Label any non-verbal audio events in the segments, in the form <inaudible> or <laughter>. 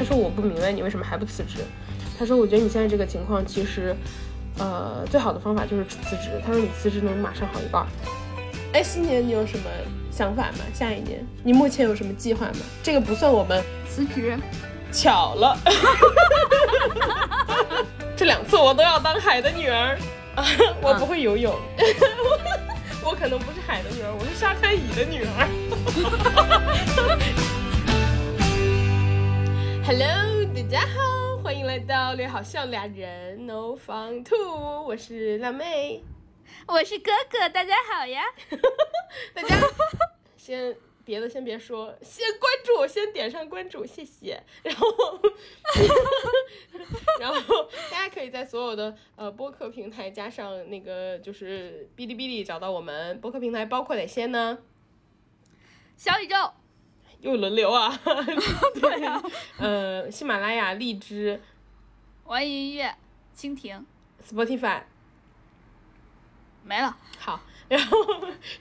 他说我不明白你为什么还不辞职。他说我觉得你现在这个情况其实，呃，最好的方法就是辞职。他说你辞职能马上好一半。哎，新年你有什么想法吗？下一年你目前有什么计划吗？这个不算我们辞职。巧了，<laughs> 这两次我都要当海的女儿啊！<laughs> 我不会游泳，<laughs> 我可能不是海的女儿，我是沙滩椅的女儿。Hello，大家好，欢迎来到略好笑俩人 No Fun Two，我是辣妹，我是哥哥，大家好呀！<laughs> 大家先。别的先别说，先关注，先点上关注，谢谢。然后，<laughs> 然后大家可以在所有的呃播客平台加上那个就是哔哩哔哩找到我们。播客平台包括哪些呢？小宇宙，又轮流啊。<laughs> 对呀。<laughs> 呃，喜马拉雅、荔枝、网易音乐、蜻蜓、Spotify，没了。好。<laughs> 然后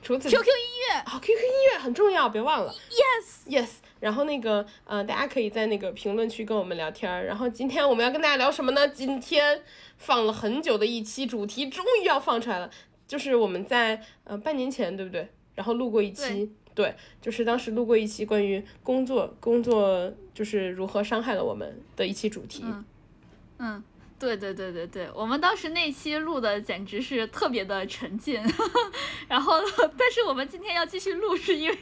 除此，QQ 音乐啊，QQ 音乐很重要，别忘了。Yes，Yes。然后那个，呃，大家可以在那个评论区跟我们聊天儿。然后今天我们要跟大家聊什么呢？今天放了很久的一期主题终于要放出来了，就是我们在呃半年前，对不对？然后录过一期，对，就是当时录过一期关于工作，工作就是如何伤害了我们的一期主题。嗯。对对对对对，我们当时那期录的简直是特别的沉浸，<laughs> 然后但是我们今天要继续录，是因为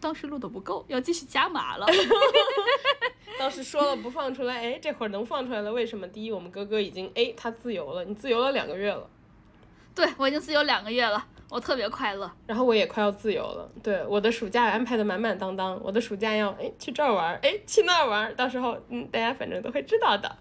当时录的不够，要继续加码了。<laughs> <laughs> 当时说了不放出来，哎，这会儿能放出来了，为什么？第一，我们哥哥已经哎他自由了，你自由了两个月了。对我已经自由两个月了，我特别快乐。然后我也快要自由了，对我的暑假安排的满满当当，我的暑假要哎去这儿玩，哎去那儿玩，到时候嗯大家反正都会知道的。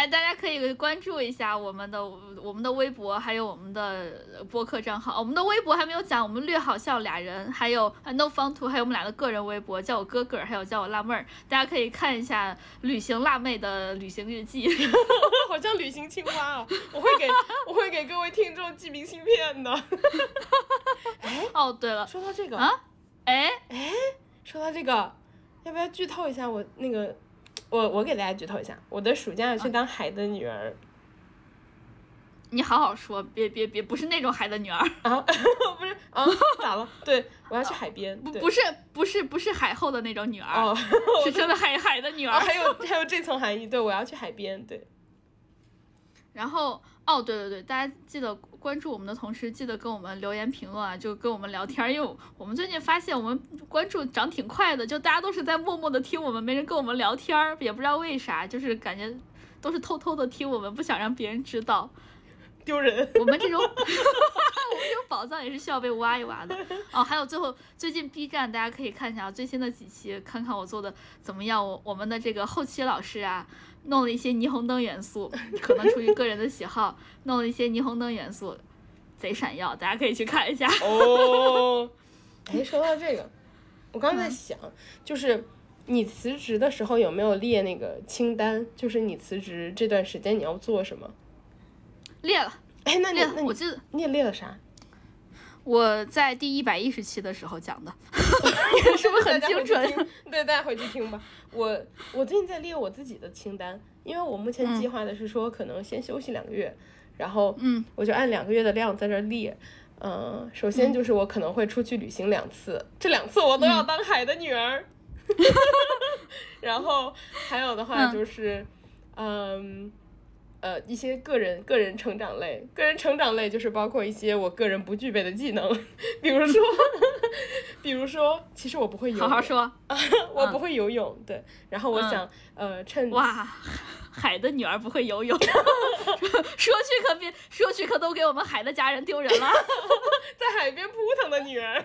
哎，大家可以关注一下我们的我们的微博，还有我们的播客账号。我们的微博还没有讲，我们略好笑俩人，还有 No Fun Two，还有我们俩的个人微博，叫我哥哥，还有叫我辣妹儿。大家可以看一下旅行辣妹的旅行日记，<laughs> 好像旅行青蛙啊！我会给我会给各位听众寄明信片的。哎，哦对了，说到这个啊，哎哎，说到这个，要不要剧透一下我那个？我我给大家剧透一下，我的暑假要去当海的女儿。你好好说，别别别，不是那种海的女儿啊，<laughs> 不是啊，咋了？对，我要去海边。不不是不是不是海后的那种女儿，<laughs> 是真的海海的女儿。还有还有这层含义，对我要去海边，对。然后哦，对对对，大家记得关注我们的同时，记得跟我们留言评论啊，就跟我们聊天，因为我们最近发现我们关注涨挺快的，就大家都是在默默的听我们，没人跟我们聊天，也不知道为啥，就是感觉都是偷偷的听我们，不想让别人知道，丢人。我们这种 <laughs> <laughs> 我们这种宝藏也是需要被挖一挖的。哦，还有最后最近 B 站大家可以看一下最新的几期，看看我做的怎么样。我我们的这个后期老师啊。弄了一些霓虹灯元素，<laughs> 可能出于个人的喜好，弄了一些霓虹灯元素，贼闪耀，大家可以去看一下。哦，<laughs> 哎，说到这个，我刚在想，就是你辞职的时候有没有列那个清单？就是你辞职这段时间你要做什么？列了。哎，那你那我记得你也列了啥？我在第一百一十期的时候讲的，<laughs> 是不是很精准？对，大家回去听吧。我我最近在列我自己的清单，因为我目前计划的是说可能先休息两个月，然后嗯，我就按两个月的量在这列。嗯，首先就是我可能会出去旅行两次，这两次我都要当海的女儿。<laughs> 然后还有的话就是，嗯。呃，一些个人个人成长类，个人成长类就是包括一些我个人不具备的技能，<laughs> 比如说，<laughs> 比如说，其实我不会游泳，好好说，<laughs> 我不会游泳，对，然后我想，呃，趁。哇，海的女儿不会游泳，说去可别，说去可都给我们海的家人丢人了，在海边扑腾的女儿。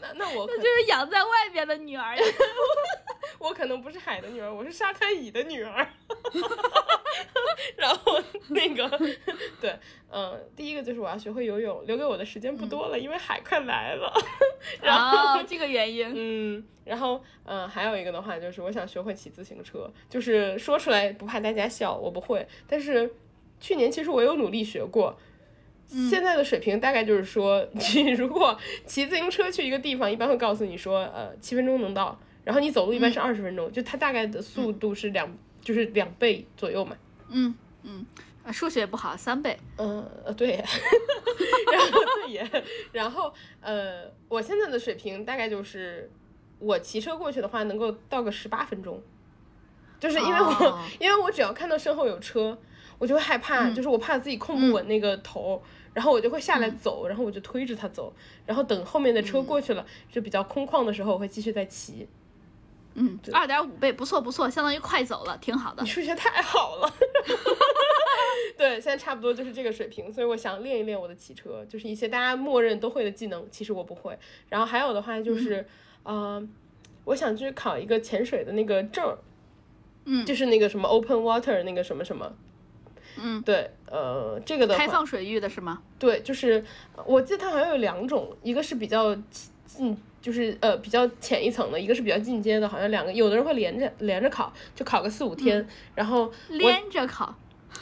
那那我那就是养在外边的女儿呀，<laughs> 我可能不是海的女儿，我是沙滩椅的女儿。<laughs> 然后那个对，嗯，第一个就是我要学会游泳，留给我的时间不多了，因为海快来了。然后这个原因，嗯，然后嗯，还有一个的话就是我想学会骑自行车，就是说出来不怕大家笑，我不会，但是去年其实我有努力学过。现在的水平大概就是说，<laughs> 你如果骑自行车去一个地方，一般会告诉你说，呃，七分钟能到。然后你走路一般是二十分钟，就它大概的速度是两，就是两倍左右嘛。嗯嗯，啊数学不好，三倍。嗯呃 <laughs> 对，然后对也，然后呃我现在的水平大概就是我骑车过去的话能够到个十八分钟，就是因为我、哦因为我只要看到身后有车，我就会害怕，就是我怕自己控不稳那个头。然后我就会下来走，然后我就推着它走，然后等后面的车过去了，就比较空旷的时候，我会继续再骑。嗯，二点五倍，不错不错，相当于快走了，挺好的你。数学太好了。<laughs> 对，现在差不多就是这个水平，所以我想练一练我的骑车，就是一些大家默认都会的技能，其实我不会。然后还有的话就是，呃，我想去考一个潜水的那个证儿，嗯就是那个什么 open water 那个什么什么。嗯，对，呃，这个的话，开放水域的是吗？对，就是我记得它好像有两种，一个是比较进，就是呃比较浅一层的，一个是比较进阶的，好像两个，有的人会连着连着考，就考个四五天，然后连着考。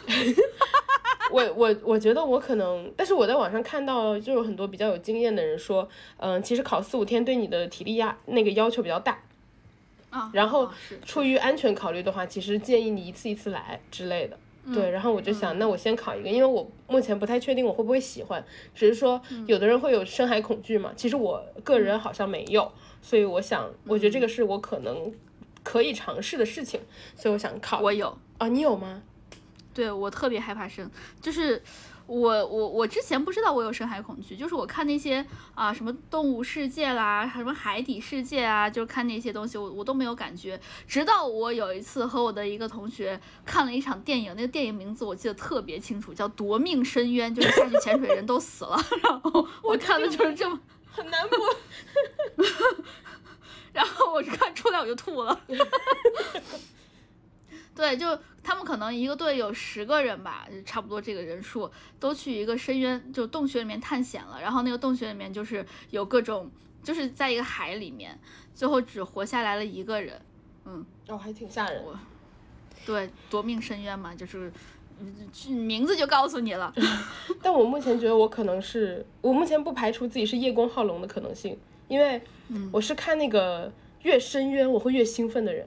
<laughs> 我我我觉得我可能，但是我在网上看到，就有很多比较有经验的人说，嗯、其实考四五天对你的体力压那个要求比较大，啊，然后出于安全考虑的话，其实建议你一次一次来之类的。对，然后我就想，那我先考一个，因为我目前不太确定我会不会喜欢，只是说有的人会有深海恐惧嘛，其实我个人好像没有，所以我想，我觉得这个是我可能可以尝试的事情，所以我想考。我有。啊，你有吗？对我特别害怕深，就是我我我之前不知道我有深海恐惧，就是我看那些啊什么动物世界啦，什么海底世界啊，就是看那些东西，我我都没有感觉。直到我有一次和我的一个同学看了一场电影，那个电影名字我记得特别清楚，叫《夺命深渊》，就是下去潜水人都死了，<laughs> 然后我看的就是这么，很难过。<laughs> 然后我看出来我就吐了。<laughs> 对，就他们可能一个队有十个人吧，差不多这个人数，都去一个深渊，就洞穴里面探险了。然后那个洞穴里面就是有各种，就是在一个海里面，最后只活下来了一个人。嗯，哦，还挺吓人。对，夺命深渊嘛，就是嗯名字就告诉你了。<laughs> 但我目前觉得我可能是，我目前不排除自己是叶公好龙的可能性，因为我是看那个越深渊我会越兴奋的人，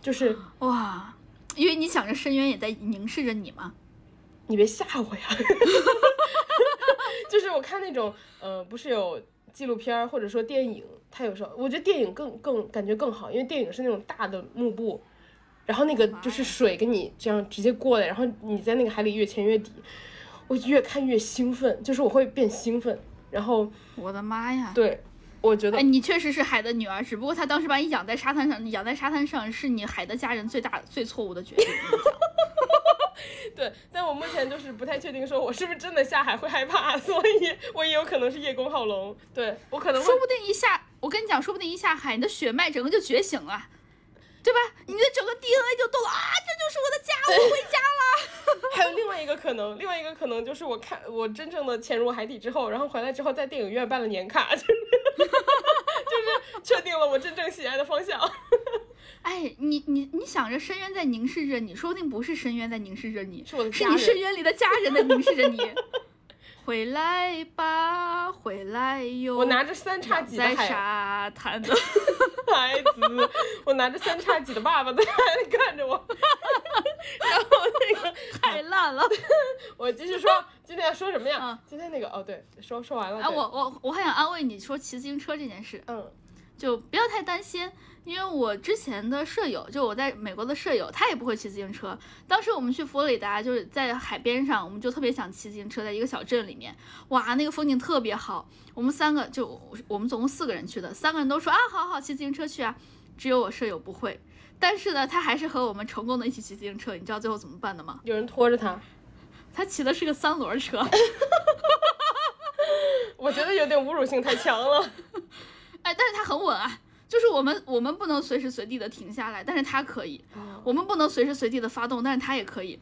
就是哇，因为你想着深渊也在凝视着你嘛。你别吓我呀，<laughs> 就是我看那种呃，不是有纪录片儿或者说电影，它有时候我觉得电影更更感觉更好，因为电影是那种大的幕布，然后那个就是水跟你这样直接过来，然后你在那个海里越潜越底，我越看越兴奋，就是我会变兴奋，然后我的妈呀！对我觉得哎，你确实是海的女儿，只不过他当时把你养在沙滩上，养在沙滩上是你海的家人最大最错误的决定。<laughs> 对，但我目前就是不太确定，说我是不是真的下海会害怕，<laughs> 所以我也有可能是叶公好龙，对我可能说不定一下，我跟你讲，说不定一下海，你的血脉整个就觉醒了，对吧？你的整个 DNA 就动了啊，这就是我的家，我回家了。<laughs> 还有另外一个可能，另外一个可能就是我看我真正的潜入海底之后，然后回来之后在电影院办了年卡，就 <laughs> 是就是确定了我真正喜爱的方向。<laughs> 哎，你你你想着深渊在凝视着你，说不定不是深渊在凝视着你，是我的是你深渊里的家人在凝视着你。回来吧，回来哟！我拿着三叉戟在戟的海沙滩的。<laughs> 孩子，我拿着三叉戟的爸爸在看着我，<laughs> 然后那个太烂了。<laughs> 我继续说，今天要说什么呀？嗯今天那个哦，对，说说完了。啊，我我我还想安慰你说骑自行车这件事，嗯就不要太担心，因为我之前的舍友，就我在美国的舍友，他也不会骑自行车。当时我们去佛罗里达，就是在海边上，我们就特别想骑自行车，在一个小镇里面，哇，那个风景特别好。我们三个就我们总共四个人去的，三个人都说啊，好好骑自行车去啊，只有我舍友不会。但是呢，他还是和我们成功的一起骑自行车。你知道最后怎么办的吗？有人拖着他，他骑的是个三轮车。<laughs> 我觉得有点侮辱性太强了。<laughs> 哎，但是他很稳啊，就是我们我们不能随时随地的停下来，但是他可以。我们不能随时随地的发动，但是他也可以。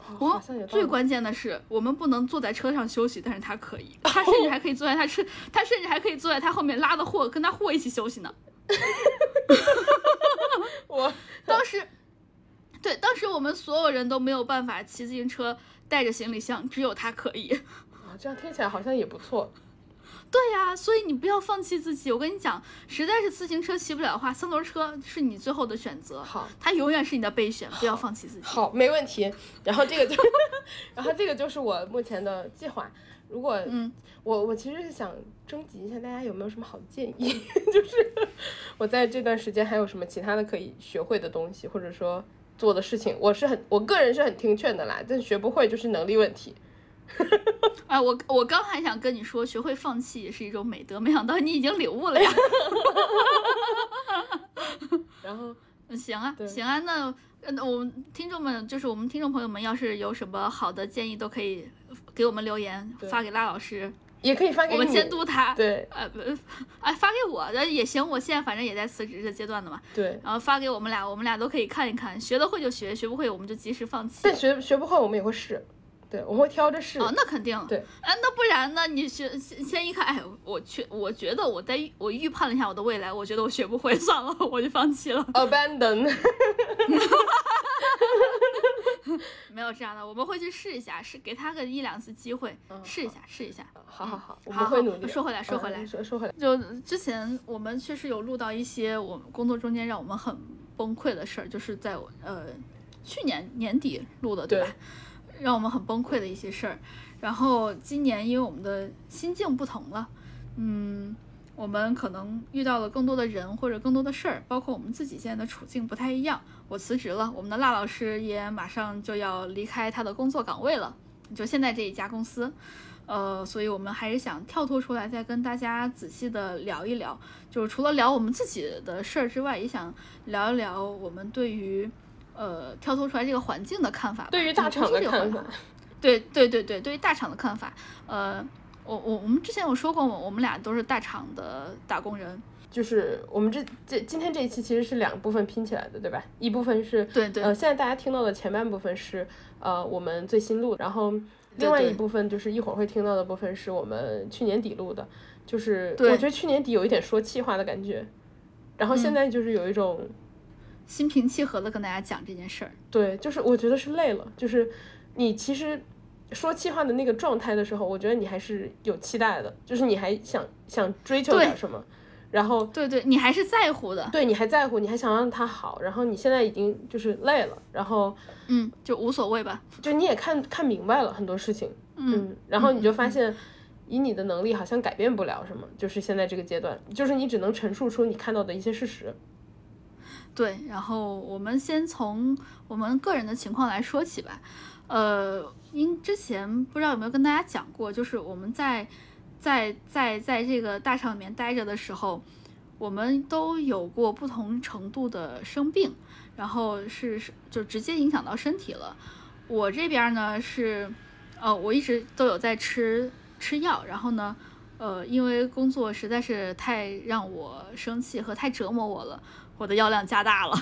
最关键的是，我们不能坐在车上休息，但是他可以。<laughs> 他甚至还可以坐在他车，他甚至还可以坐在他后面拉的货，跟他货一起休息呢。<laughs> 我 <laughs> 当时，对，当时我们所有人都没有办法骑自行车带着行李箱，只有他可以。啊，这样听起来好像也不错。对呀，所以你不要放弃自己。我跟你讲，实在是自行车骑不了的话，三轮车是你最后的选择。好，它永远是你的备选，不要放弃自己。好，没问题。然后这个就，<laughs> 然后这个就是我目前的计划。如果嗯，我我其实是想征集一下大家有没有什么好建议，<laughs> 就是我在这段时间还有什么其他的可以学会的东西，或者说做的事情，我是很我个人是很听劝的啦，但学不会就是能力问题。哎，<laughs> 我我刚还想跟你说，学会放弃也是一种美德，没想到你已经领悟了呀。<laughs> 然后行啊，行啊，那那我们听众们，就是我们听众朋友们，要是有什么好的建议，都可以给我们留言，发给拉老师，也可以发给，我们监督他。对呃不，哎，发给我的也行，我现在反正也在辞职的阶段的嘛，对。然后发给我们俩，我们俩都可以看一看，学得会就学，学不会我们就及时放弃。但学学不会，我们也会试，对，我会挑着试。哦，那肯定。对，啊，那不然呢？你学先先一看，哎，我去，我觉得我在我预判了一下我的未来，我觉得我学不会，<laughs> 算了，我就放弃了。Abandon，<laughs> <laughs> 没有这样的，我们会去试一下，试给他个一两次机会，嗯试一下，试一下。好好好，我们会努力。好说回来，说回来，嗯说说回来，就之前我们确实有录到一些我们工作中间让我们很崩溃的事儿，就是在呃去年年底录的，对吧？让我们很崩溃的一些事儿。然后今年因为我们的心境不同了，嗯，我们可能遇到了更多的人或者更多的事儿，包括我们自己现在的处境不太一样。我辞职了，我们的辣老师也马上就要离开他的工作岗位了，就现在这一家公司。呃，所以我们还是想跳脱出来，再跟大家仔细的聊一聊，就是除了聊我们自己的事儿之外，也想聊一聊我们对于呃跳脱出来这个环境的看法吧。对于大厂的看法，对对对对，对于大厂的看法，呃，我我我们之前有说过，我我们俩都是大厂的打工人，就是我们这这今天这一期其实是两部分拼起来的，对吧？一部分是对对。呃，现在大家听到的前半部分是呃我们最新录的，然后另外一部分就是一会儿会听到的部分是我们去年底录的，就是我觉得去年底有一点说气话的感觉，然后现在就是有一种、心平气和的跟大家讲这件事儿。对，就是我觉得是累了，就是你其实说气话的那个状态的时候，我觉得你还是有期待的，就是你还想想追求点什么，然后对对，你还是在乎的，对你还在乎，你还想让他好，然后你现在已经就是累了，然后嗯，就无所谓吧。就你也看看明白了很多事情，嗯，然后你就发现，以你的能力好像改变不了什么，就是现在这个阶段，就是你只能陈述出你看到的一些事实。对，然后我们先从我们个人的情况来说起吧。呃，因之前不知道有没有跟大家讲过，就是我们在在在在这个大厂里面待着的时候，我们都有过不同程度的生病，然后是就直接影响到身体了。我这边呢是，呃，我一直都有在吃吃药，然后呢，呃，因为工作实在是太让我生气和太折磨我了，我的药量加大了。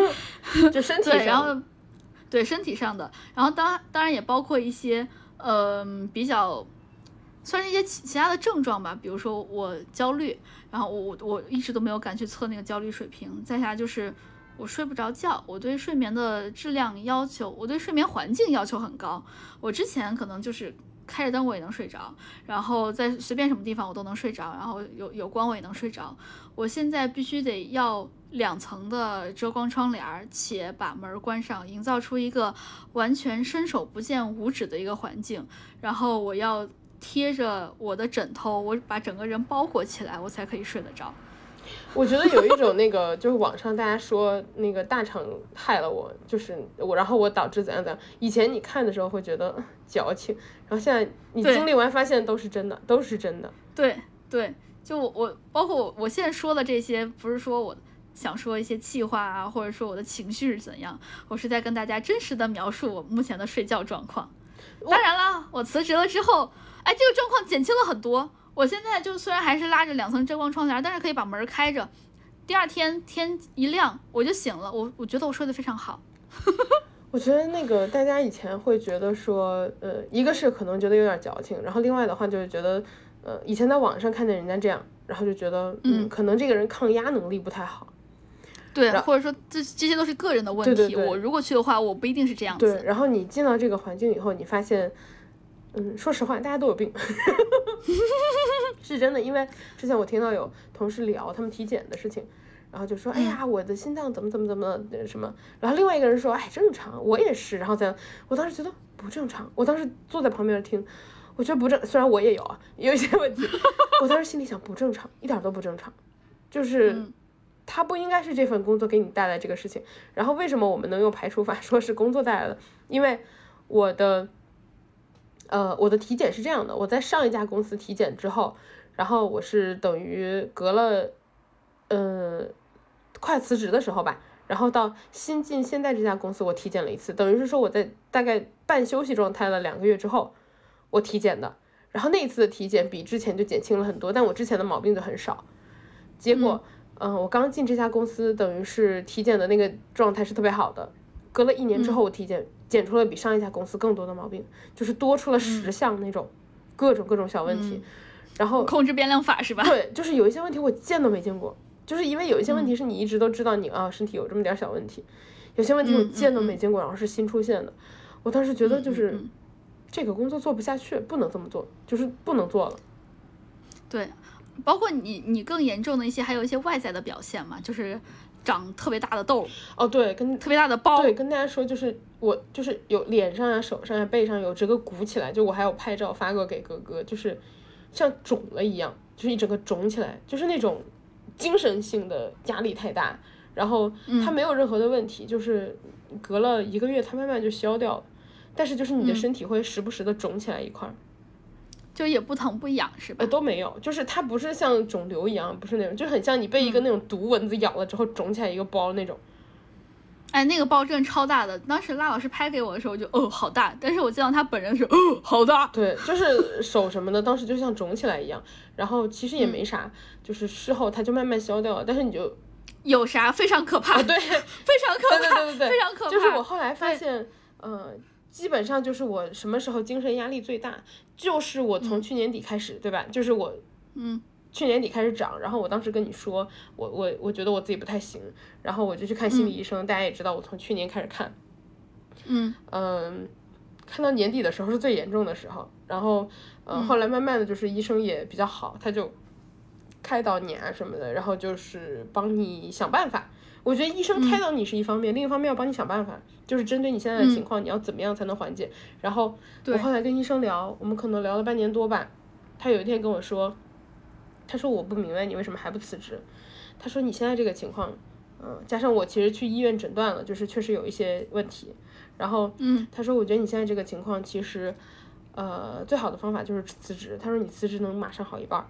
<laughs> 就身体对，然，后对身体上的，然后当当然也包括一些嗯、比较算是一些其其他的症状吧，比如说我焦虑，然后我我我一直都没有敢去测那个焦虑水平，再下就是我睡不着觉，我对睡眠的质量要求，我对睡眠环境要求很高，我之前可能就是。开着灯我也能睡着，然后在随便什么地方我都能睡着，然后有有光我也能睡着。我现在必须得要两层的遮光窗帘儿，且把门儿关上，营造出一个完全伸手不见五指的一个环境。然后我要贴着我的枕头，我把整个人包裹起来，我才可以睡得着。我觉得有一种那个，就是网上大家说那个大厂害了我，就是我，然后我导致怎样怎样。以前你看的时候会觉得呃矫情，然后现在你经历完发现都是真的，都是真的。对对，就我我包括我我现在说的这些，不是说我想说一些气话啊，或者说我的情绪是怎样，我是在跟大家真实的描述我目前的睡觉状况。当然了，我辞职了之后，哎，这个状况减轻了很多。我现在就虽然还是拉着两层遮光窗帘，但是可以把门开着。第二天天一亮我就醒了，我我觉得我睡得非常好。<laughs> 我觉得那个大家以前会觉得说，呃，一个是可能觉得有点矫情，然后另外的话就是觉得，呃，以前在网上看见人家这样，然后就觉得，嗯，可能这个人抗压能力不太好。对，或者说这这些都是个人的问题。对对对。我如果去的话，我不一定是这样子。对，然后你进到这个环境以后，你发现，嗯，说实话，大家都有病，<laughs> <laughs> 是真的，因为之前我听到有同事聊他们体检的事情，然后就说，哎呀，我的心脏怎么怎么怎么什么，然后另外一个人说，哎，正常，我也是，然后在，我当时觉得不正常，我当时坐在旁边听，我觉得不正，虽然我也有啊，有一些问题，<laughs> 我当时心里想不正常，一点都不正常，就是他不应该是这份工作给你带来这个事情，然后为什么我们能用排除法 <laughs> 说是工作带来的？因为我的。呃，我的体检是这样的，我在上一家公司体检之后，然后我是等于隔了，呃，快辞职的时候吧，然后到新进现在这家公司我体检了一次，等于是说我在大概半休息状态了两个月之后，我体检的，然后那一次的体检比之前就减轻了很多，但我之前的毛病就很少，结果，我刚进这家公司，等于是体检的那个状态是特别好的，隔了一年之后我体检。检出了比上一家公司更多的毛病，就是多出了十项那种各种各种小问题，然后控制变量法是吧？对，就是有一些问题我见都没见过，就是因为有一些问题是你一直都知道你啊身体有这么点小问题，有些问题我见都没见过，然后是新出现的，我当时觉得就是这个工作做不下去，不能这么做，就是不能做了。对，包括你你更严重的一些，还有一些外在的表现嘛，就是。长特别大的痘。哦，对，跟特别大的包，对，跟大家说，就是我就是有脸上啊、手上啊、背上有这个鼓起来，就我还有拍照发过给哥哥，就是像肿了一样，就是一整个肿起来，就是那种精神性的压力太大，然后它没有任何的问题，就是隔了一个月它慢慢就消掉了，但是就是你的身体会时不时的肿起来一块。就也不疼不痒是吧？呃，都没有，就是它不是像肿瘤一样，不是那种，就很像你被一个那种毒蚊子咬了之后肿起来一个包那种。哎，那个包真的超大的，当时拉老师拍给我的时候就哦好大，但是我见到他本人的时候哦好大。对，就是手什么的，当时就像肿起来一样，然后其实也没啥，就是事后它就慢慢消掉了，但是你就有啥非常可怕，对，非常可怕，对对对对，非常可怕。就是我后来发现，嗯。基本上就是我什么时候精神压力最大，就是我从去年底开始，对吧？就是我，嗯，去年底开始长，然后我当时跟你说，我我我觉得我自己不太行，然后我就去看心理医生。大家也知道，我从去年开始看，嗯嗯，看到年底的时候是最严重的时候，然后呃后来慢慢的就是医生也比较好，他就开导你啊什么的，然后就是帮你想办法。我觉得医生开导你是一方面，另一方面要帮你想办法，就是针对你现在的情况，你要怎么样才能缓解。然后我后来跟医生聊，我们可能聊了半年多吧，他有一天跟我说，他说我不明白你为什么还不辞职，他说你现在这个情况，嗯，加上我其实去医院诊断了，就是确实有一些问题，然后嗯，他说我觉得你现在这个情况其实，呃，最好的方法就是辞职，他说你辞职能马上好一半，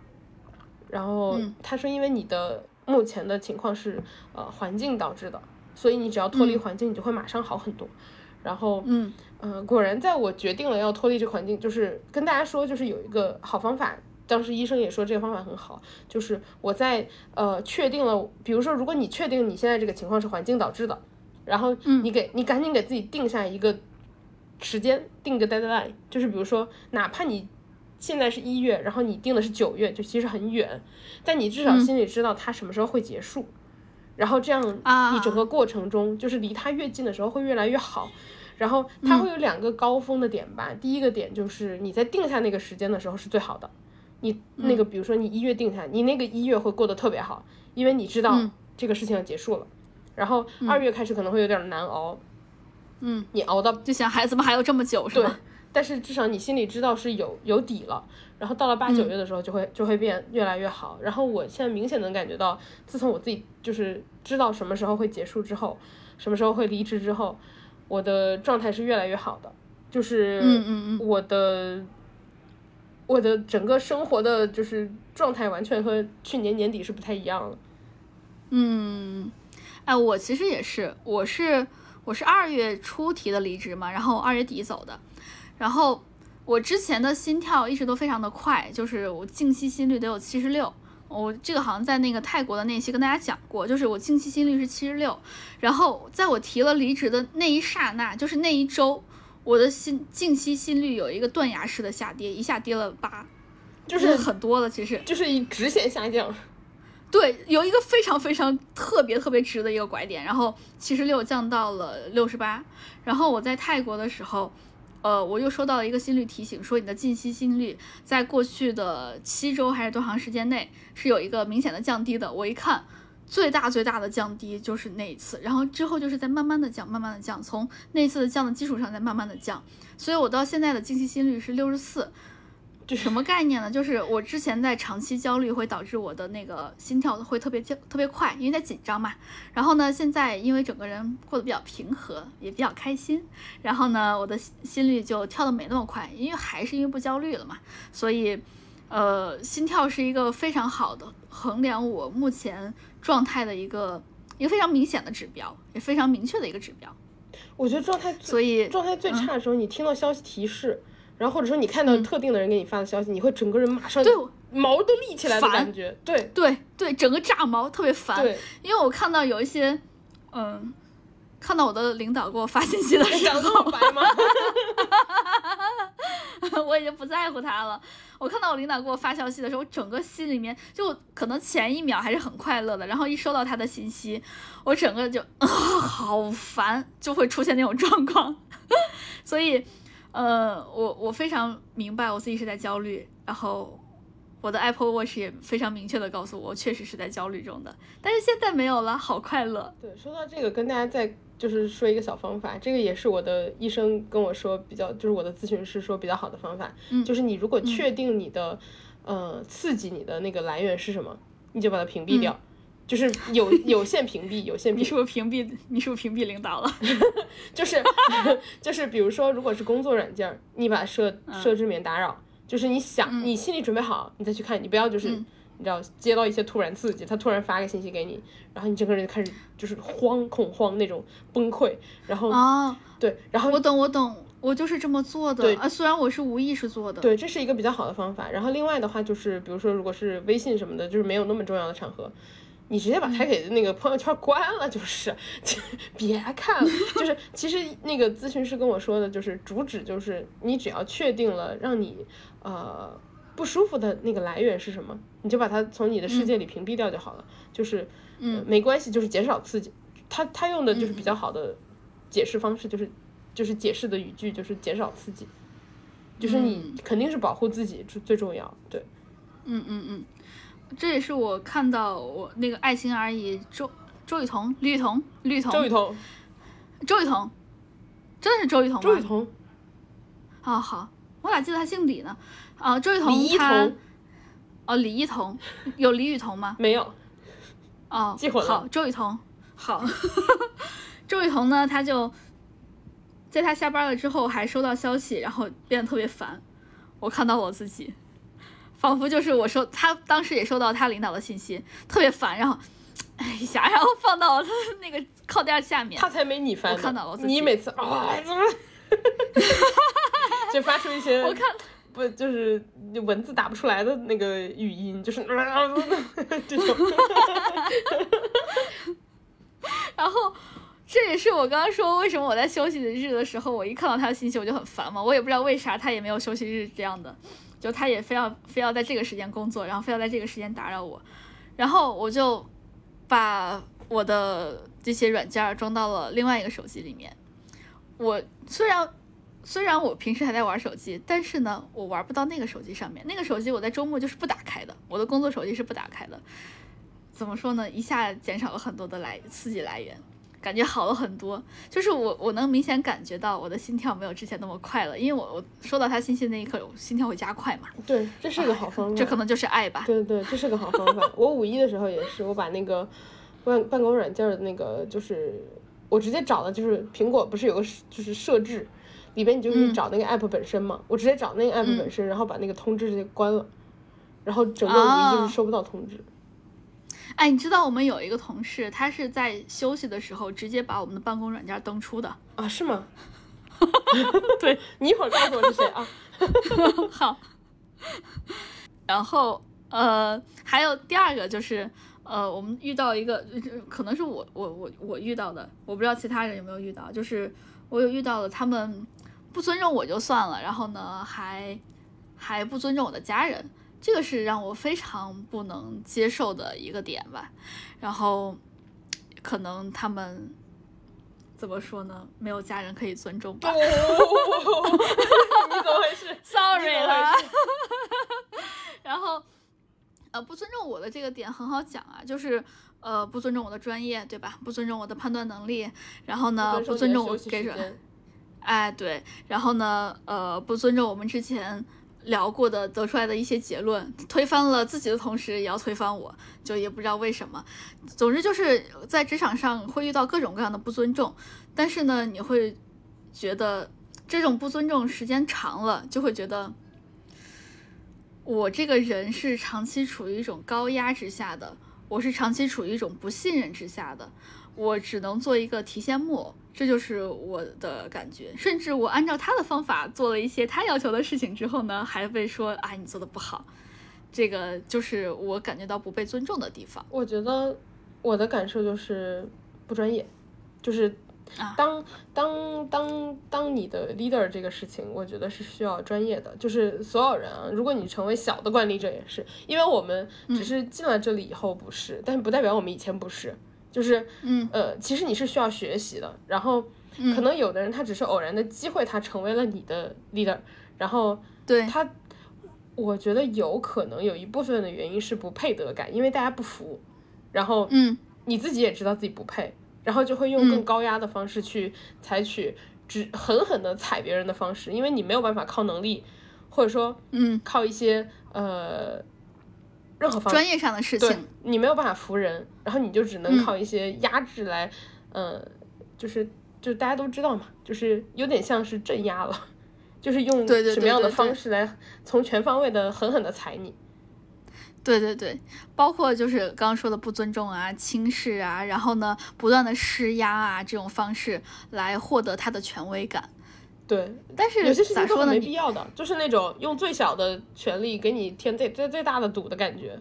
然后他说因为你的。目前的情况是，呃，环境导致的，所以你只要脱离环境，你就会马上好很多。然后，嗯，呃，果然在我决定了要脱离这个环境，就是跟大家说，就是有一个好方法。当时医生也说这个方法很好，就是我在呃确定了，比如说，如果你确定你现在这个情况是环境导致的，然后你给你赶紧给自己定下一个时间，定个 deadline，就是比如说，哪怕你。现在是一月，然后你定的是九月，就其实很远，但你至少心里知道它什么时候会结束，然后这样你整个过程中就是离它越近的时候会越来越好，然后它会有两个高峰的点吧。第一个点就是你在定下那个时间的时候是最好的，你那个比如说你一月定下，你那个一月会过得特别好，因为你知道这个事情要结束了，然后二月开始可能会有点难熬，嗯，你熬到就想孩子们还有这么久是吧？但是至少你心里知道是有有底了，然后到了八九月的时候就会就会变越来越好。然后我现在明显能感觉到，自从我自己就是知道什么时候会结束之后，什么时候会离职之后，我的状态是越来越好的，就是嗯嗯嗯，我的我的整个生活的就是状态完全和去年年底是不太一样的。嗯，哎，我其实也是，我是我是二月初提的离职嘛，然后二月底走的。然后我之前的心跳一直都非常的快，就是我静息心率得有七十六。我这个好像在那个泰国的那期跟大家讲过，就是我静息心率是七十六。然后在我提了离职的那一刹那，就是那一周，我的心静息心率有一个断崖式的下跌，一下跌了八，就是很多了，其实就是一直线下降。<laughs> 对，有一个非常非常特别特别直的一个拐点，然后七十六降到了六十八。然后我在泰国的时候。呃，我又收到了一个心率提醒，说你的近期心率在过去的七周还是多长时间内是有一个明显的降低的。我一看，最大最大的降低就是那一次，然后之后就是在慢慢的降，慢慢的降，从那次的降的基础上再慢慢的降，所以我到现在的近期心率是六十四。这什么概念呢？就是我之前在长期焦虑会导致我的那个心跳会特别特特别快，因为在紧张嘛。然后呢，现在因为整个人过得比较平和，也比较开心，然后呢，我的心率就跳的没那么快，因为还是因为不焦虑了嘛。所以，呃，心跳是一个非常好的衡量我目前状态的一个一个非常明显的指标，也非常明确的一个指标。我觉得状态，所以状态最差的时候，你听到消息提示。然后或者说你看到特定的人给你发的消息，你会整个人马上对毛都立起来的感觉，对对对，整个炸毛特别烦。对，因为我看到有一些，嗯，看到我的领导给我发信息的时候，白吗？<laughs> 我已经不在乎他了。我看到我领导给我发消息的时候，我整个心里面就可能前一秒还是很快乐的，然后一收到他的信息，我整个就啊 <laughs> 好烦，就会出现那种状况，<laughs> 所以。呃，我我非常明白我自己是在焦虑，然后我的 Apple Watch 也非常明确的告诉我，我确实是在焦虑中的。但是现在没有了，好快乐。对，说到这个，跟大家再就是说一个小方法，这个也是我的医生跟我说比较，就是我的咨询师说比较好的方法，嗯，就是你如果确定你的呃刺激你的那个来源是什么，你就把它屏蔽掉。就是有 <laughs> 有限屏蔽，有限屏蔽。你是不是屏蔽？你是不是屏蔽领导了？<laughs> 就是 <laughs> 就是，比如说，如果是工作软件，你把设设置免打扰，就是你想你心里准备好，你再去看，你不要就是你知道接到一些突然刺激，他突然发个信息给你，然后你整个人就开始就是慌恐慌那种崩溃，然后啊对，然后我懂我懂，我就是这么做的。对啊，虽然我是无意识做的。对，这是一个比较好的方法。然后另外的话就是，比如说如果是微信什么的，就是没有那么重要的场合。你直接把他给那个朋友圈关了，就是别看了。就是其实那个咨询师跟我说的，就是主旨就是你只要确定了让你呃不舒服的那个来源是什么，你就把它从你的世界里屏蔽掉就好了。就是嗯没关系，就是减少刺激。他他用的就是比较好的解释方式，就是就是解释的语句就是减少刺激，就是你肯定是保护自己最最重要。对，嗯嗯嗯。这也是我看到我那个爱心而已，周周雨彤、李雨彤、李雨彤、周雨彤、周雨彤，真的是周雨彤吗？周雨彤。哦，好，我咋记得他姓李呢？啊，周雨彤，李一桐。哦，李一桐，有李雨桐吗？没有。哦，记混了。好，周雨彤，好。<laughs> 周雨彤呢，他就在他下班了之后，还收到消息，然后变得特别烦。我看到我自己。仿佛就是我收他当时也收到他领导的信息，特别烦，然后，哎呀，然后放到他那个靠垫下面。他才没你烦我看到了，你每次啊，怎么，<laughs> 就发出一些 <laughs> 我看不就是文字打不出来的那个语音，就是 <laughs> 这种。然后这也是我刚刚说为什么我在休息日的时候，我一看到他的信息我就很烦嘛，我也不知道为啥他也没有休息日这样的。就他也非要非要在这个时间工作，然后非要在这个时间打扰我，然后我就把我的这些软件装到了另外一个手机里面。我虽然虽然我平时还在玩手机，但是呢，我玩不到那个手机上面。那个手机我在周末就是不打开的，我的工作手机是不打开的。怎么说呢？一下减少了很多的来刺激来源。感觉好了很多，就是我我能明显感觉到我的心跳没有之前那么快了，因为我我收到他信息那一刻，我心跳会加快嘛。对，这是个好方 <laughs> 法。这可能就是爱吧。对对对，这是个好方法。我五一的时候也是，我把那个办办公软件的那个，就是我直接找的，就是苹果不是有个就是设置，里边你就可以找那个 app 本身嘛，我直接找那个 app 本身，然后把那个通知直接关了，然后整个五一就是收不到通知。哎，你知道我们有一个同事，他是在休息的时候直接把我们的办公软件登出的啊？是吗？<laughs> 对你一会儿告诉我是谁啊？<laughs> 好。然后呃，还有第二个就是呃，我们遇到一个，可能是我我我我遇到的，我不知道其他人有没有遇到，就是我有遇到了他们不尊重我就算了，然后呢还还不尊重我的家人。这个是让我非常不能接受的一个点吧，然后可能他们怎么说呢？没有家人可以尊重吧？<laughs> 你怎么回事？<laughs> Sorry 了。<laughs> 然后，呃，不尊重我的这个点很好讲啊，就是呃，不尊重我的专业，对吧？不尊重我的判断能力，然后呢，不尊重我给出，哎，对，然后呢，呃，不尊重我们之前。聊过的得出来的一些结论，推翻了自己的同时，也要推翻我，就也不知道为什么。总之就是在职场上会遇到各种各样的不尊重，但是呢，你会觉得这种不尊重时间长了，就会觉得我这个人是长期处于一种高压之下的，我是长期处于一种不信任之下的，我只能做一个提线木偶。这就是我的感觉，甚至我按照他的方法做了一些他要求的事情之后呢，还被说啊你做的不好，这个就是我感觉到不被尊重的地方。我觉得我的感受就是不专业，就是当当当当你的 leader 这个事情，我觉得是需要专业的。就是所有人啊，如果你成为小的管理者也是，因为我们只是进了这里以后不是，但是不代表我们以前不是。就是，嗯，呃，其实你是需要学习的。然后，可能有的人他只是偶然的机会，他成为了你的 leader。然后，对他，我觉得有可能有一部分的原因是不配得感，因为大家不服。然后，嗯，你自己也知道自己不配，然后就会用更高压的方式去采取，只狠狠的踩别人的方式，因为你没有办法靠能力，或者说，嗯，靠一些呃。任何方专业上的事情，你没有办法服人，然后你就只能靠一些压制来，嗯，就是就大家都知道嘛，就是有点像是镇压了，<laughs> 就是用什么样的方式来从全方位的狠狠的踩你。对对对，包括就是刚刚说的不尊重啊、轻视啊，然后呢不断的施压啊这种方式来获得他的权威感。对，但是有些事情都没必要的，就是那种用最小的权力给你添最最最大的堵的感觉。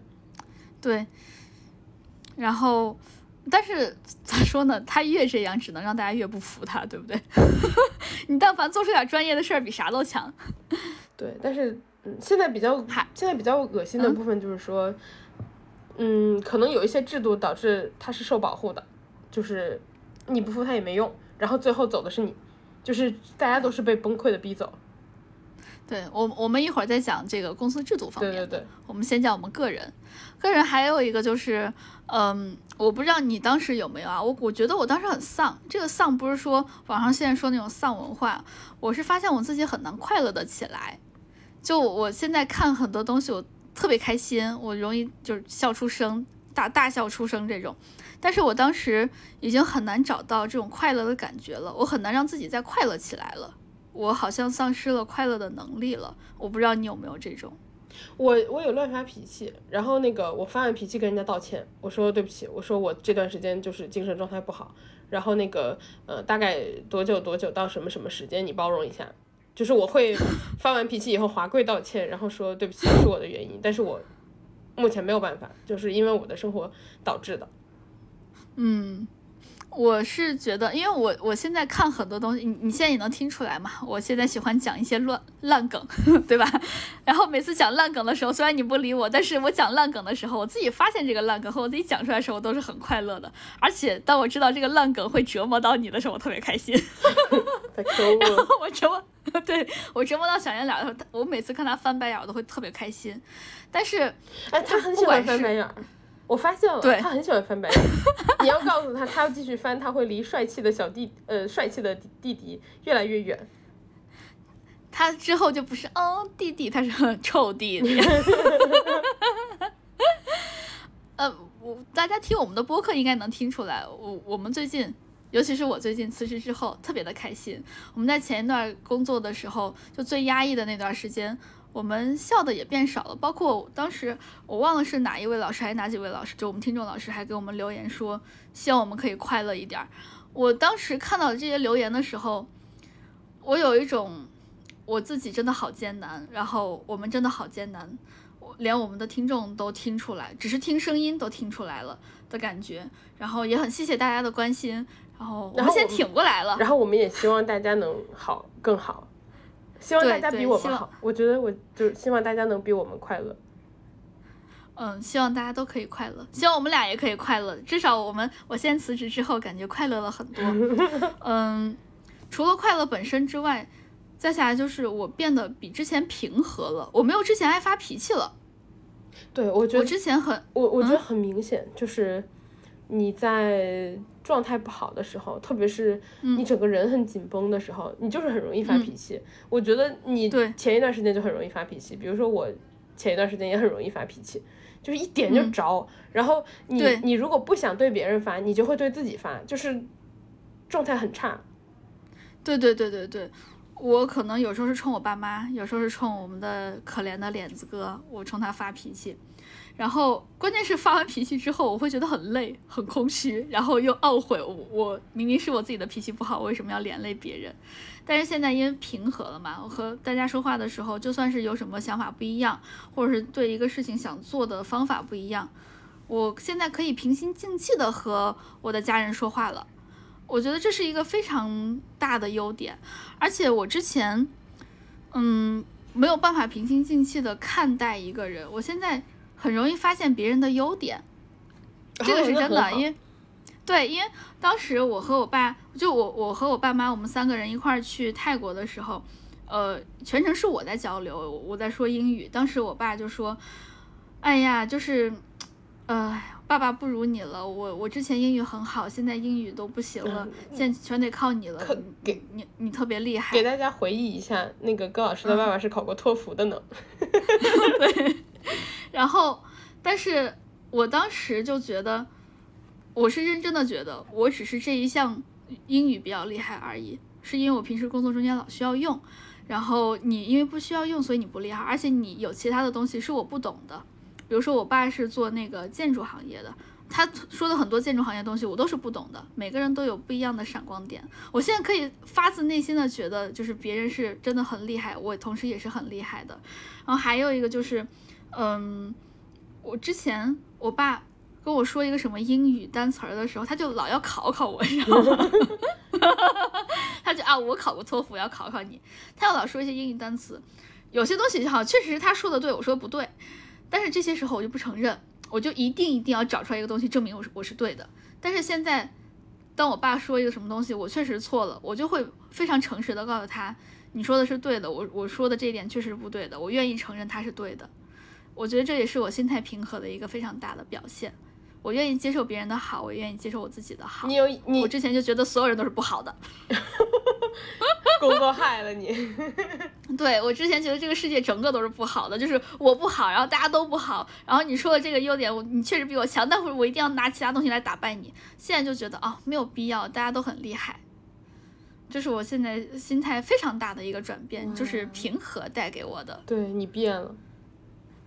对，然后，但是咋说呢？他越这样，只能让大家越不服他，对不对？<laughs> 你但凡做出点专业的事儿，比啥都强。对，但是嗯，现在比较现在比较恶心的部分就是说，嗯，可能有一些制度导致他是受保护的，就是你不服他也没用，然后最后走的是你。就是大家都是被崩溃的逼走，对我我们一会儿再讲这个公司制度方面。对对对，我们先讲我们个人，个人还有一个就是，嗯，我不知道你当时有没有啊？我我觉得我当时很丧，这个丧不是说网上现在说那种丧文化，我是发现我自己很难快乐的起来。就我现在看很多东西，我特别开心，我容易就是笑出声，大大笑出声这种。但是我当时已经很难找到这种快乐的感觉了，我很难让自己再快乐起来了，我好像丧失了快乐的能力了。我不知道你有没有这种，我我有乱发脾气，然后那个我发完脾气跟人家道歉，我说对不起，我说我这段时间就是精神状态不好，然后那个呃大概多久多久到什么什么时间你包容一下，就是我会发完脾气以后滑跪道歉，然后说对不起是我的原因，但是我目前没有办法，就是因为我的生活导致的。嗯，我是觉得，因为我我现在看很多东西，你你现在也能听出来嘛？我现在喜欢讲一些乱烂梗，<laughs> 对吧？然后每次讲烂梗的时候，虽然你不理我，但是我讲烂梗的时候，我自己发现这个烂梗和我自己讲出来的时候，都是很快乐的。而且当我知道这个烂梗会折磨到你的时候，我特别开心。<laughs> 然后我折磨，<laughs> 对我折磨到小圆脸的时候，我每次看他翻白眼，我都会特别开心。但是，哎，他很喜欢翻白眼。我发现了，他很喜欢翻白眼。<laughs> 你要告诉他，他要继续翻，他会离帅气的小弟，呃，帅气的弟弟越来越远。他之后就不是哦弟弟，他是臭弟弟。<laughs> 呃，我大家听我们的播客应该能听出来，我我们最近，尤其是我最近辞职之后，特别的开心。我们在前一段工作的时候，就最压抑的那段时间。我们笑的也变少了，包括当时我忘了是哪一位老师还是哪几位老师，就我们听众老师还给我们留言说，希望我们可以快乐一点。我当时看到这些留言的时候，我有一种我自己真的好艰难，然后我们真的好艰难，连我们的听众都听出来，只是听声音都听出来了的感觉。然后也很谢谢大家的关心，然后我们先挺过来了。然后我们也希望大家能好更好。希望大家比我们好，我觉得我就希望大家能比我们快乐。嗯，希望大家都可以快乐，希望我们俩也可以快乐。至少我们，我现在辞职之后，感觉快乐了很多。<laughs> 嗯，除了快乐本身之外，再下来就是我变得比之前平和了，我没有之前爱发脾气了。对，我觉得我之前很，我我觉得很明显，就是你在状态不好的时候，特别是你整个人很紧绷的时候，你就是很容易发脾气。我觉得你对前一段时间就很容易发脾气，比如说我前一段时间也很容易发脾气。就是一点就着，然后你你如果不想对别人发，你就会对自己发，就是状态很差。对对对对对，我可能有时候是冲我爸妈，有时候是冲我们的可怜的脸子哥，我冲他发脾气。然后关键是发完脾气之后，我会觉得很累、很空虚，然后又懊悔，我我明明是我自己的脾气不好，为什么要连累别人？但是现在因为平和了嘛，我和大家说话的时候，就算是有什么想法不一样，或者是对一个事情想做的方法不一样，我现在可以平心静气的和我的家人说话了。我觉得这是一个非常大的优点，而且我之前，嗯，没有办法平心静气的看待一个人，我现在很容易发现别人的优点，这个是真的，因为。对，因为当时我和我爸，就我我和我爸妈，我们三个人一块儿去泰国的时候，呃，全程是我在交流，我在说英语。当时我爸就说：“哎呀，就是，呃，爸爸不如你了。我我之前英语很好，现在英语都不行了，现在全得靠你了。给你你特别厉害。”给大家回忆一下，那个高老师的爸爸是考过托福的呢。<laughs> <laughs> 对，然后，但是我当时就觉得。我是认真的觉得，我只是这一项英语比较厉害而已，是因为我平时工作中间老需要用，然后你因为不需要用，所以你不厉害，而且你有其他的东西是我不懂的，比如说我爸是做那个建筑行业的，他说的很多建筑行业东西我都是不懂的，每个人都有不一样的闪光点，我现在可以发自内心的觉得，就是别人是真的很厉害，我同时也是很厉害的，然后还有一个就是，嗯，我之前我爸。跟我说一个什么英语单词儿的时候，他就老要考考我，你知道吗？<laughs> 他就啊，我考过托福，要考考你。他要老说一些英语单词，有些东西哈，确实是他说的对，我说的不对。但是这些时候我就不承认，我就一定一定要找出来一个东西证明我是我是对的。但是现在，当我爸说一个什么东西，我确实错了，我就会非常诚实的告诉他，你说的是对的，我我说的这一点确实是不对的，我愿意承认他是对的。我觉得这也是我心态平和的一个非常大的表现。我愿意接受别人的好，我愿意接受我自己的好。你有你，我之前就觉得所有人都是不好的，<laughs> 工作害了你。对我之前觉得这个世界整个都是不好的，就是我不好，然后大家都不好。然后你说的这个优点，我你确实比我强，但是我一定要拿其他东西来打败你。现在就觉得啊，没有必要，大家都很厉害。这是我现在心态非常大的一个转变，就是平和带给我的。对你变了。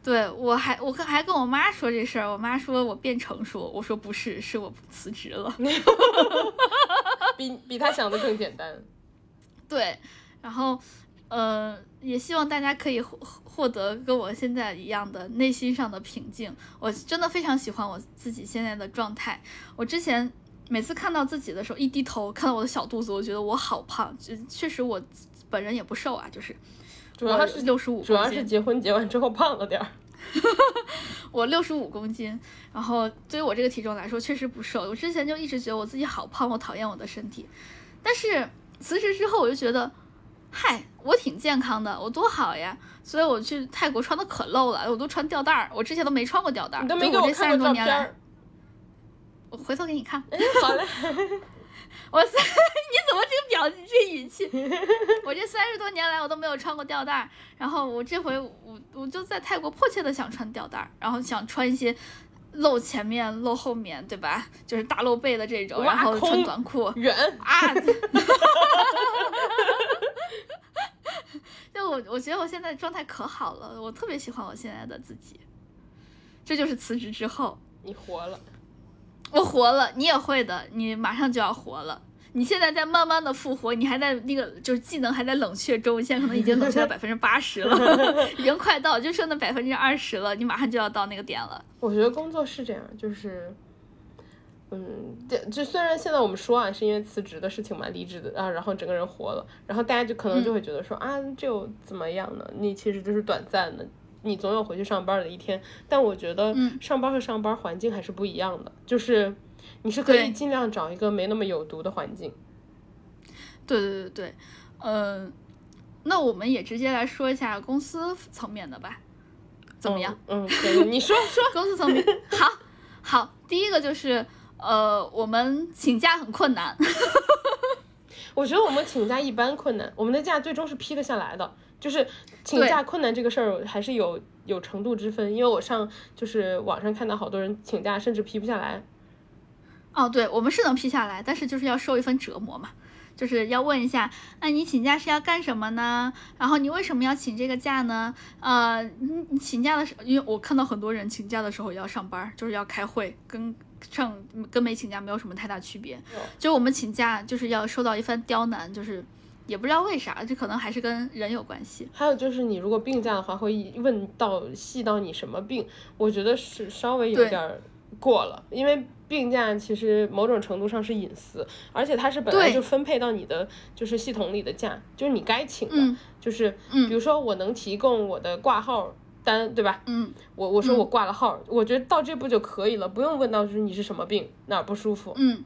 对我还我跟还跟我妈说这事儿，我妈说我变成熟，我说不是，是我辞职了，<laughs> 比比他想的更简单。<laughs> 对，然后呃，也希望大家可以获获得跟我现在一样的内心上的平静。我真的非常喜欢我自己现在的状态。我之前每次看到自己的时候，一低头看到我的小肚子，我觉得我好胖。确实我本人也不瘦啊，就是。主要是六十五，主要是结婚结完之后胖了点儿。<laughs> 我六十五公斤，然后对于我这个体重来说确实不瘦。我之前就一直觉得我自己好胖，我讨厌我的身体。但是辞职之后，我就觉得，嗨，我挺健康的，我多好呀。所以我去泰国穿的可露了，我都穿吊带儿，我之前都没穿过吊带儿。你都没给我看过照片。我回头给你看。好嘞。我三，<laughs> 你怎么这个表情这语气？<laughs> 我这三十多年来我都没有穿过吊带，然后我这回我我就在泰国迫切的想穿吊带，然后想穿一些露前面露后面，对吧？就是大露背的这种，然后穿短裤。忍啊！<laughs> 就我我觉得我现在状态可好了，我特别喜欢我现在的自己。这就是辞职之后，你活了。我活了，你也会的，你马上就要活了。你现在在慢慢的复活，你还在那个就是技能还在冷却中，现在可能已经冷却了 <laughs> 百分之八十了，<laughs> 已经快到，就剩那百分之二十了，你马上就要到那个点了。我觉得工作是这样，就是，嗯，这就虽然现在我们说啊，是因为辞职的事情嘛，离职的啊，然后整个人活了，然后大家就可能就会觉得说啊，这又怎么样呢？你其实就是短暂的。你总有回去上班的一天。但我觉得嗯上班和上班环境还是不一样的，就是你是可以尽量找一个没那么有毒的环境。对对对对，嗯、那我们也直接来说一下公司层面的吧，怎么样？嗯？嗯，可以，你说说。公司层面，好，好，第一个就是呃，我们请假很困难，<laughs> 我觉得我们请假一般困难，我们的假最终是批得下来的。就是请假困难这个事儿还是有有程度之分，因为我上就是网上看到好多人请假甚至批不下来。哦，对，我们是能批下来，但是就是要受一份折磨嘛，就是要问一下，那你请假是要干什么呢？然后你为什么要请这个假呢？呃，你你请假的时候，因为我看到很多人请假的时候要上班，就是要开会，跟上跟没请假没有什么太大区别。就我们请假就是要受到一番刁难，就是也不知道为啥，这可能还是跟人有关系。还有就是你如果病假的话，会问到细到你什么病，我觉得是稍微有点儿过了，因为病假其实某种程度上是隐私，而且它是本来就分配到你的就是系统里的假，就是你该请的，嗯就是嗯比如说我能提供我的挂号单，对吧？嗯，我我说我挂了号，我觉得到这步就可以了，不用问到就是你是什么病，哪儿不舒服。嗯，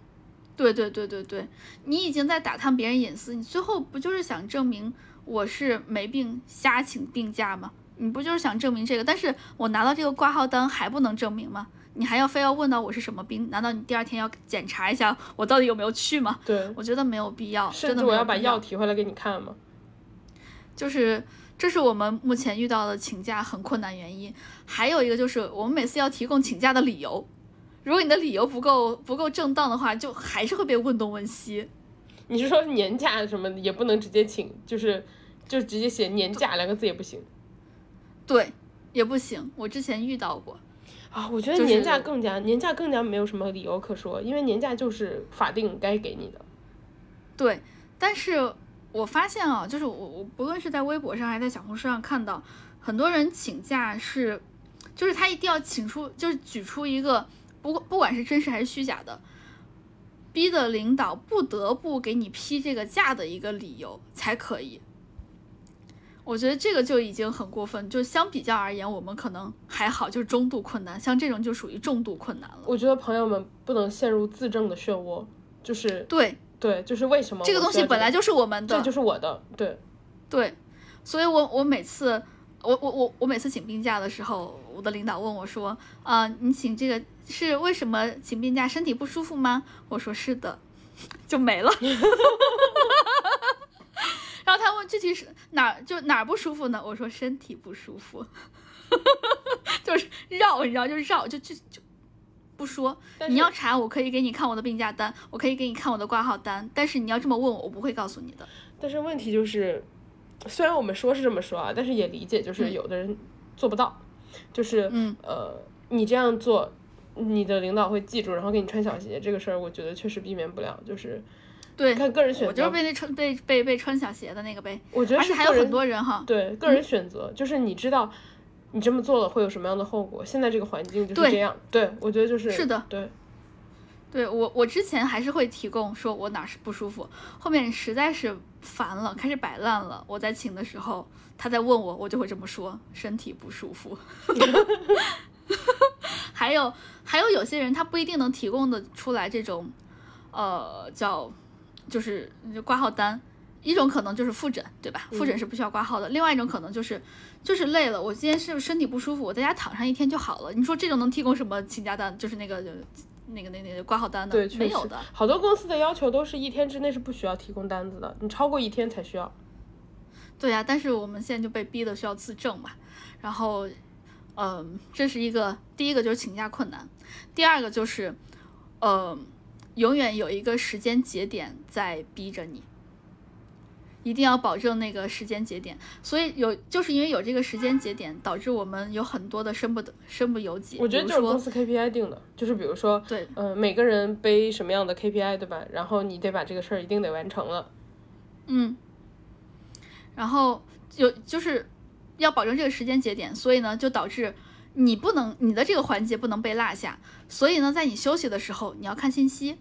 对对对对对，你已经在打探别人隐私，你最后不就是想证明我是没病瞎请病假吗？你不就是想证明这个？但是我拿到这个挂号单还不能证明吗？你还要非要问到我是什么病？难道你第二天要检查一下我到底有没有去吗？对，我觉得没有必要，甚真的我要把药提回来给你看吗。就是这是我们目前遇到的请假很困难原因。还有一个就是我们每次要提供请假的理由，如果你的理由不够不够正当的话，就还是会被问东问西。你是说年假什么的也不能直接请，就是就直接写年假两个字也不行对，也不行。我之前遇到过，啊？我觉得年假更加年假更加没有什么理由可说，因为年假就是法定该给你的。对，但是我发现啊，就是我我不论是在微博上还是在小红书上看到，很多人请假是，就是他一定要请出，就是举出一个不不管是真实还是虚假的，逼的领导不得不给你批这个假的一个理由才可以。我觉得这个就已经很过分，就相比较而言，我们可能还好，就是中度困难，像这种就属于重度困难了。我觉得朋友们不能陷入自证的漩涡，就是对，对，就是为什么这个东西本来就是我们的，这就是我的，对，对，所以我我每次我我我我每次请病假的时候，我的领导问我说，啊、你请这个是为什么请病假？身体不舒服吗？我说是的，<laughs> 就没了。<laughs> 然后他问具体是哪儿就哪儿不舒服呢？我说身体不舒服，<laughs> 就是绕，你知道，就绕，就就就不说。你要查，我可以给你看我的病假单，我可以给你看我的挂号单，但是你要这么问我，我不会告诉你的。但是问题就是，虽然我们说是这么说啊，但是也理解，就是有的人做不到，就是、嗯呃，你这样做，你的领导会记住，然后给你穿小鞋，这个事儿我觉得确实避免不了，就是对，看个人选择。我就是被那穿被被被穿小鞋的那个呗，我觉得是还有很多人哈，对个人选择，就是你知道你这么做了会有什么样的后果，现在这个环境就是这样，对我觉得就是是的，对，对我我之前还是会提供说我哪儿是不舒服，后面实在是烦了，开始摆烂了，我在请的时候，他在问我，我就会这么说，身体不舒服。<laughs> <laughs> 还有还有有些人他不一定能提供的出来这种，呃，叫就是挂号单。一种可能就是复诊，对吧？复诊是不需要挂号的。另外一种可能就是，就是累了，我今天是身体不舒服，我在家躺上一天就好了。你说这种能提供什么请假单？就是那个那个那个那个挂号单的，没有的。好多公司的要求都是一天之内是不需要提供单子的，你超过一天才需要。对呀、但是我们现在就被逼的需要自证嘛。然后，嗯、这是一个第一个就是请假困难，第二个就是，呃，永远有一个时间节点在逼着你。一定要保证那个时间节点，所以有就是因为有这个时间节点，导致我们有很多的身不得身不由己。我觉得就是公司 KPI 定的，就是比如说，对，嗯、每个人背什么样的 KPI，对吧？然后你得把这个事儿一定得完成了。嗯，然后有就是要保证这个时间节点，所以呢，就导致你不能你的这个环节不能被落下，所以呢，在你休息的时候，你要看信息，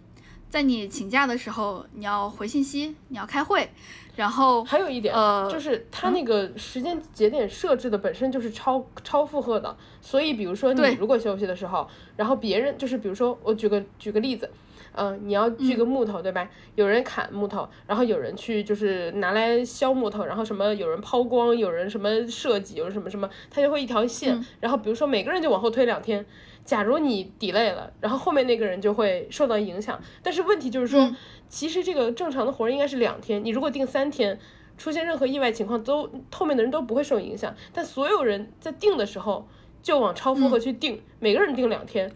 在你请假的时候，你要回信息，你要开会，然后还有一点，呃就是它那个时间节点设置的本身就是超超负荷的，所以比如说你如果休息的时候，然后别人就是比如说我举个举个例子，嗯、你要锯个木头、对吧？有人砍木头，然后有人去就是拿来削木头，然后什么有人抛光，有人什么设计，有人什么什么，它就会一条线，然后比如说每个人就往后推两天。假如你 delay 了，然后后面那个人就会受到影响。但是问题就是说，其实这个正常的活儿应该是两天，你如果定三天，出现任何意外情况都后面的人都不会受影响。但所有人在定的时候就往超负荷去定，每个人定两天，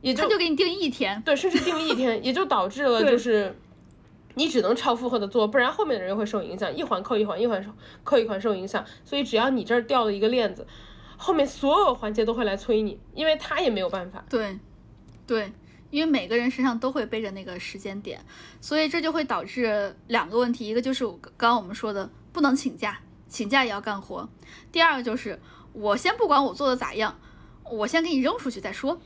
也就他就给你定一天。对，甚至定一天，也就导致了就是。你只能超负荷的做，不然后面的人又会受影响，一环扣一环，一环受扣一环受影响。所以只要你这儿掉了一个链子，后面所有环节都会来催你，因为他也没有办法。对，对，因为每个人身上都会背着那个时间点，所以这就会导致两个问题，一个就是我刚刚我们说的不能请假，请假也要干活；第二个就是我先不管我做的咋样，我先给你扔出去再说。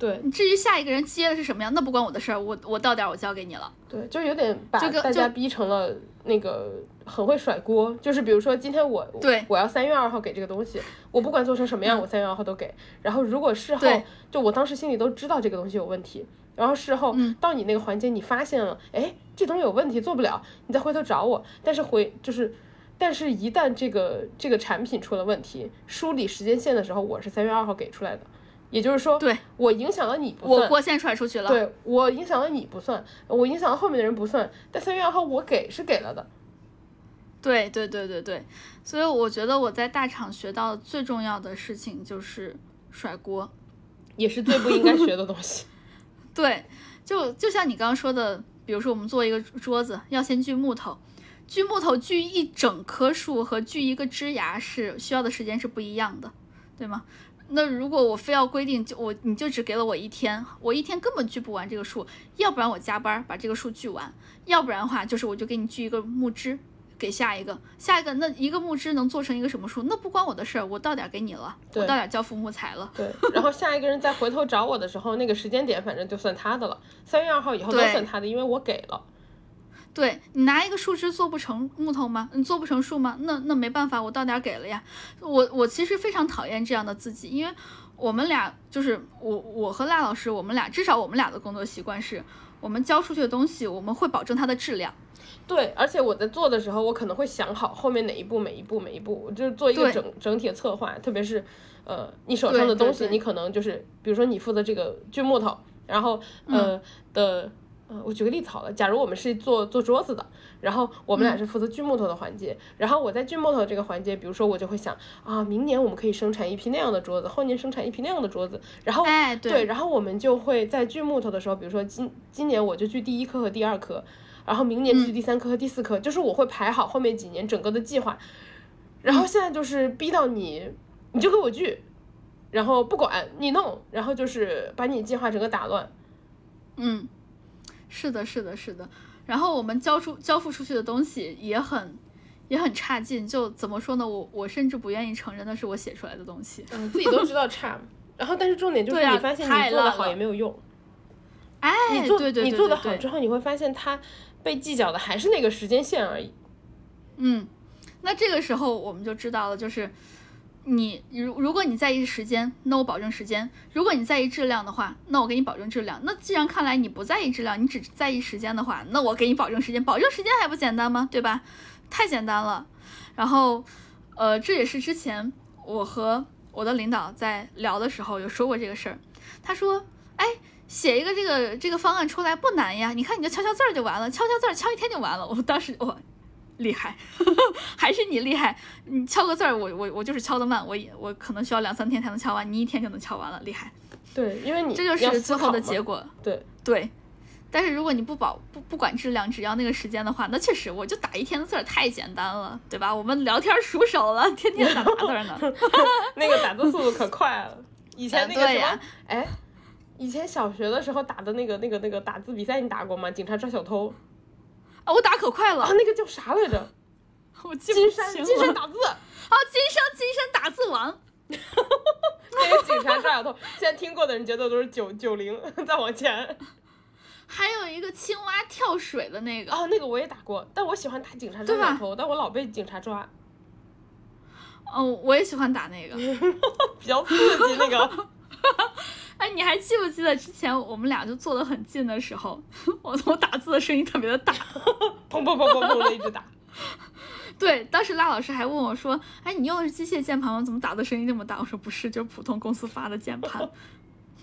对至于下一个人接的是什么样，那不关我的事儿，我我到点儿我交给你了。对，就有点把这个大家逼成了那个很会甩锅，就是比如说今天我对我要三月二号给这个东西，我不管做成什么样，我三月二号都给。然后如果事后就我当时心里都知道这个东西有问题，然后事后到你那个环节你发现了，哎，这东西有问题做不了，你再回头找我。但是回就是。但是，一旦这个这个产品出了问题，梳理时间线的时候，我是三月二号给出来的，也就是说，对我影响了你不算，我锅先甩出去了。对我影响了你不算，我影响了后面的人不算，但三月二号我给是给了的。对对对对对，所以我觉得我在大厂学到最重要的事情就是甩锅。也是最不应该学的东西。<laughs> 对，就就像你刚刚说的，比如说我们做一个桌子，要先锯木头，锯木头锯一整棵树和锯一个枝芽是需要的时间是不一样的，对吗？那如果我非要规定，就我你就只给了我一天，我一天根本锯不完这个树，要不然我加班把这个树锯完，要不然的话就是我就给你锯一个木枝。给下一个，下一个，那一个木枝能做成一个什么树？那不关我的事儿，我到点儿给你了，我到点儿交付木材了。对，然后下一个人再回头找我的时候，那个时间点反正就算他的了。三月二号以后都算他的，因为我给了。对你拿一个树枝做不成木头吗？你做不成树吗？那那没办法，我到点儿给了呀。我我其实非常讨厌这样的自己，因为我们俩就是我我和赖老师，我们俩至少我们俩的工作习惯是，我们交出去的东西我们会保证它的质量。对，而且我在做的时候，我可能会想好后面哪一步、每一步、每一步，我就是做一个整整体的策划。特别是，呃，你手上的东西，你可能就是，比如说你负责这个锯木头，然后呃、嗯的，呃，我举个例子好了，假如我们是做做桌子的，然后我们俩嗯。是负责锯木头的环节，然后我在锯木头这个环节，比如说我就会想啊，明年我们可以生产一批那样的桌子，后年生产一批那样的桌子，然后哎，对，然后我们就会在锯木头的时候，比如说今今年我就锯第一颗和第二颗，然后明年锯第三颗和第四颗，就是我会排好后面几年整个的计划。然后现在就是逼到你，你就给我锯，然后不管你弄，然后就是把你计划整个打乱。嗯，是的，是的，是的。然后我们交出交付出去的东西也很也很差劲，就怎么说呢？我我甚至不愿意承认那是我写出来的东西。嗯，自己都知道差。然后，但是重点就是你发现太你做的好也没有用。哎，你做对对对你做的好之后，你会发现它被计较的还是那个时间线而已。嗯，那这个时候我们就知道了，就是你如如果你在意时间，那我保证时间；如果你在意质量的话，那我给你保证质量。那既然看来你不在意质量，你只在意时间的话，那我给你保证时间。保证时间还不简单吗？对吧？太简单了。然后，呃，这也是之前我和我的领导在聊的时候有说过这个事儿。他说：“哎。”写一个这个这个方案出来不难呀，你看你就敲敲字儿就完了，敲敲字儿敲一天就完了。我当时我厉害，<laughs> 还是你厉害。你敲个字儿，我我我就是敲得慢，我也我可能需要两三天才能敲完，你一天就能敲完了，厉害。对，因为你这就是最后的结果。对对，但是如果你不保不不管质量，只要那个时间的话，那确实我就打一天的字儿太简单了，对吧？我们聊天熟手了，天天打打字儿呢。<laughs> 那个打字速度可快了。以前那个什么哎，以前小学的时候打的那个那个那个打字比赛，你打过吗？警察抓小偷啊，我打可快了啊，，那个叫啥来着？<laughs> 我记不金山。金山打字，啊，金山金山打字王。<laughs> 那个警察抓小偷。现在听过的人觉得都是九九零，再往前。<laughs> 还有一个青蛙跳水的那个，哦，那个我也打过，但我喜欢打警察抓小偷，但我老被警察抓，哦，我也喜欢打那个。比较刺激那个。<laughs> 哎，你还记不记得之前我们俩就坐得很近的时候，我我打字的声音特别的大。砰砰砰砰砰的一直打。对，当时拉老师还问我说：“哎，你用的是机械键盘吗？怎么打的声音这么大？”我说：“不是，就是普通公司发的键盘。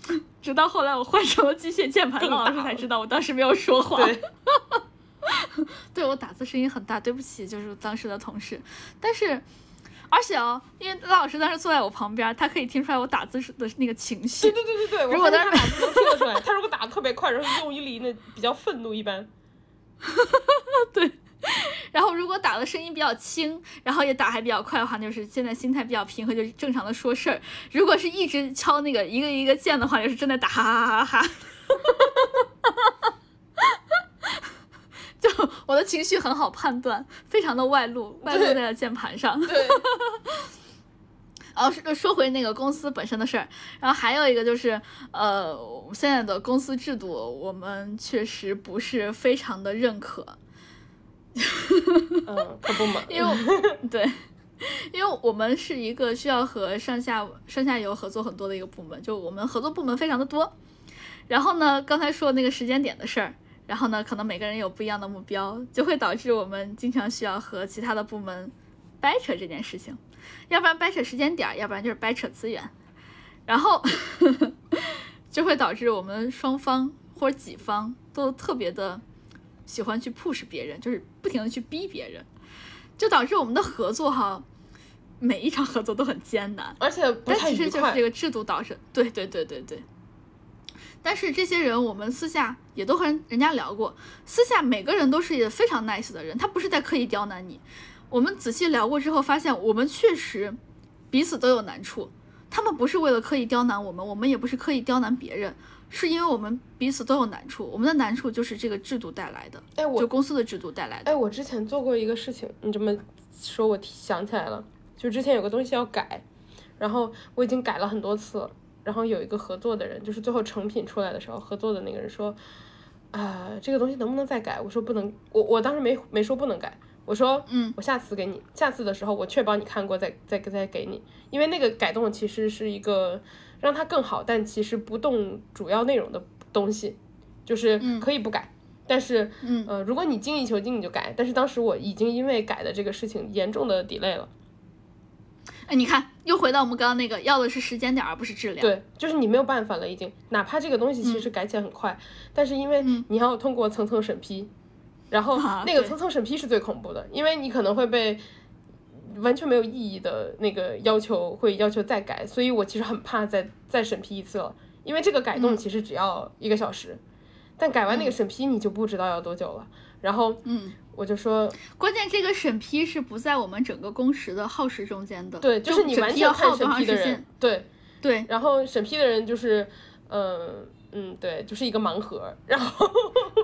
<laughs> ”直到后来我换成了机械键盘，更拉老师才知道我当时没有说谎。对，<laughs> 对我打字声音很大，对不起，就是当时的同事。但是，而且哦，因为拉老师当时坐在我旁边，他可以听出来我打字时的那个情绪对。对对对对，如果当时打字能听得出来，他如果打的特别快，然后用一离那比较愤怒一般。<laughs> 对然后如果打的声音比较轻，然后也打还比较快的话，就是现在心态比较平和，就是正常的说事儿。如果是一直敲那个一个一个键的话，就是正在打哈哈哈哈哈哈。<laughs> 就我的情绪很好判断，非常的外露，外露在了键盘上。对，然后说说回那个公司本身的事儿，然后还有一个就是，呃，现在的公司制度，我们确实不是非常的认可。嗯，可不嘛。<laughs> 因为我 <laughs> 对，因为我们是一个需要和上下上下游合作很多的一个部门，就我们合作部门非常的多。然后呢，刚才说那个时间点的事儿，然后呢，可能每个人有不一样的目标，就会导致我们经常需要和其他的部门掰扯这件事情，要不然掰扯时间点儿，要不然就是掰扯资源，然后 <laughs> 就会导致我们双方或者己方都特别的喜欢去 push 别人，就是不停的去逼别人，就导致我们的合作哈，每一场合作都很艰难。而且不但太愉快其实就是这。个制度导致，对对对对对。但是这些人，我们私下也都和人人家聊过，私下每个人都是非常 nice 的人，他不是在刻意刁难你。我们仔细聊过之后，发现我们确实彼此都有难处，他们不是为了刻意刁难我们，我们也不是刻意刁难别人，是因为我们彼此都有难处，我们的难处就是这个制度带来的，哎，我就公司的制度带来的。哎，我之前做过一个事情，你这么说，我想起来了，就之前有个东西要改，然后我已经改了很多次了，然后有一个合作的人，就是最后成品出来的时候，合作的那个人说，啊、这个东西能不能再改？我说不能，我我当时没没说不能改，我说，嗯，我下次给你，下次的时候我确保你看过再再再给你，因为那个改动其实是一个让它更好，但其实不动主要内容的东西，就是可以不改。但是，嗯呃，如果你精益求精，你就改。但是当时我已经因为改的这个事情严重的 delay 了。哎，你看，又回到我们刚刚那个，要的是时间点，而不是质量。对，就是你没有办法了，已经。哪怕这个东西其实改起来很快，但是因为你要通过层层审批，然后啊那个层层审批是最恐怖的，因为你可能会被完全没有意义的那个要求会要求再改，所以我其实很怕再再审批一次了，因为这个改动其实只要一个小时，但改完那个审批你就不知道要多久了。然后，嗯，我就说，关键这个审批是不在我们整个工时的耗时中间的，对，就是你完全看审耗多长批的人时间？，对，对，然后审批的人就是，嗯嗯，对，就是一个盲盒，<laughs> 然后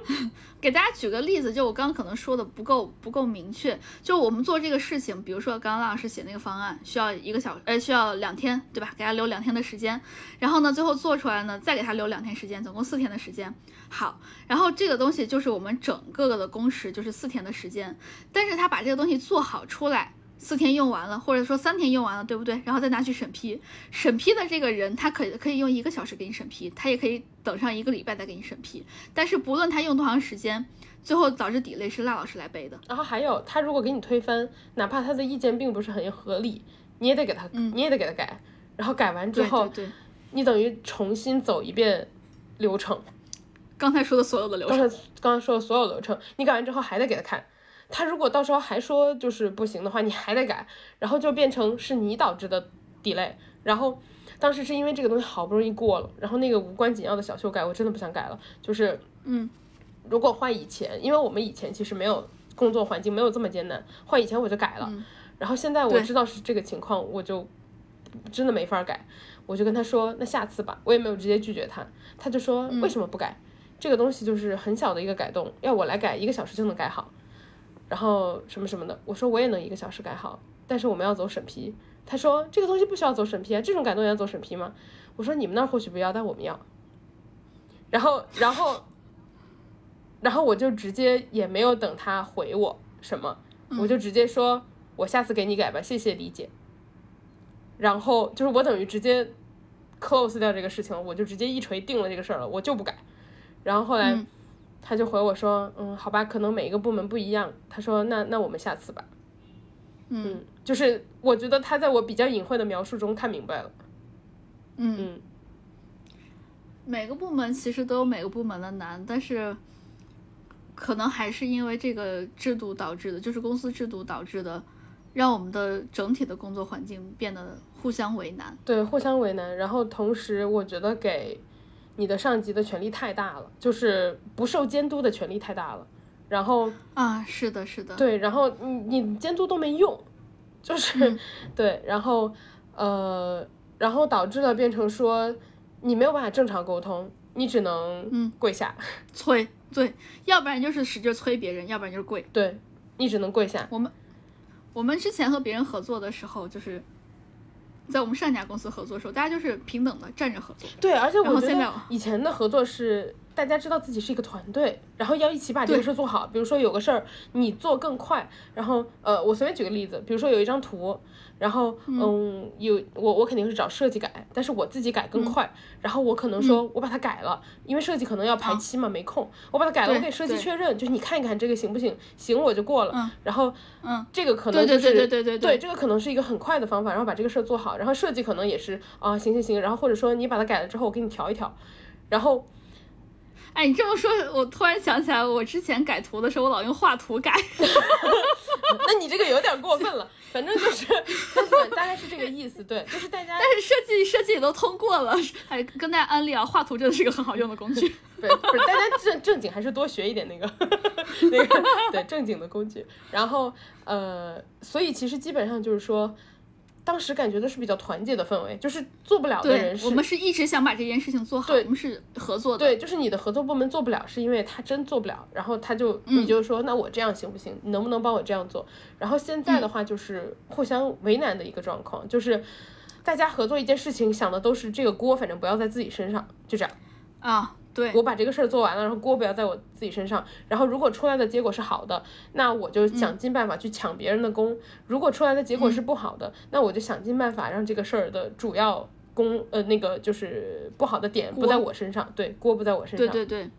<laughs> 给大家举个例子，就我刚刚可能说的不够不够明确，就我们做这个事情，比如说刚刚老师写那个方案需要一个小呃需要两天，对吧？给他留两天的时间，然后呢最后做出来呢再给他留两天时间，总共四天的时间。好，然后这个东西就是我们整个的工时就是四天的时间，但是他把这个东西做好出来。四天用完了，或者说三天用完了，对不对？然后再拿去审批，审批的这个人他可可以用一个小时给你审批，他也可以等上一个礼拜再给你审批。但是不论他用多长时间，最后导致底类是赖老师来背的。然后还有，他如果给你推翻，哪怕他的意见并不是很合理，你也得给他，你也得给他改。然后改完之对后，对对，你等于重新走一遍流程。刚才说的所有的流程，刚才刚才说的所有流程，你改完之后还得给他看。他如果到时候还说就是不行的话，你还得改，然后就变成是你导致的 delay。然后当时是因为这个东西好不容易过了，然后那个无关紧要的小修改，我真的不想改了。就是嗯，如果换以前，因为我们以前其实没有工作环境没有这么艰难，换以前我就改了。然后现在我知道是这个情况，我就真的没法改，我就跟他说那下次吧，我也没有直接拒绝他，他就说为什么不改？这个东西就是很小的一个改动，要我来改一个小时就能改好，然后什么什么的，我说我也能一个小时改好，但是我们要走审批。他说这个东西不需要走审批啊，这种改动也要走审批吗？我说你们那儿或许不要，但我们要。然后，然后，然后我就直接也没有等他回我什么，我就直接说，我下次给你改吧，谢谢理解。然后就是我等于直接 close 掉这个事情了，我就直接一锤定了这个事儿了，我就不改。然后后来他就回我说，嗯，好吧，可能每一个部门不一样。他说，那那我们下次吧。嗯，就是我觉得他在我比较隐晦的描述中看明白了。嗯，每个部门其实都有每个部门的难，但是。可能还是因为这个制度导致的，就是公司制度导致的，让我们的整体的工作环境变得互相为难。对，互相为难。然后同时，我觉得给你的上级的权力太大了，就是不受监督的权力太大了。然后啊，是的，是的。对，然后你你监督都没用，就是 <laughs> 对，然后呃，然后导致了变成说你没有办法正常沟通，你只能嗯跪下 <laughs> 催。对，要不然就是使劲催别人，要不然就是跪。对，你只能跪下。我们我们之前和别人合作的时候，就是在我们上家公司合作的时候，大家就是平等的站着合作。对，而且我觉得以前的合作是。大家知道自己是一个团队，然后要一起把这个事儿做好。比如说有个事儿你做更快，然后呃，我随便举个例子，比如说有一张图，然后嗯，有我我肯定是找设计改，但是我自己改更快。然后我可能说我把它改了，因为设计可能要排期嘛，没空，我把它改了，我给设计确认，就是你看一看这个行不行？行我就过了。然后嗯，这个可能就是对对对对对，这个可能是一个很快的方法，然后把这个事儿做好。然后设计可能也是啊，行行行，然后或者说你把它改了之后，我给你调一调，然后。哎，你这么说，我突然想起来，我之前改图的时候，我老用画图改。<laughs> 那你这个有点过分了，反正就是，大概是这个意思，对，就是大家。但是设计设计也都通过了，还跟大家安利啊，画图真的是一个很好用的工具。对，不是大家正正经还是多学一点那个那个对正经的工具。然后呃，所以其实基本上就是说。当时感觉的是比较团结的氛围，就是做不了的人是。我们是一直想把这件事情做好，我们是合作的。对，就是你的合作部门做不了，是因为他真做不了，然后他就你就说那我这样行不行？你能不能帮我这样做？然后现在的话就是互相为难的一个状况，就是大家合作一件事情想的都是这个锅，反正不要在自己身上，就这样啊。对我把这个事儿做完了，然后锅不要在我自己身上。然后如果出来的结果是好的，那我就想尽办法去抢别人的功；如果出来的结果是不好的，那我就想尽办法让这个事儿的主要功呃那个就是不好的点不在我身上，对，锅不在我身上。对对对。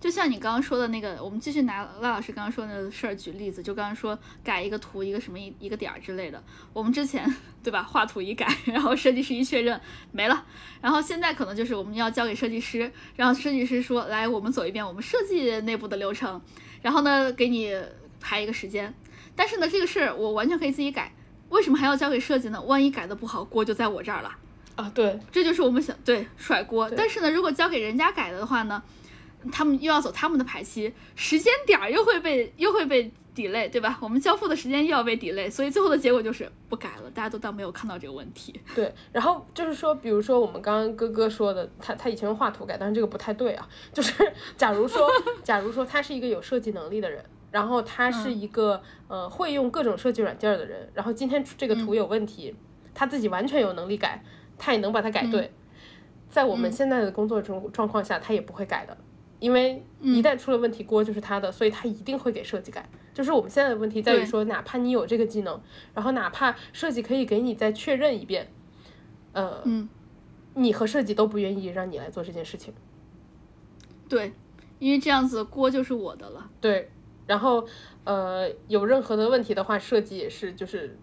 就像你刚刚说的那个，我们继续拿赖老师刚刚说那个事儿举例子，就刚刚说改一个图，一个什么一一个点儿之类的，我们之前 <laughs> 对吧，画图一改，然后设计师一确认没了，然后现在可能就是我们要交给设计师，然后设计师说来，我们走一遍我们设计内部的流程，然后呢给你排一个时间，但是呢这个事儿我完全可以自己改，为什么还要交给设计呢？万一改的不好，锅就在我这儿了。啊，对，这就是我们想对甩锅，但是呢如果交给人家改的话呢？他们又要走他们的排期，时间点儿又会被又会被 delay，对吧？我们交付的时间又要被 delay，所以最后的结果就是不改了，大家都当没有看到这个问题。对，然后就是说，比如说我们刚刚哥哥说的，他他以前用画图改，但是这个不太对啊。就是 <laughs> 假如说，假如说他是一个有设计能力的人，然后他是一个呃会用各种设计软件的人，然后今天这个图有问题，他自己完全有能力改，他也能把它改对，在我们现在的工作中状况下，他也不会改的。因为一旦出了问题，锅就是他的，所以他一定会给设计改。就是我们现在的问题在于说，哪怕你有这个技能，然后哪怕设计可以给你再确认一遍，呃，你和设计都不愿意让你来做这件事情。对，因为这样子锅就是我的了。对，然后呃，有任何的问题的话，设计也是就是。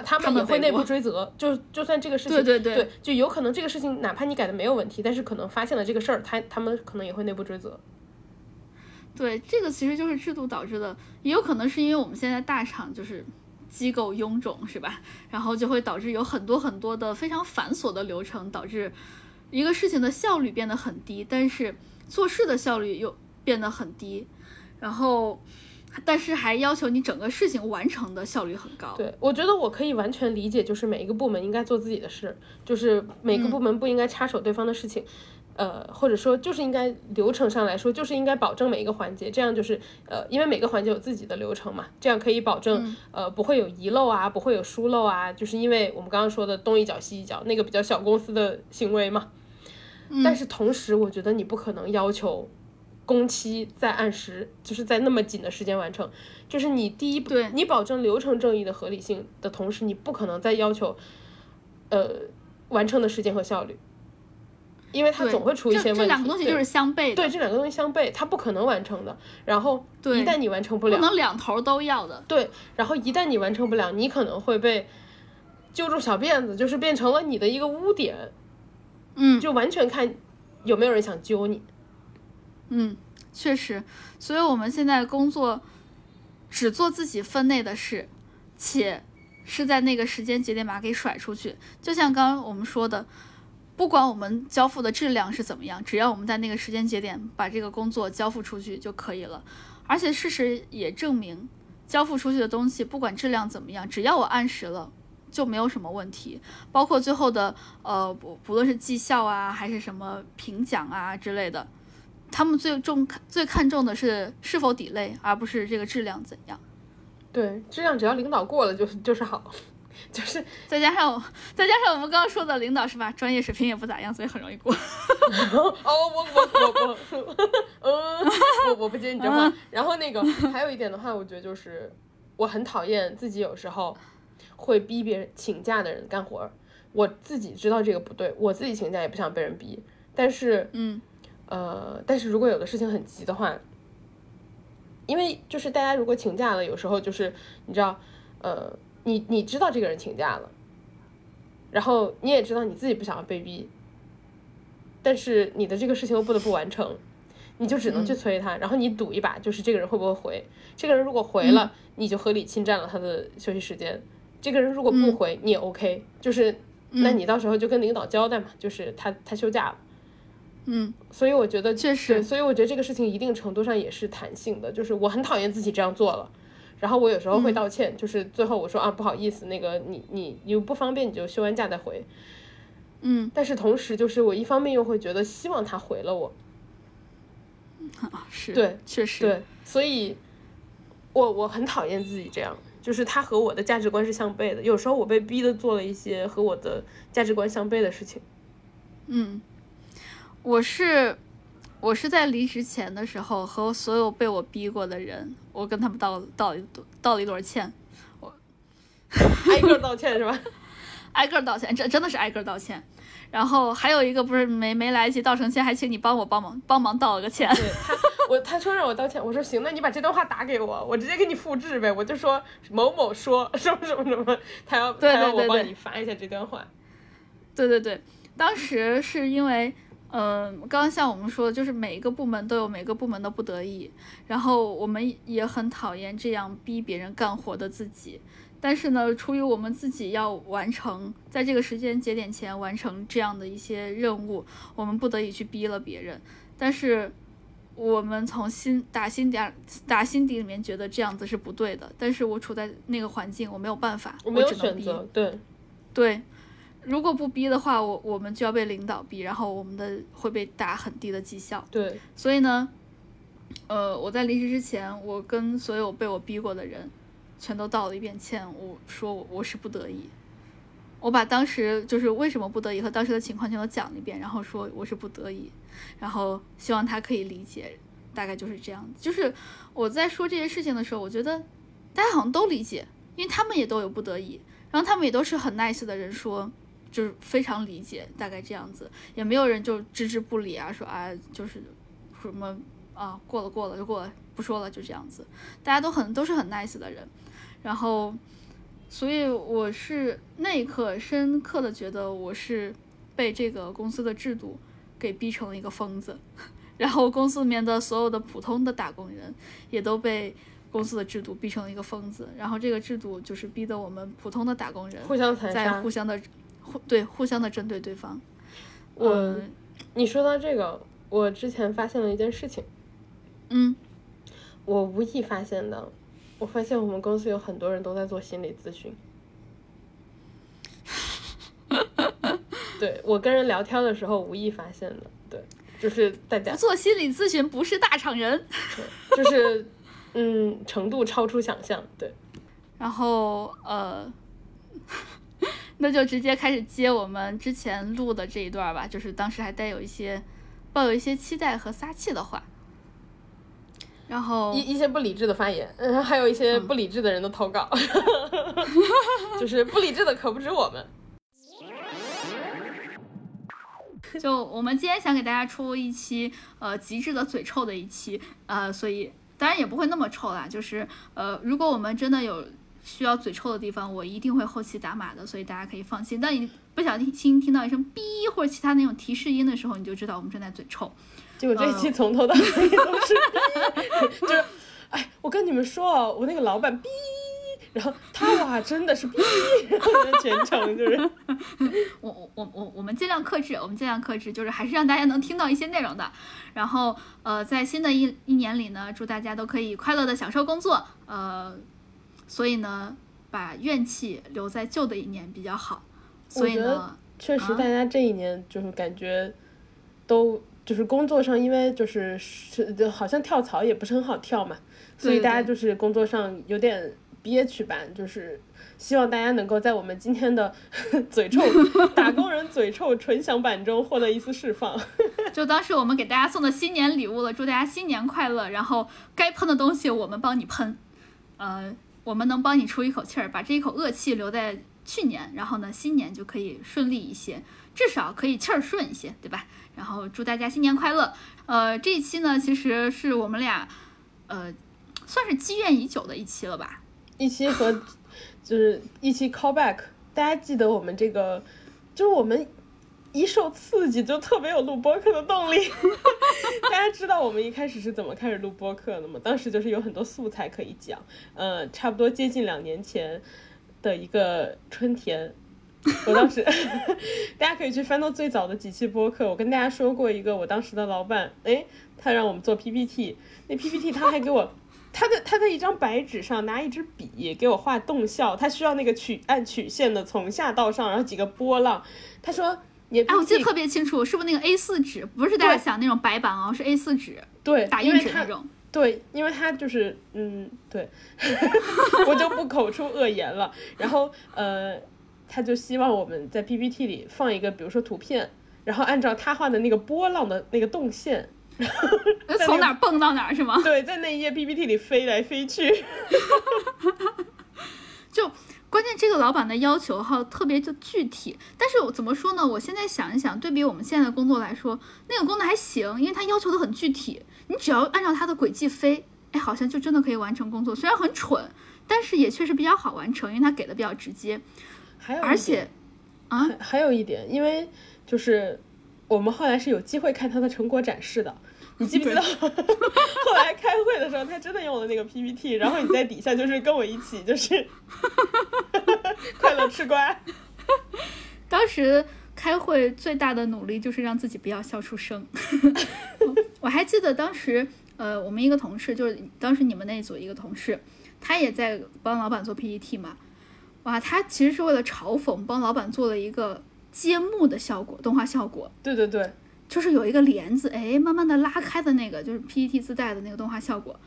他他们也会内部追责，就就算这个事情，对对对，就有可能这个事情，哪怕你改的没有问题，但是可能发现了这个事儿，他他们可能也会内部追责。对，这个其实就是制度导致的，也有可能是因为我们现在大厂就是机构臃肿，是吧？然后就会导致有很多很多的非常繁琐的流程，导致一个事情的效率变得很低，但是做事的效率又变得很低，然后。但是还要求你整个事情完成的效率很高。对，我觉得我可以完全理解，就是每一个部门应该做自己的事，就是每个部门不应该插手对方的事情，呃，或者说就是应该流程上来说，就是应该保证每一个环节，这样就是呃，因为每个环节有自己的流程嘛，这样可以保证呃不会有遗漏啊，不会有疏漏啊，就是因为我们刚刚说的东一脚西一脚，那个比较小公司的行为嘛。但是同时，我觉得你不可能要求。工期在按时，就是在那么紧的时间完成。就是你第一，对你保证流程正义的合理性的同时，你不可能再要求，呃，完成的时间和效率，因为它总会出一些问题。这两个东西就是相悖的。对，这两个东西相悖，它不可能完成的。然后一旦你完成不了，不能两头都要的。对，然后一旦你完成不了，你可能会被揪住小辫子，就是变成了你的一个污点。嗯，就完全看有没有人想揪你。嗯，确实，所以我们现在工作。只做自己分内的事，且是在那个时间节点把它给甩出去。就像刚刚我们说的，不管我们交付的质量是怎么样，只要我们在那个时间节点把这个工作交付出去就可以了。而且事实也证明，交付出去的东西不管质量怎么样，只要我按时了，就没有什么问题。包括最后的呃，不不论是绩效啊，还是什么评奖啊之类的。他们最重看最看重的是是否抵类，而不是这个质量怎样。对，质量只要领导过了就就是好，<laughs> 就是再加上再加上我们刚刚说的领导是吧，专业水平也不咋样，所以很容易过。<laughs> 哦，我我我我，嗯，我我不接你这话。然后那个还有一点的话，我觉得就是我很讨厌自己有时候会逼别人请假的人干活儿。我自己知道这个不对，我自己请假也不想被人逼，但是嗯。呃，但是如果有的事情很急的话，因为就是大家如果请假了，有时候就是你知道，呃，你你知道这个人请假了，然后你也知道你自己不想要被逼，但是你的这个事情又不得不完成，你就只能去催他，然后你赌一把，就是这个人会不会回。这个人如果回了，你就合理侵占了他的休息时间；这个人如果不回，你也 OK，就是那你到时候就跟领导交代嘛，就是他他休假了。嗯，所以我觉得确实，所以我觉得这个事情一定程度上也是弹性的，就是我很讨厌自己这样做了，然后我有时候会道歉，就是最后我说啊不好意思，那个你你你不方便你就休完假再回，嗯，但是同时就是我一方面又会觉得希望他回了我，啊是对，确实。对，所以我我很讨厌自己这样，就是他和我的价值观是相悖的，有时候我被逼的做了一些和我的价值观相悖的事情，嗯。我是，我是在离职前的时候和所有被我逼过的人，我跟他们道道一道了一轮歉，我 <laughs> 挨个道歉是吧？<laughs> 挨个道歉，真真的是挨个道歉。然后还有一个不是没没来得及道成歉，还请你帮我帮忙帮忙道了个歉。对他，我他说让我道歉，我说行，那你把这段话打给我，我直接给你复制呗，我就说某某说什么什么什么，他要他要我帮你发一下这段话。对对对，当时是因为。嗯，刚刚像我们说的，就是每一个部门都有每个部门的不得已，然后我们也很讨厌这样逼别人干活的自己。但是呢，出于我们自己要完成在这个时间节点前完成这样的一些任务，我们不得已去逼了别人。但是我们从心打心底打心底里面觉得这样子是不对的。但是我处在那个环境，我没有办法，我没有选择，对，对。如果不逼的话，我我们就要被领导逼，然后我们的会被打很低的绩效。对，所以呢，呃，我在离职之前，我跟所有被我逼过的人，全都道了一遍歉。我说我我是不得已，我把当时就是为什么不得已和当时的情况全都讲了一遍，然后说我是不得已，然后希望他可以理解，大概就是这样。就是我在说这些事情的时候，我觉得大家好像都理解，因为他们也都有不得已，然后他们也都是很 nice 的人说。就是非常理解，大概这样子，也没有人就置之不理啊，说啊，就是什么啊，过了过了就过了，不说了，就这样子，大家都很都是很 nice 的人，然后，所以我是那一刻深刻的觉得我是被这个公司的制度给逼成了一个疯子，<laughs> 然后公司里面的所有的普通的打工人也都被公司的制度逼成了一个疯子，然后这个制度就是逼得我们普通的打工人互相在互相的。互对互相的针对对方，我，你说到这个，我之前发现了一件事情，嗯，我无意发现的，我发现我们公司有很多人都在做心理咨询，对我跟人聊天的时候无意发现的，对，就是大家做心理咨询不是大厂人，<laughs> 对，就是嗯程度超出想象，对，然后呃。那就直接开始接我们之前录的这一段吧，就是当时还带有一些抱有一些期待和撒气的话。然后一一些不理智的发言，嗯，还有一些不理智的人的投稿，<laughs> 就是不理智的可不止我们。<laughs> 就我们今天想给大家出一期呃极致的嘴臭的一期，呃，所以当然也不会那么臭啦，就是呃，如果我们真的有需要嘴臭的地方，我一定会后期打码的，所以大家可以放心。当你不小心听到一声哔或者其他那种提示音的时候，你就知道我们正在嘴臭。结果这一期从头到尾都是，<laughs> 就是，哎，我跟你们说哦，我那个老板哔，然后他哇真的是哔，然后全程就是，<laughs> 我我我我我们尽量克制，我们尽量克制，就是还是让大家能听到一些内容的。然后呃，在新的一一年里呢，祝大家都可以快乐的享受工作。呃，所以呢，把怨气留在旧的一年比较好。所以呢，确实大家这一年就是感觉都。就是工作上，因为就是好像跳槽也不是很好跳嘛，所以大家就是工作上有点憋屈吧。就是希望大家能够在我们今天的 <laughs> 嘴臭打工人嘴臭纯享版中获得一丝释放。<laughs> 就当是我们给大家送的新年礼物了，祝大家新年快乐。然后该喷的东西我们帮你喷，呃，我们能帮你出一口气儿，把这一口恶气留在去年，然后呢，新年就可以顺利一些，至少可以气儿顺一些，对吧？然后祝大家新年快乐。呃，这一期呢，其实是我们俩，呃，算是积怨已久的一期了吧？一期和就是一期 callback。大家记得我们这个，就是我们一受刺激就特别有录播客的动力。<laughs> 大家知道我们一开始是怎么开始录播客的吗？当时就是有很多素材可以讲。呃，差不多接近两年前的一个春天。我当时，<laughs> 大家可以去翻到最早的几期播客。我跟大家说过一个，我当时的老板，哎，他让我们做 PPT，那 PPT 他还给我，<laughs> 他的他在一张白纸上拿一支笔给我画动效，他需要那个曲按曲线的从下到上，然后几个波浪。他说，你哎，我记得特别清楚，是不是那个 A 四纸？不是大家想那种白板哦，是 A 四纸，对，打印纸那种。对，因为他就是，嗯，对，<laughs> 我就不口出恶言了。然后，呃。他就希望我们在 PPT 里放一个，比如说图片，然后按照他画的那个波浪的那个动线，从哪蹦到哪是吗？对，在那一页 PPT 里飞来飞去。<laughs> 就关键这个老板的要求哈特别就具体，但是我怎么说呢？我现在想一想，对比我们现在的工作来说，那个工作还行，因为他要求的很具体，你只要按照他的轨迹飞，哎，好像就真的可以完成工作。虽然很蠢，但是也确实比较好完成，因为他给的比较直接。还有，而且，啊，还有一点，因为就是我们后来是有机会看他的成果展示的，你记不记得？<laughs> 后来开会的时候，他真的用了那个 PPT，然后你在底下就是跟我一起就是 <laughs> 快乐吃瓜。<laughs> 当时开会最大的努力就是让自己不要笑出声。我还记得当时，呃，我们一个同事，就是当时你们那组一个同事，他也在帮老板做 PPT 嘛。哇，他其实是为了嘲讽，帮老板做了一个揭幕的效果，动画效果。对对对，就是有一个帘子，哎，慢慢的拉开的那个，就是 P E T 自带的那个动画效果，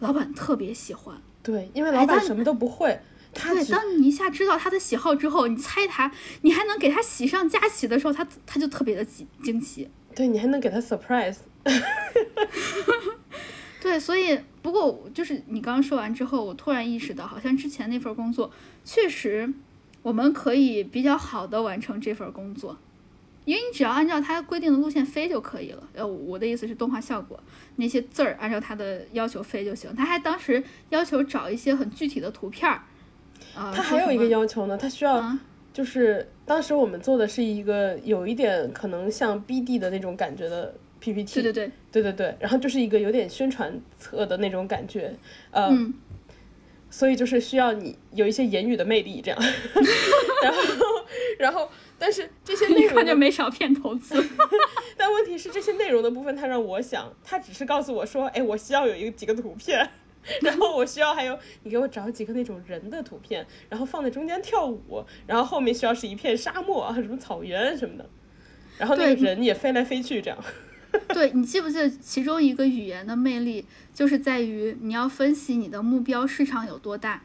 老板特别喜欢。对，因为老板什么都不会。他对，当你一下知道他的喜好之后，你猜他，你还能给他喜上加喜的时候，他他就特别的惊惊喜。对你还能给他 surprise。<laughs> <laughs> 对，所以不过就是你刚刚说完之后，我突然意识到，好像之前那份工作确实我们可以比较好的完成这份工作，因为你只要按照它规定的路线飞就可以了。呃，我的意思是动画效果那些字儿按照它的要求飞就行。他还当时要求找一些很具体的图片儿。啊，他还有一个要求呢，他需要就是当时我们做的是一个有一点可能像 BD 的那种感觉的。PPT，对对对对对对，然后就是一个有点宣传册的那种感觉，呃，所以就是需要你有一些言语的魅力这样，<laughs> 然后 <laughs> 然后但是这些 <laughs> 内容就没少骗投资，<laughs> 但问题是这些内容的部分他让我想，他只是告诉我说，哎，我需要有一个几个图片，<laughs> 然后我需要还有你给我找几个那种人的图片，然后放在中间跳舞，然后后面需要是一片沙漠啊，什么草原什么的，然后那个人也飞来飞去这样。对你记不记得其中一个语言的魅力，就是在于你要分析你的目标市场有多大。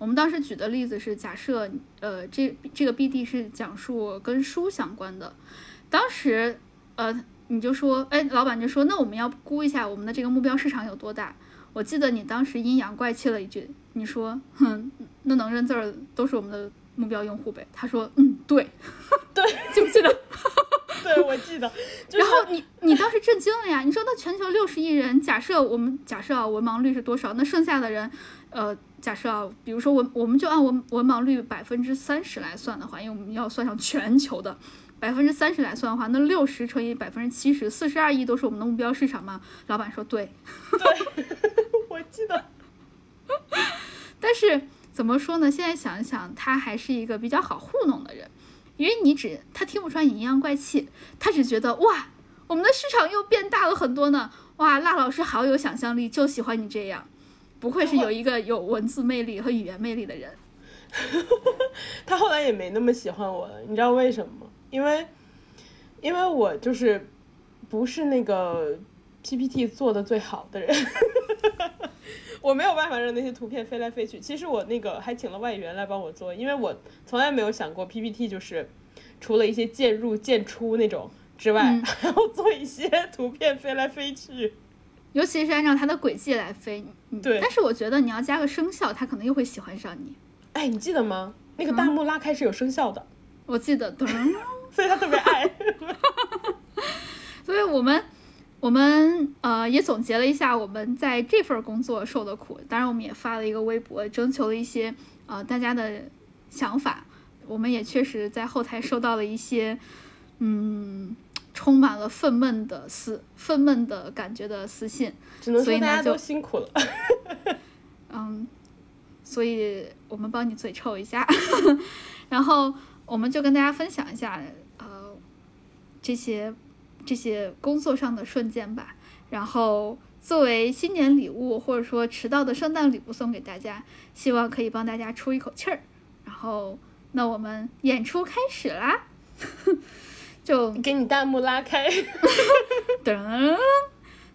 我们当时举的例子是，假设呃这这个 BD 是讲述跟书相关的，当时呃你就说，哎，老板就说，那我们要估一下我们的这个目标市场有多大。我记得你当时阴阳怪气了一句，你说：“哼，那能认字儿都是我们的目标用户呗。”他说：“嗯，对，对，<laughs> 记不记得？<laughs> ”对，我记得。然后你你当时震惊了呀！你说那全球六十亿人，假设我们假设啊文盲率是多少？那剩下的人，呃，假设啊，比如说我我们就按文文盲率百分之三十来算的话，因为我们要算上全球的。百分之三十来算的话，那六十乘以百分之七十，四十二亿都是我们的目标市场嘛？老板说对。对，<laughs> 我记得。<laughs> 但是怎么说呢？现在想一想，他还是一个比较好糊弄的人，因为你只他听不出来阴阳怪气，他只觉得哇，我们的市场又变大了很多呢。哇，辣老师好有想象力，就喜欢你这样，不愧是有一个有文字魅力和语言魅力的人。<laughs> 他后来也没那么喜欢我了，你知道为什么吗？因为，因为我就是不是那个 PPT 做的最好的人，<laughs> 我没有办法让那些图片飞来飞去。其实我那个还请了外援来帮我做，因为我从来没有想过 PPT 就是除了一些渐入渐出那种之外，<laughs> 还要做一些图片飞来飞去，尤其是按照它的轨迹来飞。对，但是我觉得你要加个声效，他可能又会喜欢上你。哎，你记得吗？那个弹幕拉开是有声效的，我记得。<laughs> 所以他特别爱，<laughs> 所以我们我们呃也总结了一下我们在这份工作受的苦，当然我们也发了一个微博，征求了一些呃大家的想法，我们也确实在后台收到了一些嗯充满了愤懑的私愤懑的感觉的私信，只能说大家都辛苦了，<laughs> 嗯，所以我们帮你嘴臭一下，<laughs> 然后我们就跟大家分享一下呃。这些这些工作上的瞬间吧，然后作为新年礼物或者说迟到的圣诞礼物送给大家，希望可以帮大家出一口气儿。然后，那我们演出开始啦，就给你弹幕拉开。<laughs> 噔，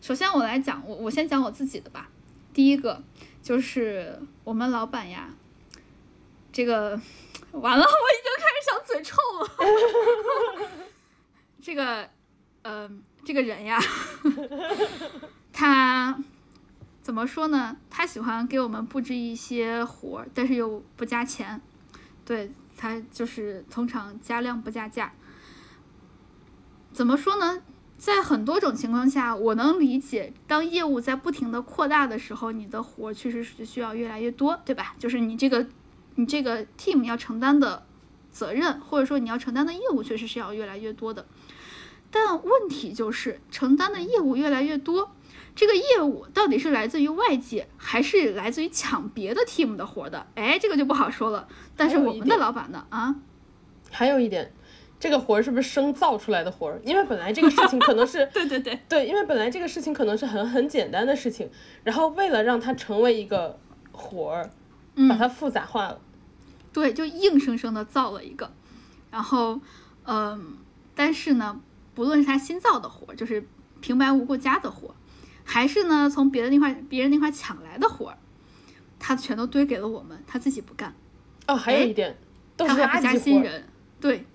首先我来讲，我我先讲我自己的吧。第一个就是我们老板呀，这个完了，我已经开始想嘴臭了。<laughs> 这个，嗯，这个人呀，<laughs> 他怎么说呢？他喜欢给我们布置一些活儿，但是又不加钱。对他就是通常加量不加价。怎么说呢？在很多种情况下，我能理解，当业务在不停的扩大的时候，你的活儿确实是需要越来越多，对吧？就是你这个，你这个 team 要承担的责任，或者说你要承担的业务，确实是要越来越多的。但问题就是承担的业务越来越多，这个业务到底是来自于外界，还是来自于抢别的 team 的活的？哎，这个就不好说了。但是我们的老板呢？啊，还有一点，这个活儿是不是生造出来的活儿？因为本来这个事情可能是 <laughs> 对对对对，因为本来这个事情可能是很很简单的事情，然后为了让它成为一个活儿，把它复杂化了。对，就硬生生的造了一个，然后嗯，但是呢。不论是他新造的活儿，就是平白无故加的活儿，还是呢从别的那块别人那块抢来的活儿，他全都堆给了我们，他自己不干。哦，还有一点，他还不加新人，对，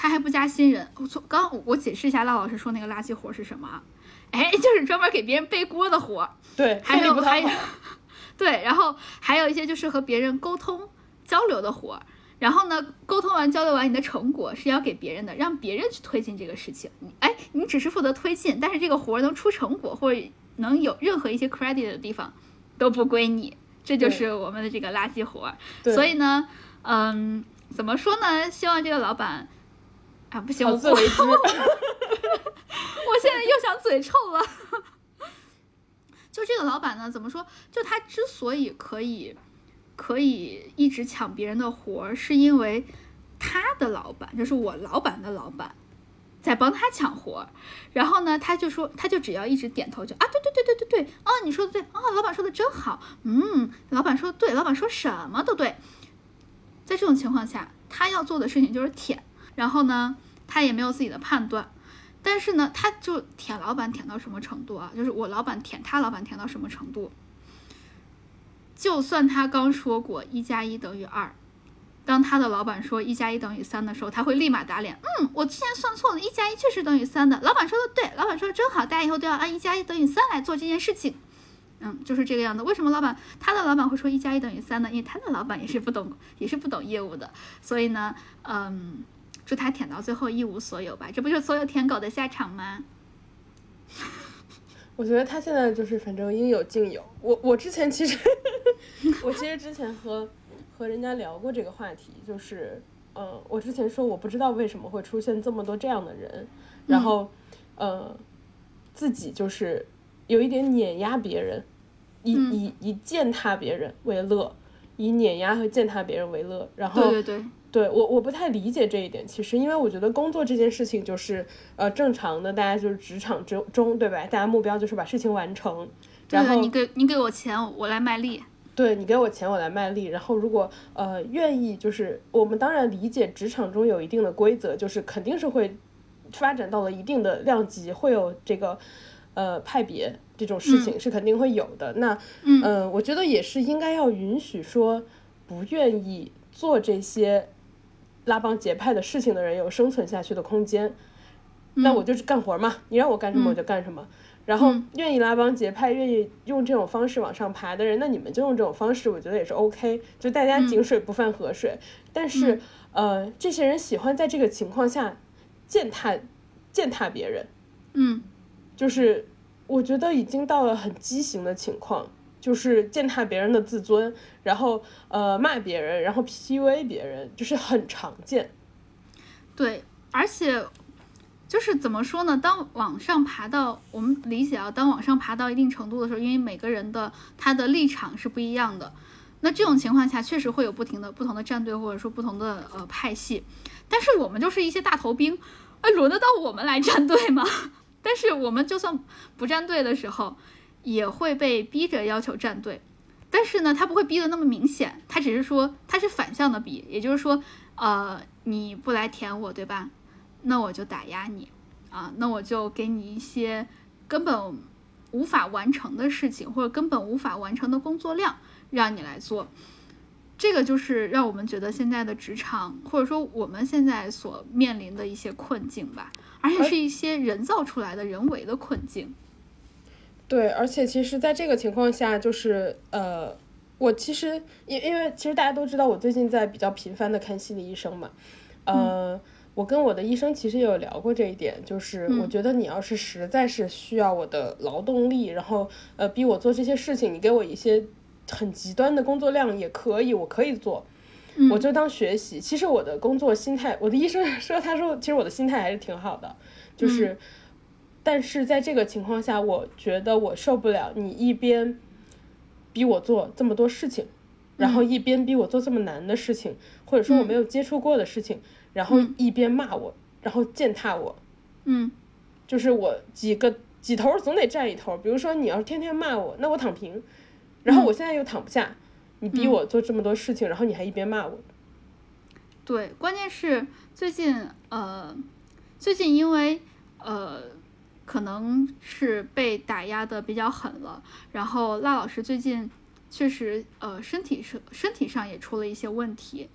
他还不加新人。我从刚我解释一下，赖老师说那个垃圾活是什么？哎，就是专门给别人背锅的活。对，还有还有，对，然后还有一些就是和别人沟通交流的活。然后呢，沟通完、交流完，你的成果是要给别人的，让别人去推进这个事情。哎，你只是负责推进，但是这个活能出成果或者能有任何一些 credit 的地方，都不归你。这就是我们的这个垃圾活。所以呢，嗯，怎么说呢？希望这个老板啊，不行，我自为之。<laughs> 我现在又想嘴臭了。<laughs> 就这个老板呢，怎么说？就他之所以可以。可以一直抢别人的活儿，是因为他的老板，就是我老板的老板，在帮他抢活儿。然后呢，他就说，他就只要一直点头，就啊，对对对对对对，哦，你说的对，啊，老板说的真好，嗯，老板说的对，老板说什么都对。在这种情况下，他要做的事情就是舔。然后呢，他也没有自己的判断，但是呢，他就舔老板舔到什么程度啊？就是我老板舔他老板舔到什么程度？就算他刚说过一加一等于二，当他的老板说一加一等于三的时候，他会立马打脸。嗯，我之前算错了，一加一确实等于三的。老板说的对，老板说的真好，大家以后都要按一加一等于三来做这件事情。嗯，就是这个样子。为什么老板他的老板会说一加一等于三呢？因为他的老板也是不懂，也是不懂业务的。所以呢，嗯，祝他舔到最后一无所有吧。这不就是所有舔狗的下场吗？<laughs> 我觉得他现在就是反正应有尽有。我我之前其实，<laughs> 我其实之前和和人家聊过这个话题，就是呃，我之前说我不知道为什么会出现这么多这样的人，然后呃，自己就是有一点碾压别人，以以以践踏别人为乐，以碾压和践踏别人为乐，然后对对对。对我我不太理解这一点，其实因为我觉得工作这件事情就是呃正常的，大家就是职场之中对吧？大家目标就是把事情完成。然后你给你给我钱，我来卖力。对你给我钱，我来卖力。然后如果呃愿意，就是我们当然理解职场中有一定的规则，就是肯定是会发展到了一定的量级，会有这个呃派别这种事情是肯定会有的。那嗯，我觉得也是应该要允许说不愿意做这些。拉帮结派的事情的人有生存下去的空间，那我就是干活嘛，你让我干什么我就干什么。然后愿意拉帮结派、愿意用这种方式往上爬的人，那你们就用这种方式，我觉得也是 OK。就大家井水不犯河水。但是呃，这些人喜欢在这个情况下践踏践踏别人，嗯，就是我觉得已经到了很畸形的情况。就是践踏别人的自尊，然后呃骂别人，然后 PUA 别人，就是很常见。对，而且就是怎么说呢？当往上爬到我们理解啊，当往上爬到一定程度的时候，因为每个人的他的立场是不一样的，那这种情况下确实会有不停的不同的战队或者说不同的呃派系。但是我们就是一些大头兵，哎，轮得到我们来站队吗？<laughs> 但是我们就算不站队的时候。也会被逼着要求站队，但是呢，他不会逼得那么明显，他只是说他是反向的逼，也就是说，呃，你不来舔我，对吧？那我就打压你，啊，那我就给你一些根本无法完成的事情，或者根本无法完成的工作量，让你来做。这个就是让我们觉得现在的职场，或者说我们现在所面临的一些困境吧，而且是一些人造出来的人为的困境。对，而且其实，在这个情况下，就是呃，我其实因因为其实大家都知道，我最近在比较频繁的看心理医生嘛，呃，我跟我的医生其实也有聊过这一点，就是我觉得你要是实在是需要我的劳动力，然后呃逼我做这些事情，你给我一些很极端的工作量也可以，我可以做，我就当学习。其实我的工作心态，我的医生说，他说其实我的心态还是挺好的，就是。但是在这个情况下，我觉得我受不了你一边逼我做这么多事情，然后一边逼我做这么难的事情，或者说我没有接触过的事情，然后一边骂我，然后践踏我。嗯，就是我几个几头总得占一头。比如说你要是天天骂我，那我躺平，然后我现在又躺不下，你逼我做这么多事情，然后你还一边骂我。对，关键是最近呃，最近因为呃。可能是被打压的比较狠了，然后赖老师最近确实呃身体是身体上也出了一些问题，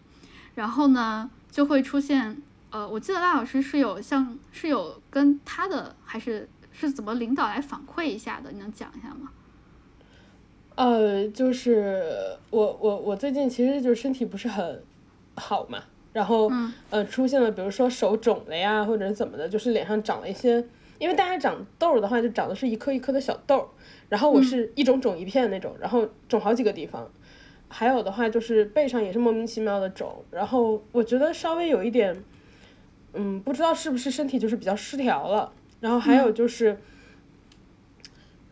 然后呢就会出现呃，我记得赖老师是有像是有跟他的还是是怎么领导来反馈一下的，你能讲一下吗？呃，就是我我我最近其实就是身体不是很好嘛，然后呃出现了比如说手肿了呀，或者是怎么的，就是脸上长了一些。因为大家长痘的话，就长的是一颗一颗的小痘，然后我是一种肿一片那种，然后肿好几个地方，还有的话就是背上也是莫名其妙的肿，然后我觉得稍微有一点，嗯，不知道是不是身体就是比较失调了，然后还有就是，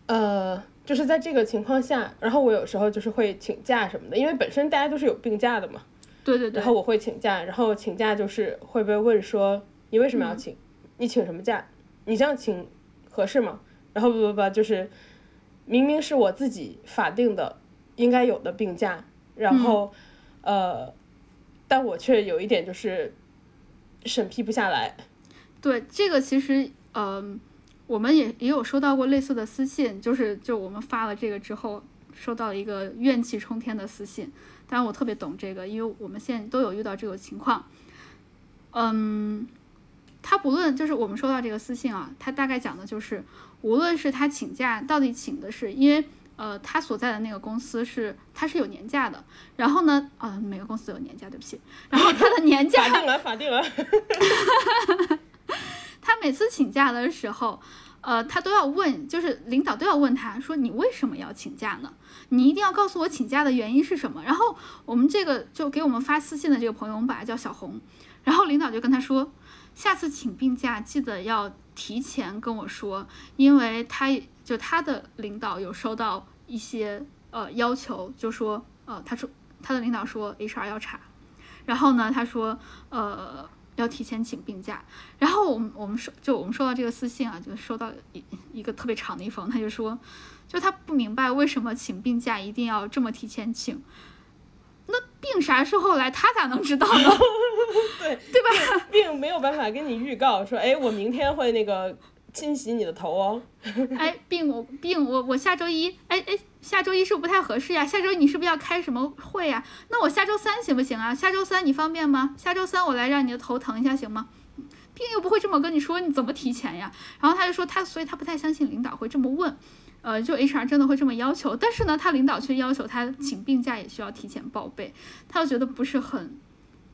呃，就是在这个情况下，然后我有时候就是会请假什么的，因为本身大家都是有病假的嘛，对对对，然后我会请假，然后请假就是会被问说你为什么要请，你请什么假？你这样请合适吗？然后不不不，就是明明是我自己法定的应该有的病假，然后呃，但我却有一点就是审批不下来。对这个其实呃，我们也也有收到过类似的私信，就是就我们发了这个之后，收到了一个怨气冲天的私信。当然我特别懂这个，因为我们现在都有遇到这种情况。嗯。他不论就是我们收到这个私信啊，他大概讲的就是，无论是他请假到底请的是因为呃，他所在的那个公司是他是有年假的，然后呢，啊，每个公司都有年假，对不起，然后他的年假 <laughs> 法定了，法定了。<laughs> 他每次请假的时候，呃，他都要问，就是领导都要问他说：“你为什么要请假呢？你一定要告诉我请假的原因是什么。”然后我们这个就给我们发私信的这个朋友，我们把他叫小红。然后领导就跟他说：“下次请病假记得要提前跟我说，因为他就他的领导有收到一些呃要求，就说呃，他说他的领导说 HR 要查，然后呢，他说呃。”要提前请病假，然后我们我们收就我们收到这个私信啊，就收到一一个特别长的一封，他就说，就他不明白为什么请病假一定要这么提前请，病啥时候来他咋能知道呢？<laughs> 对 <laughs> 对吧？病没有办法跟你预告说，哎，我明天会那个。清洗你的头哦，<laughs> 哎，病我病我我下周一，哎哎，下周一是不是不太合适呀？下周你是不是要开什么会呀？那我下周三行不行啊？下周三你方便吗？下周三我来让你的头疼一下行吗？病又不会这么跟你说，你怎么提前呀？然后他就说他，所以他不太相信领导会这么问，呃，就 HR 真的会这么要求，但是呢，他领导却要求他请病假也需要提前报备，他就觉得不是很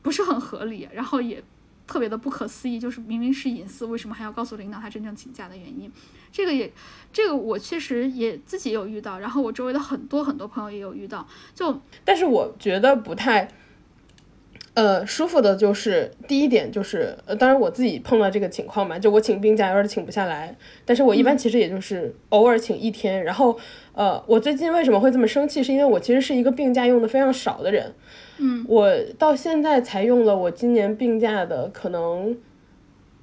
不是很合理，然后也。特别的不可思议，就是明明是隐私，为什么还要告诉领导他真正请假的原因？这个也，这个我确实也自己有遇到，然后我周围的很多很多朋友也有遇到。就，但是我觉得不太，呃，舒服的就是第一点就是，呃，当然我自己碰到这个情况嘛，就我请病假有点请不下来，但是我一般其实也就是偶尔请一天。然后，呃，我最近为什么会这么生气？是因为我其实是一个病假用的非常少的人。嗯，我到现在才用了我今年病假的可能，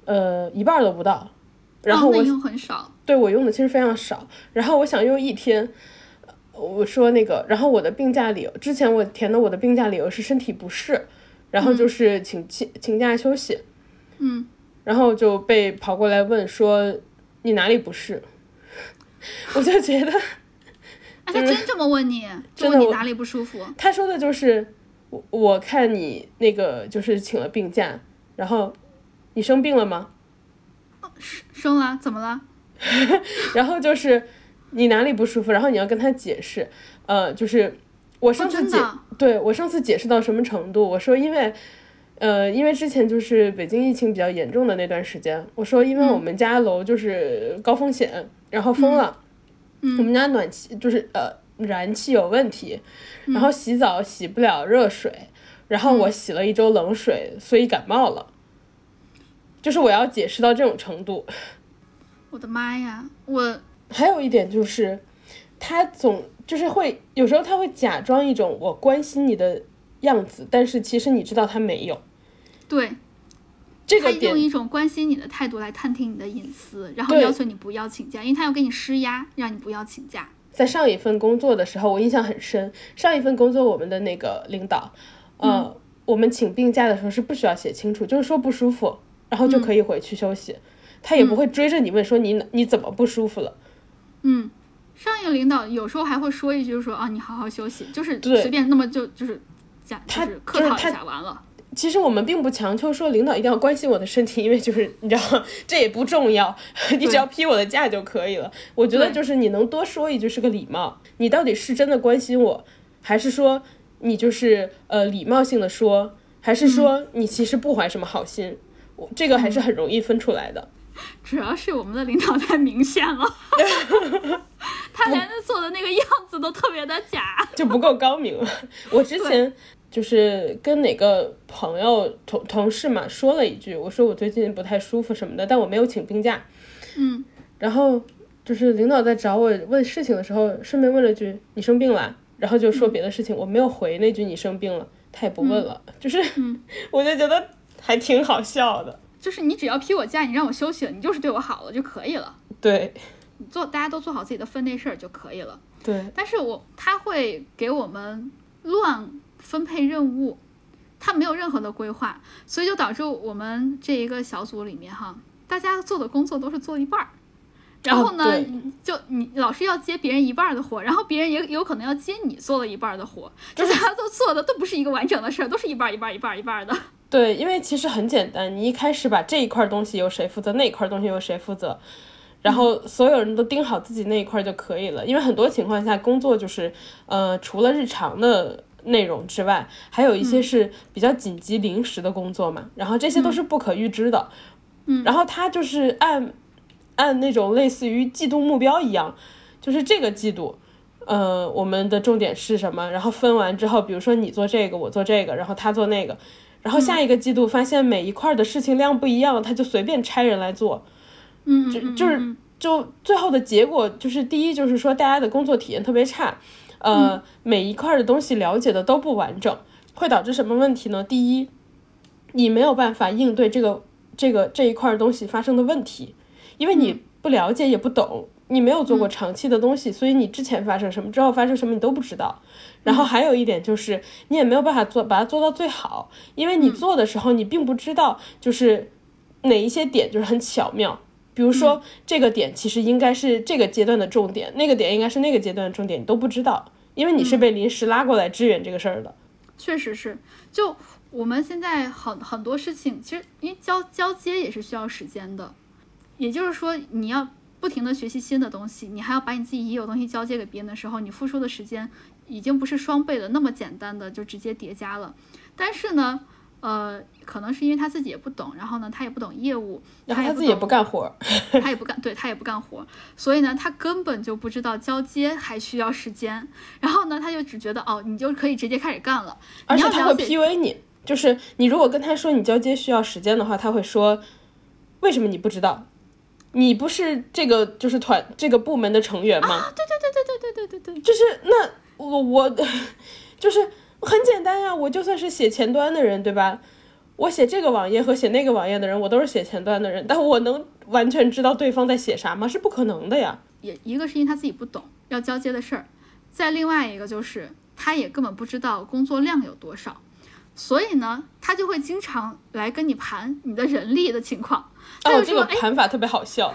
呃，一半都不到。然后我用很少。对我用的其实非常少。然后我想用一天，我说那个，然后我的病假理由，之前我填的我的病假理由是身体不适，然后就是请请请假休息。嗯。然后就被跑过来问说你哪里不适？<laughs> 我就觉得，他真这么问你？<laughs> 就问你哪里不舒服？他说的就是。我我看你那个就是请了病假，然后你生病了吗？生生了，怎么了？<laughs> 然后就是你哪里不舒服，然后你要跟他解释。呃，就是我上次解，对我上次解释到什么程度？我说因为，呃，因为之前就是北京疫情比较严重的那段时间，我说因为我们家楼就是高风险，然后封了，我们家暖气就是呃。燃气有问题，然后洗澡洗不了热水，然后我洗了一周冷水，所以感冒了。就是我要解释到这种程度。我的妈呀！我还有一点就是，他总就是会有时候他会假装一种我关心你的样子，但是其实你知道他没有。对，这个他用一种关心你的态度来探听你的隐私，然后要求你不要请假，因为他要给你施压，让你不要请假。在上一份工作的时候，我印象很深。上一份工作，我们的那个领导，呃，我们请病假的时候是不需要写清楚，就是说不舒服，然后就可以回去休息。他也不会追着你问说你你怎么不舒服了。嗯，上一个领导有时候还会说一句说啊，你好好休息，就是随便那么就就是讲，就是客套一下完了。其实我们并不强求说领导一定要关心我的身体，因为就是你知道这也不重要，<laughs> 你只要批我的假就可以了。我觉得就是你能多说一句是个礼貌。你到底是真的关心我，还是说你就是呃礼貌性的说，还是说你其实不怀什么好心？我这个还是很容易分出来的。主要是我们的领导太明显了，<laughs> 他连做的那个样子都特别的假，<laughs> 就不够高明了。我之前。就是跟哪个朋友同同事嘛说了一句，我说我最近不太舒服什么的，但我没有请病假。嗯，然后就是领导在找我问事情的时候，顺便问了句你生病了，然后就说别的事情，我没有回那句你生病了，他也不问了，就是，<laughs> 我就觉得还挺好笑的。就是你只要批我假，你让我休息了，你就是对我好了就可以了。对，你做大家都做好自己的分内事儿就可以了。对，但是我他会给我们乱。分配任务，他没有任何的规划，所以就导致我们这一个小组里面哈，大家做的工作都是做一半儿，然后呢，就你老是要接别人一半的活，然后别人也有可能要接你做了一半的活，就大家都做的都不是一个完整的事儿，都是一半一半一半一半的。对，因为其实很简单，你一开始把这一块东西由谁负责，那一块东西由谁负责。然后所有人都盯好自己那一块就可以了。因为很多情况下，工作就是呃，除了日常的内容之外，还有一些是比较紧急临时的工作嘛。然后这些都是不可预知的。嗯，然后他就是按按那种类似于季度目标一样，就是这个季度。呃，我们的重点是什么？然后分完之后，比如说你做这个，我做这个，然后他做那个，然后下一个季度发现每一块的事情量不一样，他就随便拆人来做。嗯，就就是就最后的结果就是第一就是说大家的工作体验特别差，呃，每一块的东西了解的都不完整，会导致什么问题呢？第一，你没有办法应对这个这个这一块东西发生的问题，因为你不了解也不懂。你没有做过长期的东西，所以你之前发生什么，之后发生什么你都不知道。然后还有一点就是，你也没有办法做，把它做到最好，因为你做的时候你并不知道，就是哪一些点就是很巧妙。比如说这个点其实应该是这个阶段的重点，那个点应该是那个阶段的重点，你都不知道，因为你是被临时拉过来支援这个事儿的。确实是，就我们现在很很多事情，其实因为交交接也是需要时间的，也就是说你要。不停的学习新的东西，你还要把你自己已有东西交接给别人的时候，你付出的时间已经不是双倍的那么简单的就直接叠加了。但是呢，呃，可能是因为他自己也不懂，然后呢，他也不懂业务，然后他自己也不干活，<laughs> 他也不干，对他也不干活，所以呢，他根本就不知道交接还需要时间。然后呢，他就只觉得哦，你就可以直接开始干了。而且他会 P U A 你，就是你如果跟他说你交接需要时间的话，他会说为什么你不知道？你不是这个就是团这个部门的成员吗？对对对对对对对对对，就是那我我就是很简单呀，我就算是写前端的人，对吧？我写这个网页和写那个网页的人，我都是写前端的人，但我能完全知道对方在写啥吗？是不可能的呀。也一个是因为他自己不懂要交接的事儿，再另外一个就是他也根本不知道工作量有多少。所以呢，他就会经常来跟你盘你的人力的情况。哦，这个盘法特别好笑。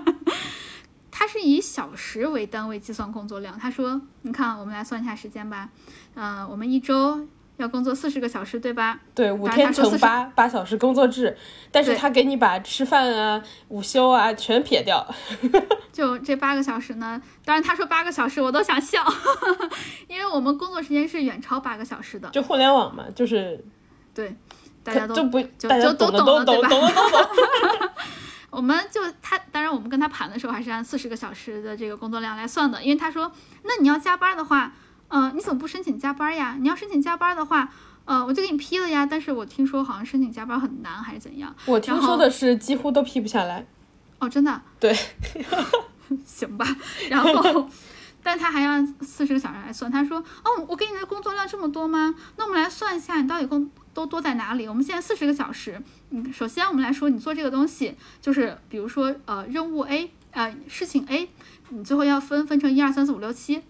<laughs> 他是以小时为单位计算工作量。他说：“你看，我们来算一下时间吧。嗯，我们一周。”要工作四十个小时，对吧？对，五天乘八，八小时工作制。但是他给你把吃饭啊、午休啊全撇掉。<laughs> 就这八个小时呢？当然他说八个小时，我都想笑，<laughs> 因为我们工作时间是远超八个小时的。就互联网嘛，就是对，大家都就不就就都懂了，对吧？懂了，懂了。我们就他，当然我们跟他盘的时候还是按四十个小时的这个工作量来算的，因为他说，那你要加班的话。嗯，你怎么不申请加班呀？你要申请加班的话，呃，我就给你批了呀。但是我听说好像申请加班很难，还是怎样？我听说的是几乎都批不下来。哦，真的？对，<laughs> 行吧。然后，但他还要四十个小时来算。他说，哦，我给你的工作量这么多吗？那我们来算一下，你到底工都多在哪里？我们现在四十个小时。嗯，首先我们来说，你做这个东西，就是比如说，呃，任务 A，呃，事情 A，你最后要分分成一二三四五六七。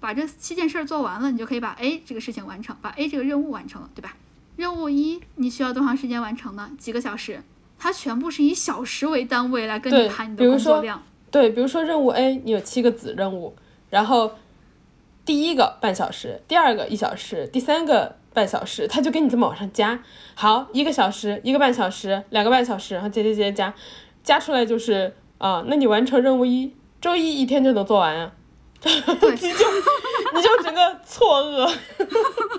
把这七件事儿做完了，你就可以把 A 这个事情完成，把 A 这个任务完成了，对吧？任务一你需要多长时间完成呢？几个小时？它全部是以小时为单位来跟你谈你的工作量。对，比如说任务 A 你有七个子任务，然后第一个半小时，第二个一小时，第三个半小时，他就给你这么往上加。好，一个小时，一个半小时，两个半小时，然后加加加加，加出来就是啊，那你完成任务一，周一一天就能做完啊。<laughs> 你就你就整个错愕，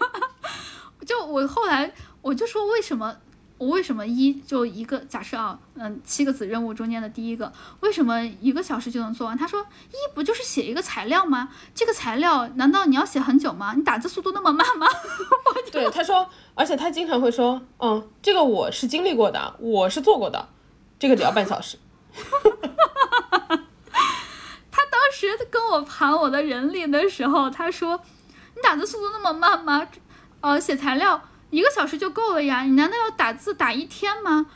<laughs> 就我后来我就说为什么我为什么一就一个假设啊，嗯，七个子任务中间的第一个为什么一个小时就能做完？他说一不就是写一个材料吗？这个材料难道你要写很久吗？你打字速度那么慢吗？<laughs> 对，他说，而且他经常会说，嗯，这个我是经历过的，我是做过的，这个只要半小时。<laughs> 他当时跟我盘我的人力的时候，他说：“你打字速度那么慢吗？呃，写材料一个小时就够了呀，你难道要打字打一天吗？”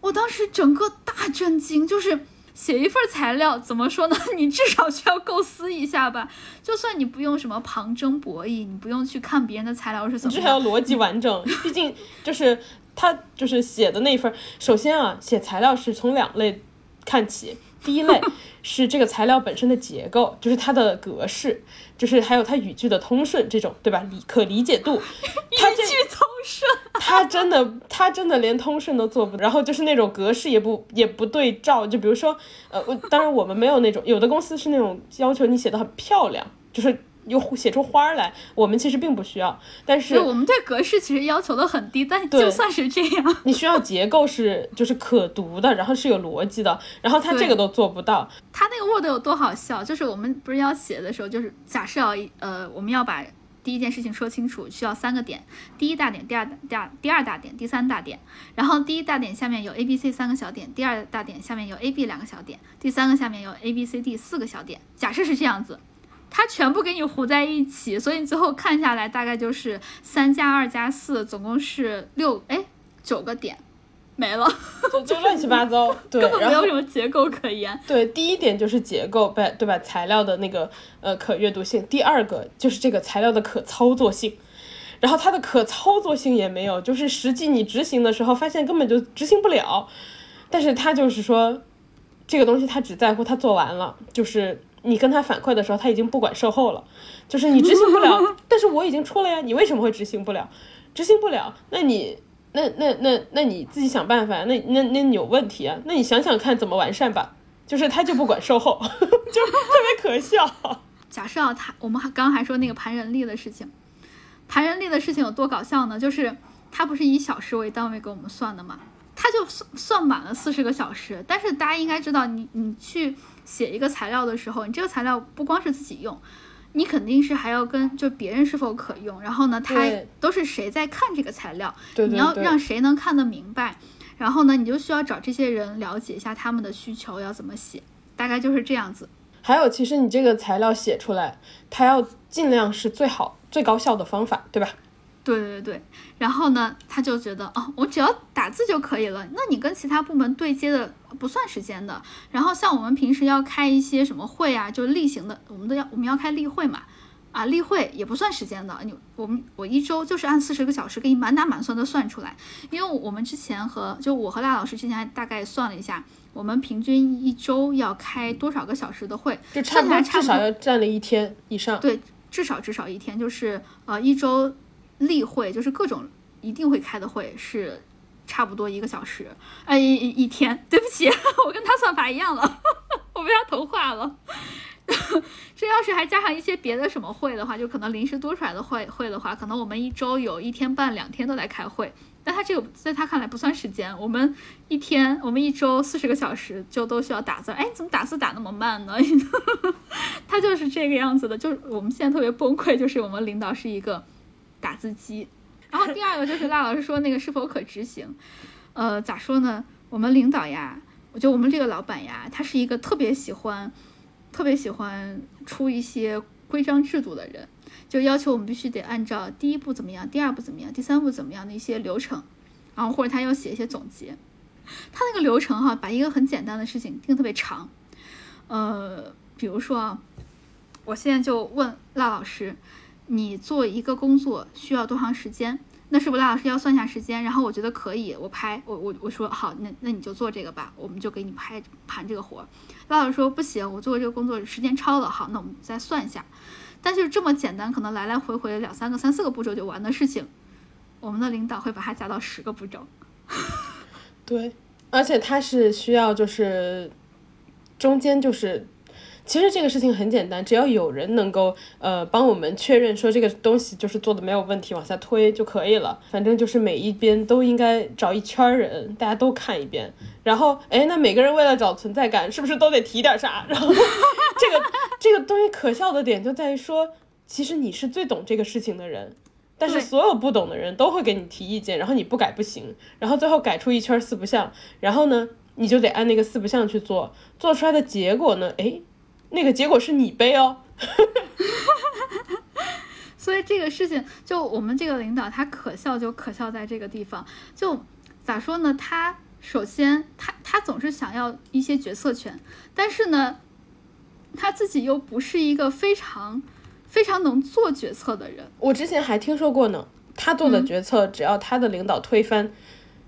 我当时整个大震惊，就是写一份材料，怎么说呢？<laughs> 你至少需要构思一下吧。就算你不用什么旁征博引，你不用去看别人的材料是怎么，至少要逻辑完整。<laughs> 毕竟就是他就是写的那份，首先啊，写材料是从两类看起。第一类是这个材料本身的结构，就是它的格式，就是还有它语句的通顺这种，对吧？理可理解度，它语句通顺，它真的它真的连通顺都做不，然后就是那种格式也不也不对照，就比如说，呃，我当然我们没有那种，有的公司是那种要求你写的很漂亮，就是。又写出花来，我们其实并不需要，但是我们对格式其实要求都很低，但就算是这样，你需要结构是就是可读的，然后是有逻辑的，然后他这个都做不到。他那个 Word 有多好笑？就是我们不是要写的时候，就是假设要呃，我们要把第一件事情说清楚，需要三个点：第一大点、第二大第二第二大点、第三大点。然后第一大点下面有 A、B、C 三个小点，第二大点下面有 A、B 两个小点，第三个下面有 A、B、C、D 四个小点。假设是这样子。它全部给你糊在一起，所以你最后看下来大概就是三加二加四，总共是六哎九个点，没了，就就乱七八糟，<laughs> 对，根本没有什么结构可言。对，第一点就是结构，对对吧？材料的那个呃可阅读性，第二个就是这个材料的可操作性，然后它的可操作性也没有，就是实际你执行的时候发现根本就执行不了，但是他就是说这个东西他只在乎他做完了，就是你跟他反馈的时候他已经不管售后了，就是你执行不了，<laughs> 但是我已经出了呀，你为什么会执行不了？执行不了，那你。那那那那你自己想办法，那那那你有问题啊？那你想想看怎么完善吧。就是他就不管售后，<laughs> 就特别可笑。假设啊他，我们还刚刚还说那个盘人力的事情，盘人力的事情有多搞笑呢？就是他不是以小时为单位给我们算的嘛，他就算算满了四十个小时。但是大家应该知道，你你去写一个材料的时候，你这个材料不光是自己用，你肯定是还要跟就别人是否可用，然后呢，他都是谁在看这个材料，你要让谁能看得明白，然后呢，你就需要找这些人了解一下他们的需求要怎么写，大概就是这样子。还有，其实你这个材料写出来，它要尽量是最好、最高效的方法，对吧？对对对，然后呢，他就觉得哦，我只要打字就可以了。那你跟其他部门对接的不算时间的。然后像我们平时要开一些什么会啊，就例行的，我们都要我们要开例会嘛，啊，例会也不算时间的。你我们我一周就是按四十个小时给你满打满算的算出来。因为我们之前和就我和赖老师之前还大概算了一下，我们平均一周要开多少个小时的会，就差不多至少要占了一天以上。对，至少至少一天，就是呃一周例会，就是各种一定会开的会是差不多一个小时，哎一一天。<laughs> 对不起，我跟他算法一样了，<laughs> 我被他同化了。<laughs> 这要是还加上一些别的什么会的话，就可能临时多出来的会会的话，可能我们一周有一天半两天都在开会。但他这个在他看来不算时间，我们一天我们一周四十个小时就都需要打字，哎，怎么打字打那么慢呢？他就是这个样子的，就是我们现在特别崩溃，就是我们领导是一个打字机。然后第二个就是赖老师说那个是否可执行，呃，咋说呢？我们领导呀，我觉得我们这个老板呀，他是一个特别喜欢、特别喜欢出一些规章制度的人，就要求我们必须得按照第一步怎么样，第二步怎么样，第三步怎么样的一些流程，然后或者他要写一些总结。他那个流程哈，把一个很简单的事情定特别长，呃，比如说啊，我现在就问赖老师，你做一个工作需要多长时间？那是不是赖老师要算下时间？然后我觉得可以，我拍我我我说好，那那你就做这个吧，我们就给你拍盘这个活儿。赖老师说不行，我做这个工作时间超了，好，那我们再算一下。但是这么简单，可能来来回回两三个、三四个步骤就完的事情，我们的领导会把它加到十个步骤。对，而且它是需要就是中间就是。其实这个事情很简单，只要有人能够呃帮我们确认说这个东西就是做的没有问题，往下推就可以了。反正就是每一边都应该找一圈人，大家都看一遍。然后哎，那每个人为了找存在感，是不是都得提点啥？然后这个这个东西可笑的点就在于说，其实你是最懂这个事情的人，但是所有不懂的人都会给你提意见，然后你不改不行，然后最后改出一圈四不像，然后呢，你就得按那个四不像去做，做出来的结果呢，哎。那个结果是你背哦，<laughs> 所以这个事情，就我们这个领导他可笑就可笑在这个地方，就咋说呢？他首先他他总是想要一些决策权，但是呢，他自己又不是一个非常非常能做决策的人。我之前还听说过呢，他做的决策只要他的领导推翻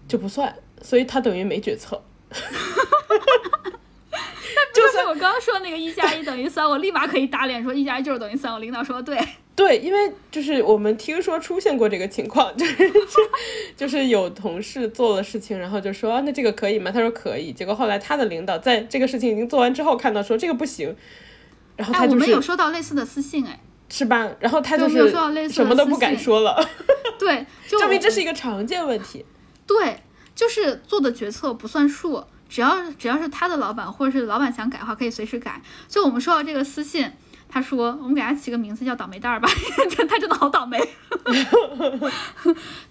就不算，所以他等于没决策。<laughs> <laughs> 就是我刚刚说那个一加一等于三，我立马可以打脸说一加一就是等于三。我领导说的对。对，因为就是我们听说出现过这个情况，就是 <laughs> 就是有同事做了事情，然后就说那这个可以吗？他说可以。结果后来他的领导在这个事情已经做完之后，看到说这个不行，然后他就是我们有收到类似的私信，哎，是吧？然后他就有收到类似什么都不敢说了。对，<laughs> 就证明这是一个常见问题。对，就是做的决策不算数，只要只要是他的老板或者是老板想改的话，可以随时改。就我们收到这个私信。他说：“我们给他起个名字叫倒霉蛋儿吧，<laughs> 他真的好倒霉。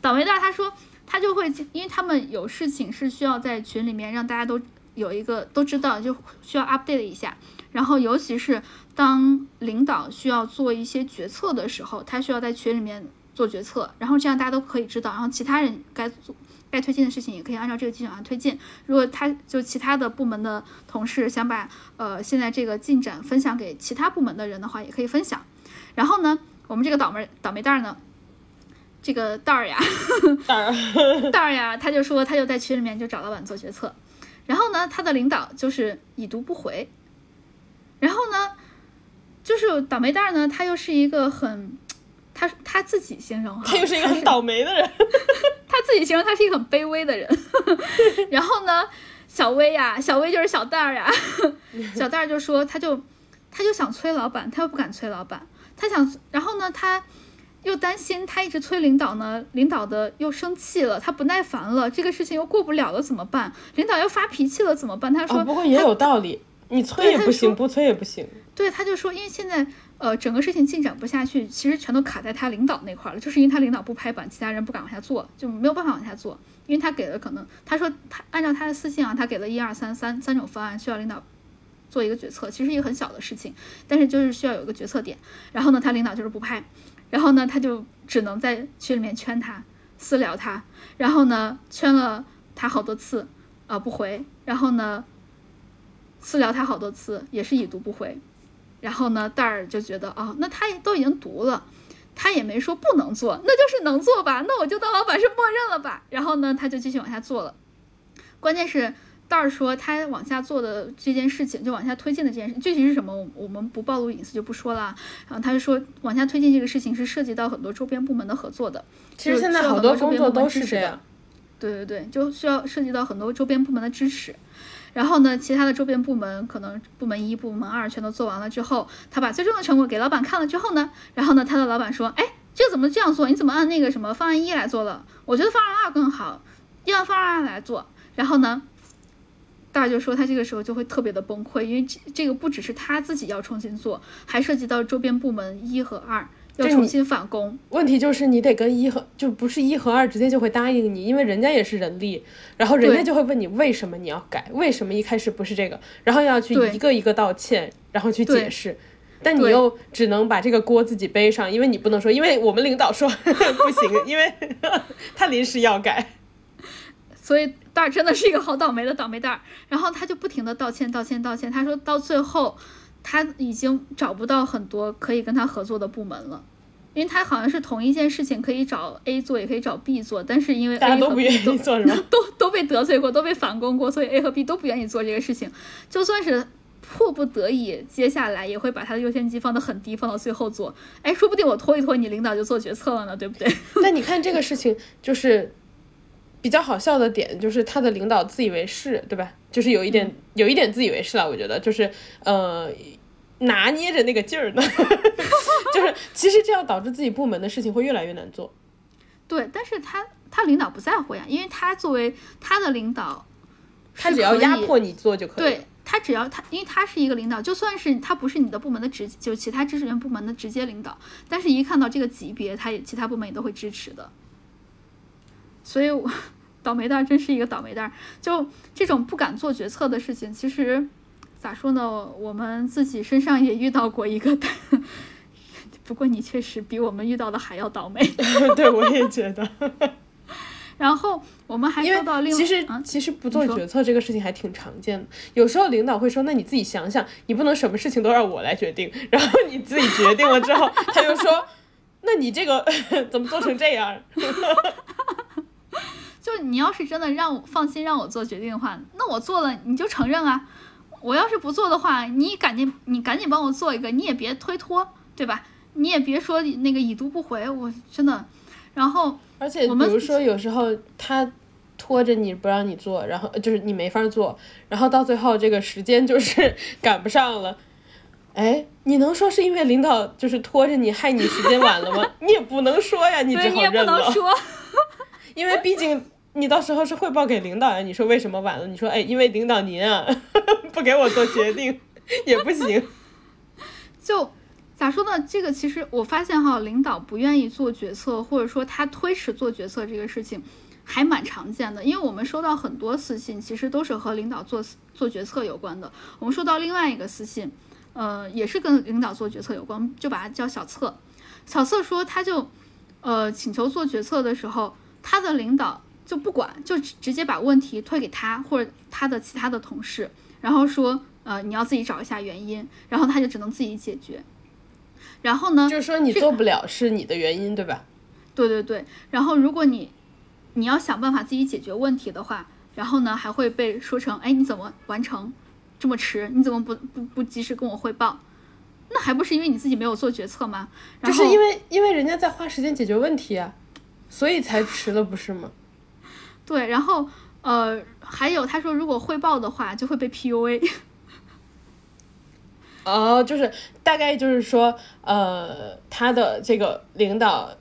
倒霉蛋儿，他说他就会，因为他们有事情是需要在群里面让大家都有一个都知道，就需要 update 一下。然后尤其是当领导需要做一些决策的时候，他需要在群里面做决策，然后这样大家都可以知道，然后其他人该做。”该推进的事情也可以按照这个进展来推进。如果他就其他的部门的同事想把呃现在这个进展分享给其他部门的人的话，也可以分享。然后呢，我们这个倒霉倒霉蛋儿呢，这个蛋儿呀，<laughs> 蛋儿蛋儿呀，他就说他就在群里面就找老板做决策。然后呢，他的领导就是已读不回。然后呢，就是倒霉蛋儿呢，他又是一个很。他他自己形容哈，他又是一个很倒霉的人。<laughs> 他自己形容他是一个很卑微的人。<laughs> 然后呢，小薇呀，小薇就是小蛋儿呀。<laughs> 小蛋儿就说，他就他就想催老板，他又不敢催老板，他想，然后呢，他又担心他一直催领导呢，领导的又生气了，他不耐烦了，这个事情又过不了了怎么办？领导又发脾气了怎么办？他说，不过也有道理，你催也不行，不催也不行。对，他就说，因为现在。呃，整个事情进展不下去，其实全都卡在他领导那块了，就是因为他领导不拍板，其他人不敢往下做，就没有办法往下做。因为他给了可能，他说他按照他的私信啊，他给了一二三三三种方案，需要领导做一个决策，其实一个很小的事情，但是就是需要有一个决策点。然后呢，他领导就是不拍，然后呢，他就只能在群里面圈他，私聊他，然后呢，圈了他好多次，啊不回，然后呢，私聊他好多次，也是已读不回。然后呢，蛋儿就觉得啊，那他也都已经读了，他也没说不能做，那就是能做吧，那我就当老板是默认了吧。然后呢，他就继续往下做了。关键是蛋儿说他往下做的这件事情，就往下推进的这件事，具体是什么，我我们不暴露隐私就不说了。然后他就说，往下推进这个事情是涉及到很多周边部门的合作的。其实现在好多工作都是这样。对对对，就需要涉及到很多周边部门的支持。然后呢，其他的周边部门可能部门一、部门二全都做完了之后，他把最终的成果给老板看了之后呢，然后呢，他的老板说：“哎，这怎么这样做？你怎么按那个什么方案一来做了？我觉得方案二更好，要方案二来做。”然后呢，大家就说他这个时候就会特别的崩溃，因为这这个不只是他自己要重新做，还涉及到周边部门一和二。要重新返工，问题就是你得跟一和就不是一和二直接就会答应你，因为人家也是人力，然后人家就会问你为什么你要改，为什么一开始不是这个，然后要去一个一个道歉，然后去解释，但你又只能把这个锅自己背上，因为你不能说，因为我们领导说 <laughs> 不行，因为 <laughs> 他临时要改，<laughs> 所以蛋儿真的是一个好倒霉的倒霉蛋儿，然后他就不停的道歉道歉道歉，他说到最后。他已经找不到很多可以跟他合作的部门了，因为他好像是同一件事情可以找 A 做，也可以找 B 做，但是因为 A 和 B 都 <laughs> 都都被得罪过，都被反攻过，所以 A 和 B 都不愿意做这个事情。就算是迫不得已，接下来也会把他的优先级放得很低，放到最后做。哎，说不定我拖一拖，你领导就做决策了呢，对不对？<laughs> 那你看这个事情，就是比较好笑的点，就是他的领导自以为是，对吧？就是有一点有一点自以为是了，我觉得就是呃。拿捏着那个劲儿呢，<laughs> 就是其实这样导致自己部门的事情会越来越难做。对，但是他他领导不在乎呀，因为他作为他的领导，他只要压迫你做就可以。对他只要他，因为他是一个领导，就算是他不是你的部门的直，就其他支持员部门的直接领导，但是一看到这个级别，他也其他部门也都会支持的。所以，我 <laughs> 倒霉蛋真是一个倒霉蛋，就这种不敢做决策的事情，其实。咋说呢？我们自己身上也遇到过一个，不过你确实比我们遇到的还要倒霉。<laughs> 对，我也觉得。<laughs> 然后我们还说到另其实其实不做决策这个事情还挺常见的。有时候领导会说：“那你自己想想，你不能什么事情都让我来决定。”然后你自己决定了之后，他就说：“那你这个 <laughs> 怎么做成这样？”就你要是真的让我放心让我做决定的话，那我做了你就承认啊。我要是不做的话，你赶紧你赶紧帮我做一个，你也别推脱，对吧？你也别说那个已读不回，我真的。然后，而且比如说有时候他拖着你不让你做，然后就是你没法做，然后到最后这个时间就是赶不上了。哎，你能说是因为领导就是拖着你害你时间晚了吗？<laughs> 你也不能说呀，你只好认了。因为毕竟你到时候是汇报给领导呀。你说为什么晚了？你说哎，因为领导您啊 <laughs> 不给我做决定 <laughs> 也不行。<laughs> 就咋说呢？这个其实我发现哈，领导不愿意做决策，或者说他推迟做决策这个事情还蛮常见的。因为我们收到很多私信，其实都是和领导做做决策有关的。我们收到另外一个私信。呃，也是跟领导做决策有关，就把他叫小策。小策说，他就，呃，请求做决策的时候，他的领导就不管，就直接把问题推给他或者他的其他的同事，然后说，呃，你要自己找一下原因，然后他就只能自己解决。然后呢，就是说你做不了是你的原因，对吧？对对对。然后如果你你要想办法自己解决问题的话，然后呢还会被说成，哎，你怎么完成？这么迟，你怎么不不不及时跟我汇报？那还不是因为你自己没有做决策吗？就是因为因为人家在花时间解决问题啊，所以才迟了，不是吗？对，然后呃，还有他说，如果汇报的话，就会被 PUA。<laughs> 哦，就是大概就是说，呃，他的这个领导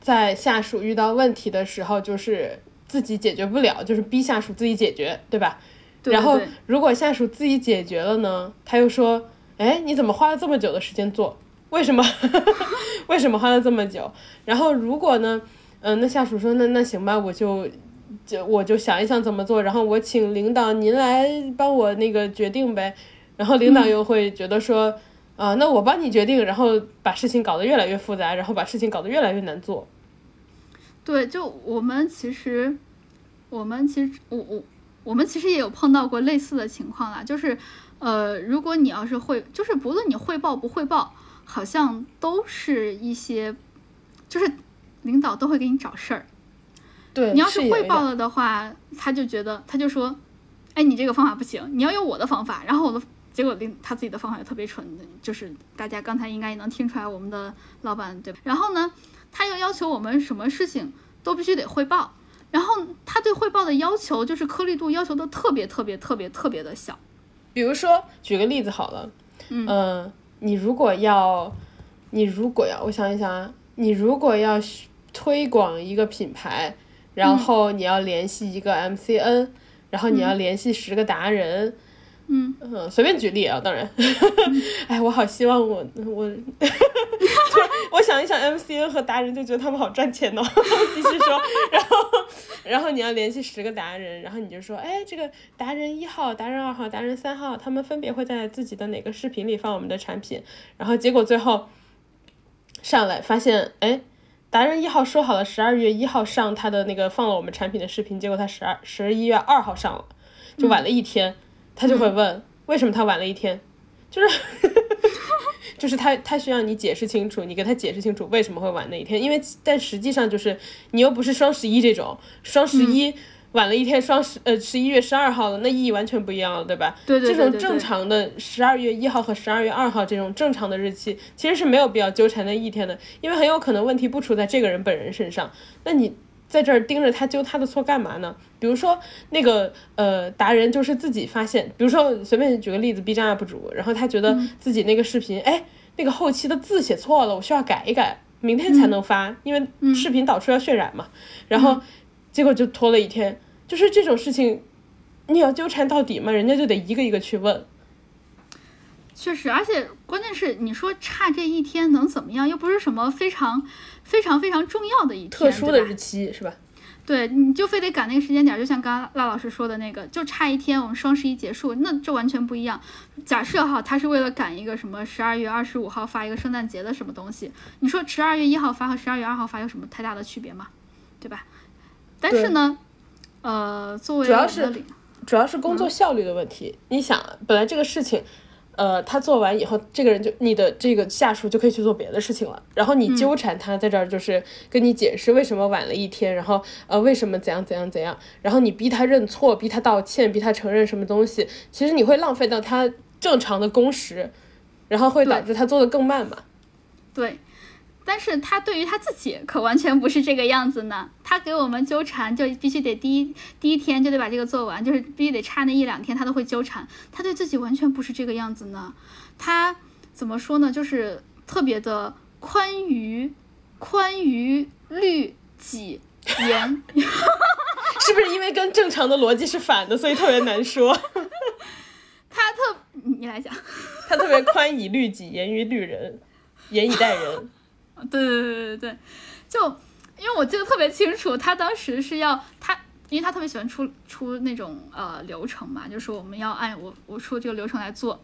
在下属遇到问题的时候，就是自己解决不了，就是逼下属自己解决，对吧？然后，如果下属自己解决了呢？他又说：“哎，你怎么花了这么久的时间做？为什么？<laughs> 为什么花了这么久？”然后，如果呢？嗯，那下属说：“那那行吧，我就就我就想一想怎么做。然后我请领导您来帮我那个决定呗。”然后领导又会觉得说：“啊，那我帮你决定。”然后把事情搞得越来越复杂，然后把事情搞得越来越难做。对，就我们其实，我们其实，我我。我们其实也有碰到过类似的情况啦，就是，呃，如果你要是会，就是不论你汇报不汇报，好像都是一些，就是领导都会给你找事儿。对，你要是汇报了的话，他就觉得他就说，哎，你这个方法不行，你要用我的方法。然后我的结果令他自己的方法也特别蠢，就是大家刚才应该也能听出来，我们的老板对。然后呢，他又要求我们什么事情都必须得汇报。然后他对汇报的要求就是颗粒度要求的特别特别特别特别的小，比如说举个例子好了，嗯，你如果要，你如果要，我想一想啊，你如果要推广一个品牌，然后你要联系一个 MCN，然后你要联系十个达人。嗯。嗯，随便举例啊，当然，<laughs> 哎，我好希望我我，<laughs> 我想一想，MCN 和达人就觉得他们好赚钱哦。<laughs> 继续说，然后然后你要联系十个达人，然后你就说，哎，这个达人一号、达人二号、达人三号，他们分别会在自己的哪个视频里放我们的产品，然后结果最后上来发现，哎，达人一号说好了十二月一号上他的那个放了我们产品的视频，结果他十二十一月二号上了，就晚了一天。他就会问为什么他晚了一天，就是，<laughs> 就是他他需要你解释清楚，你给他解释清楚为什么会晚那一天，因为但实际上就是你又不是双十一这种，双十一晚了一天，双十呃十一月十二号了，那意义完全不一样了，对吧？对对对。这种正常的十二月一号和十二月二号这种正常的日期，其实是没有必要纠缠那一天的，因为很有可能问题不出在这个人本人身上，那你。在这儿盯着他揪他的错干嘛呢？比如说那个呃达人就是自己发现，比如说随便举个例子，B 站 UP 主，然后他觉得自己那个视频，哎，那个后期的字写错了，我需要改一改，明天才能发，因为视频导出要渲染嘛。然后结果就拖了一天，就是这种事情，你要纠缠到底嘛，人家就得一个一个去问。确实，而且关键是你说差这一天能怎么样？又不是什么非常。非常非常重要的一天，特殊的日期是吧？对，你就非得赶那个时间点，就像刚刚赖老师说的那个，就差一天，我们双十一结束，那这完全不一样。假设哈，他是为了赶一个什么十二月二十五号发一个圣诞节的什么东西，你说十二月一号发和十二月二号发有什么太大的区别吗？对吧？但是呢，呃，作为主要是主要是工作效率的问题。你想，本来这个事情，呃，他做完以后，这个人就你的这个下属就可以去做别的事情了。然后你纠缠他在这儿，就是跟你解释为什么晚了一天，然后呃为什么怎样怎样怎样，然后你逼他认错，逼他道歉，逼他承认什么东西，其实你会浪费到他正常的工时，然后会导致他做的更慢嘛。对。但是他对于他自己可完全不是这个样子呢。他给我们纠缠，就必须得第一第一天就得把这个做完，就是必须得差那一两天，他都会纠缠。他对自己完全不是这个样子呢。他怎么说呢？就是特别的宽于宽于律己严，<laughs> 是不是因为跟正常的逻辑是反的，所以特别难说？<laughs> 他特你来讲，<laughs> 他特别宽以律己，严于律人，严以待人。对对对对对，就因为我记得特别清楚，他当时是要他，因为他特别喜欢出出那种呃流程嘛，就是我们要按我我出这个流程来做，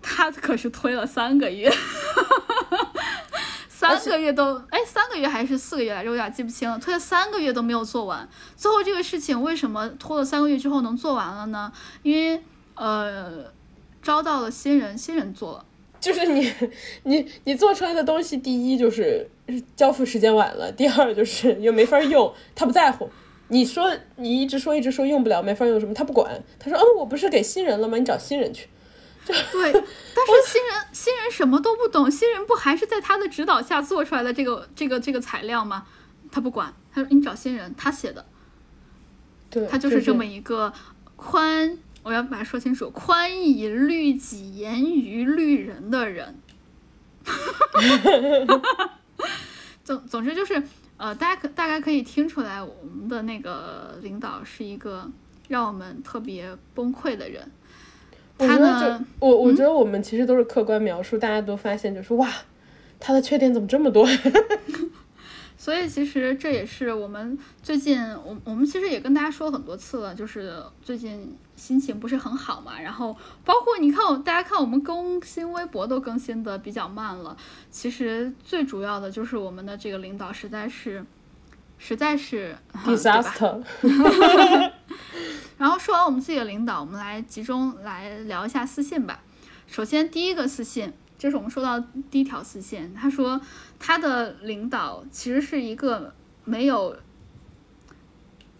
他可是推了三个月，<laughs> 三个月都哎三个月还是四个月来着，我有点记不清了，推了三个月都没有做完，最后这个事情为什么拖了三个月之后能做完了呢？因为呃招到了新人，新人做了。就是你，你你做出来的东西，第一就是交付时间晚了，第二就是又没法用，他不在乎。你说你一直说一直说用不了，没法用什么，他不管。他说，嗯，我不是给新人了吗？你找新人去。对，<laughs> 但是新人新人什么都不懂，新人不还是在他的指导下做出来的这个这个这个材料吗？他不管，他说你找新人，他写的。对，他就是这么一个宽。我要把它说清楚，宽以律己，严于律人的人。<laughs> 总总之就是，呃，大家可大概可以听出来，我们的那个领导是一个让我们特别崩溃的人。我觉得，我我觉得我们其实都是客观描述，大家都发现就是哇，他的缺点怎么这么多？<laughs> 所以其实这也是我们最近，我我们其实也跟大家说很多次了，就是最近。心情不是很好嘛，然后包括你看我，大家看我们更新微博都更新的比较慢了。其实最主要的就是我们的这个领导实在是，实在是 disaster。<laughs> <laughs> 然后说完我们自己的领导，我们来集中来聊一下私信吧。首先第一个私信，这是我们说到第一条私信，他说他的领导其实是一个没有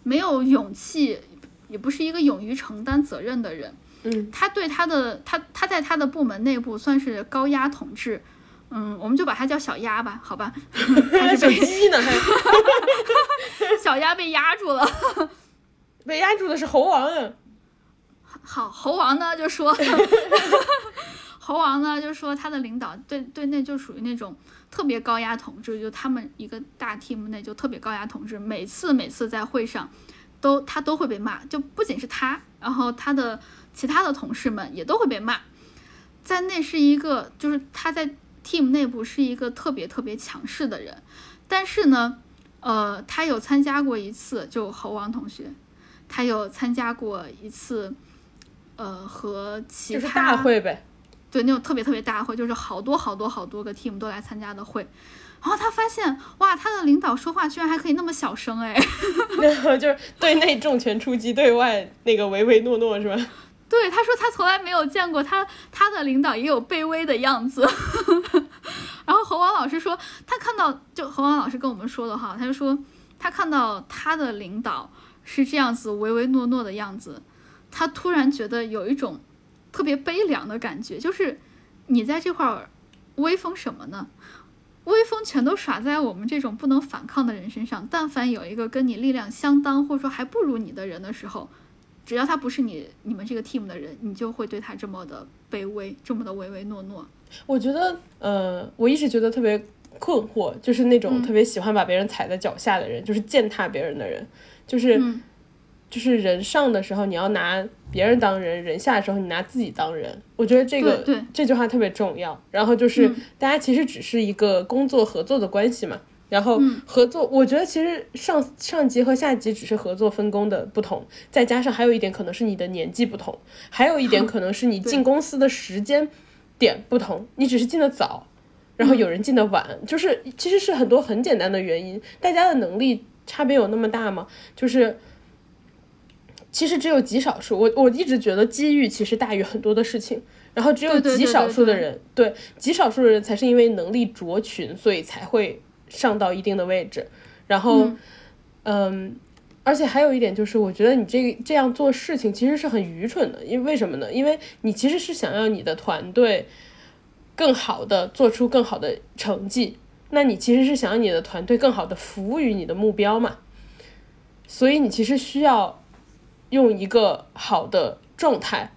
没有勇气。也不是一个勇于承担责任的人，嗯，他对他的他他在他的部门内部算是高压统治，嗯，我们就把他叫小鸭吧，好吧，<laughs> 小鸡呢还，<laughs> 小鸭被压住了，被压住的是猴王啊，好，猴王呢就说，<laughs> 猴王呢就说他的领导对对内就属于那种特别高压统治，就他们一个大 team 内就特别高压统治，每次每次在会上。都他都会被骂，就不仅是他，然后他的其他的同事们也都会被骂，在那是一个，就是他在 team 内部是一个特别特别强势的人，但是呢，呃，他有参加过一次，就猴王同学，他有参加过一次，呃，和其他大会呗，对，那种特别特别大会，就是好多好多好多个 team 都来参加的会。然后他发现，哇，他的领导说话居然还可以那么小声哎，<laughs> 就是对内重拳出击，对外那个唯唯诺诺是吧？<laughs> 对，他说他从来没有见过他他的领导也有卑微的样子。<laughs> 然后侯王老师说，他看到就侯王老师跟我们说的哈，他就说他看到他的领导是这样子唯唯诺诺的样子，他突然觉得有一种特别悲凉的感觉，就是你在这块儿威风什么呢？威风全都耍在我们这种不能反抗的人身上。但凡有一个跟你力量相当，或者说还不如你的人的时候，只要他不是你你们这个 team 的人，你就会对他这么的卑微，这么的唯唯诺诺。我觉得，呃，我一直觉得特别困惑，就是那种特别喜欢把别人踩在脚下的人，就是践踏别人的人，就是。就是人上的时候，你要拿别人当人；人下的时候，你拿自己当人。我觉得这个这句话特别重要。然后就是大家其实只是一个工作合作的关系嘛。然后合作，我觉得其实上上级和下级只是合作分工的不同，再加上还有一点可能是你的年纪不同，还有一点 <laughs> 可能是你进公司的时间点不同。你只是进的早，然后有人进的晚，就是其实是很多很简单的原因。大家的能力差别有那么大吗？就是。其实只有极少数，我我一直觉得机遇其实大于很多的事情。然后只有极少数的人，对极少数的人才是因为能力卓群，所以才会上到一定的位置。然后，嗯，而且还有一点就是，我觉得你这这样做事情其实是很愚蠢的，因为为什么呢？因为你其实是想要你的团队更好的做出更好的成绩，那你其实是想要你的团队更好的服务于你的目标嘛？所以你其实需要用一个好的状态。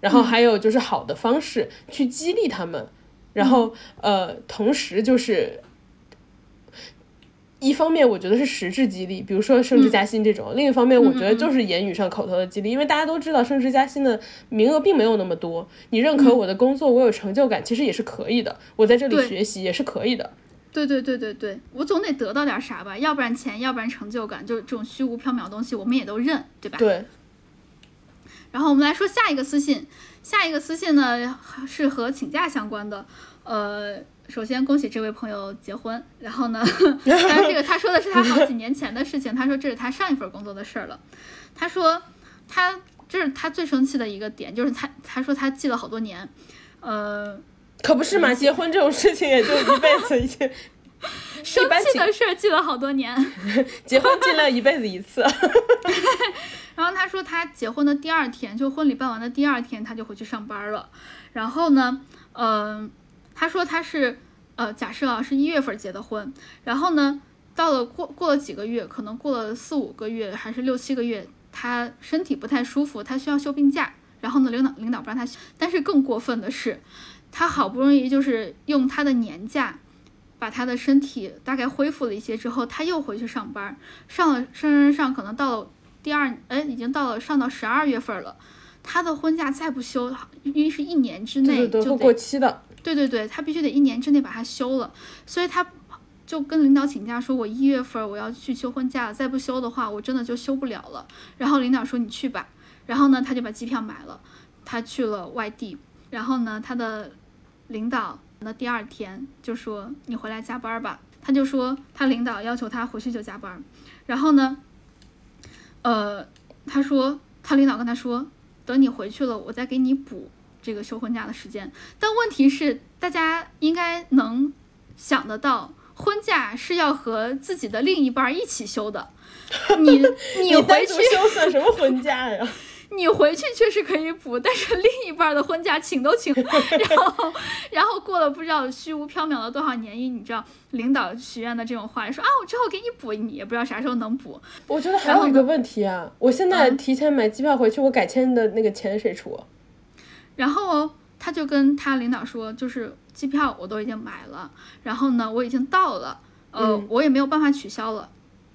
然后还有就是好的方式去激励他们，然后呃，同时就是一方面我觉得是实质激励，比如说升职加薪这种；另一方面我觉得就是言语上口头的激励，因为大家都知道升职加薪的名额并没有那么多，你认可我的工作，我有成就感，其实也是可以的。我在这里学习也是可以的。对对对对对，我总得得到点啥吧，要不然钱，要不然成就感，就这种虚无缥缈的东西，我们也都认，对吧？对。然后我们来说下一个私信，下一个私信呢是和请假相关的。呃，首先恭喜这位朋友结婚。然后呢，<laughs> 但是这个他说的是他好几年前的事情。他说这是他上一份工作的事儿了。他说他这是他最生气的一个点，就是他他说他记了好多年。呃，可不是嘛，结婚这种事情也就一辈子一件。<laughs> 生气的事儿记了好多年，结婚记了一辈子一次。<laughs> 然后他说他结婚的第二天，就婚礼办完的第二天，他就回去上班了。然后呢，嗯，他说他是呃，假设啊是一月份结的婚，然后呢，到了过过了几个月，可能过了四五个月还是六七个月，他身体不太舒服，他需要休病假。然后呢，领导领导不让他休，但是更过分的是，他好不容易就是用他的年假。把他的身体大概恢复了一些之后，他又回去上班，上了上上上，可能到了第二，哎，已经到了上到十二月份了。他的婚假再不休，因为是一年之内就会过期的。对对对，他必须得一年之内把它休了。所以他就跟领导请假说：“我一月份我要去休婚假，再不休的话，我真的就休不了了。”然后领导说：“你去吧。”然后呢，他就把机票买了，他去了外地。然后呢，他的领导。那第二天就说你回来加班吧，他就说他领导要求他回去就加班，然后呢，呃，他说他领导跟他说，等你回去了，我再给你补这个休婚假的时间。但问题是，大家应该能想得到，婚假是要和自己的另一半一起休的，你你 <laughs> 回去休算什么婚假呀？你回去确实可以补，但是另一半的婚假请都请，<laughs> 然后，然后过了不知道虚无缥缈了多少年，因你知道领导许愿的这种话，说啊我之后给你补，你也不知道啥时候能补。我觉得还有一个问题啊，我现在提前买机票回去，我改签的那个钱谁出？然后他就跟他领导说，就是机票我都已经买了，然后呢我已经到了，呃我也没有办法取消了，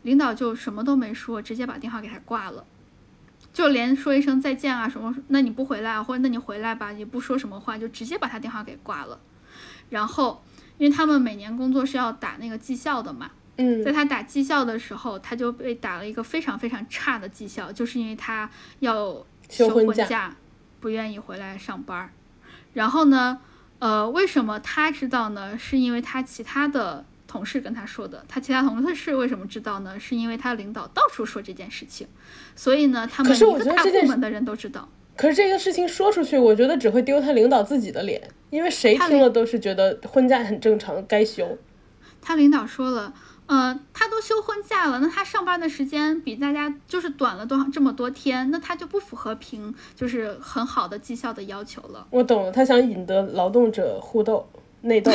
领导就什么都没说，直接把电话给他挂了。就连说一声再见啊什么，那你不回来啊，或者那你回来吧，也不说什么话，就直接把他电话给挂了。然后，因为他们每年工作是要打那个绩效的嘛，嗯，在他打绩效的时候，他就被打了一个非常非常差的绩效，就是因为他要休婚假，不愿意回来上班。然后呢，呃，为什么他知道呢？是因为他其他的。同事跟他说的，他其他同事为什么知道呢？是因为他领导到处说这件事情，所以呢，他们一个大部门的人都知道。可是这个事情说出去，我觉得只会丢他领导自己的脸，因为谁听了都是觉得婚假很正常，该休。他领导说了，呃，他都休婚假了，那他上班的时间比大家就是短了多少这么多天，那他就不符合评就是很好的绩效的要求了。我懂了，他想引得劳动者互斗内斗，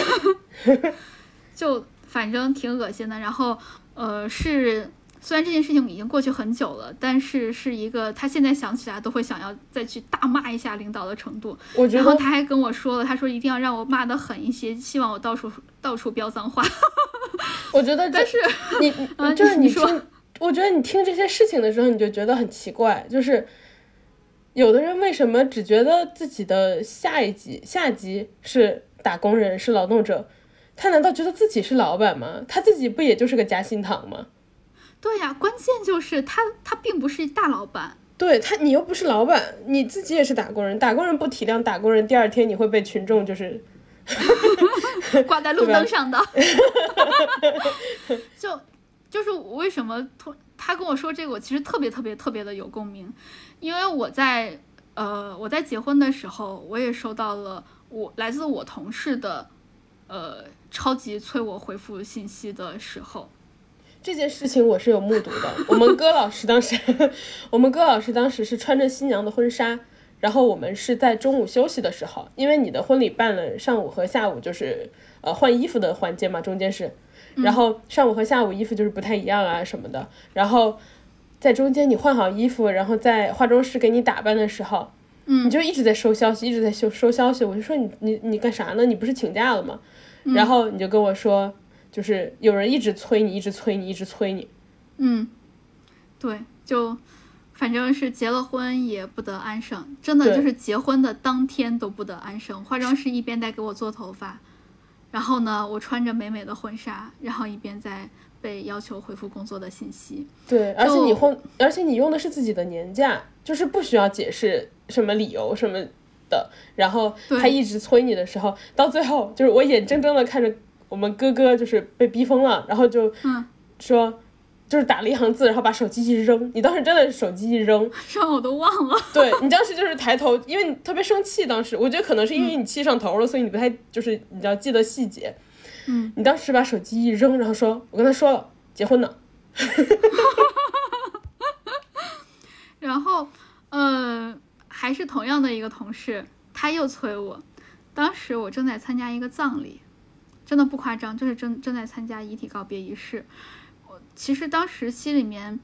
<laughs> <laughs> 就。反正挺恶心的，然后，呃，是虽然这件事情已经过去很久了，但是是一个他现在想起来都会想要再去大骂一下领导的程度。我觉得，然后他还跟我说了，他说一定要让我骂的狠一些，希望我到处到处飙脏话。<laughs> 我觉得，但是你就是你说，我觉得你听这些事情的时候，你就觉得很奇怪，就是有的人为什么只觉得自己的下一级下级是打工人，是劳动者？他难道觉得自己是老板吗？他自己不也就是个夹心糖吗？对呀，关键就是他他并不是大老板。对他，你又不是老板，你自己也是打工人。打工人不体谅打工人，第二天你会被群众就是 <laughs> <laughs> 挂在路灯上的。<laughs> 就就是我为什么突他跟我说这个，我其实特别特别特别的有共鸣，因为我在呃，我在结婚的时候，我也收到了我来自我同事的，呃，超级催我回复信息的时候。这件事情我是有目睹的。我们戈老师当时，<laughs> 我们戈老师当时是穿着新娘的婚纱，然后我们是在中午休息的时候，因为你的婚礼办了上午和下午，就是呃换衣服的环节嘛，中间是，然后上午和下午衣服就是不太一样啊什么的，然后在中间你换好衣服，然后在化妆师给你打扮的时候，嗯你就一直在收消息，一直在收收消息，我就说你你你干啥呢？你不是请假了吗？然后你就跟我说。就是有人一直催你，一直催你，一直催你。嗯，对，就反正是结了婚也不得安生，真的就是结婚的当天都不得安生。化妆师一边在给我做头发，然后呢，我穿着美美的婚纱，然后一边在被要求回复工作的信息。对，而且你婚，而且你用的是自己的年假，就是不需要解释什么理由什么的。然后他一直催你的时候，到最后就是我眼睁睁的看着。我们哥哥就是被逼疯了，然后就说，就是打了一行字，然后把手机一扔。你当时真的是手机一扔，<laughs> 让我都忘了。对你当时就是抬头，因为你特别生气。当时我觉得可能是因为你气上头了，所以你不太就是你要记得细节。嗯，你当时把手机一扔，然后说：“我跟他说了，结婚呢。<laughs> 然后，呃，还是同样的一个同事，他又催我。当时我正在参加一个葬礼。真的不夸张，就是正正在参加遗体告别仪式。我其实当时心里面，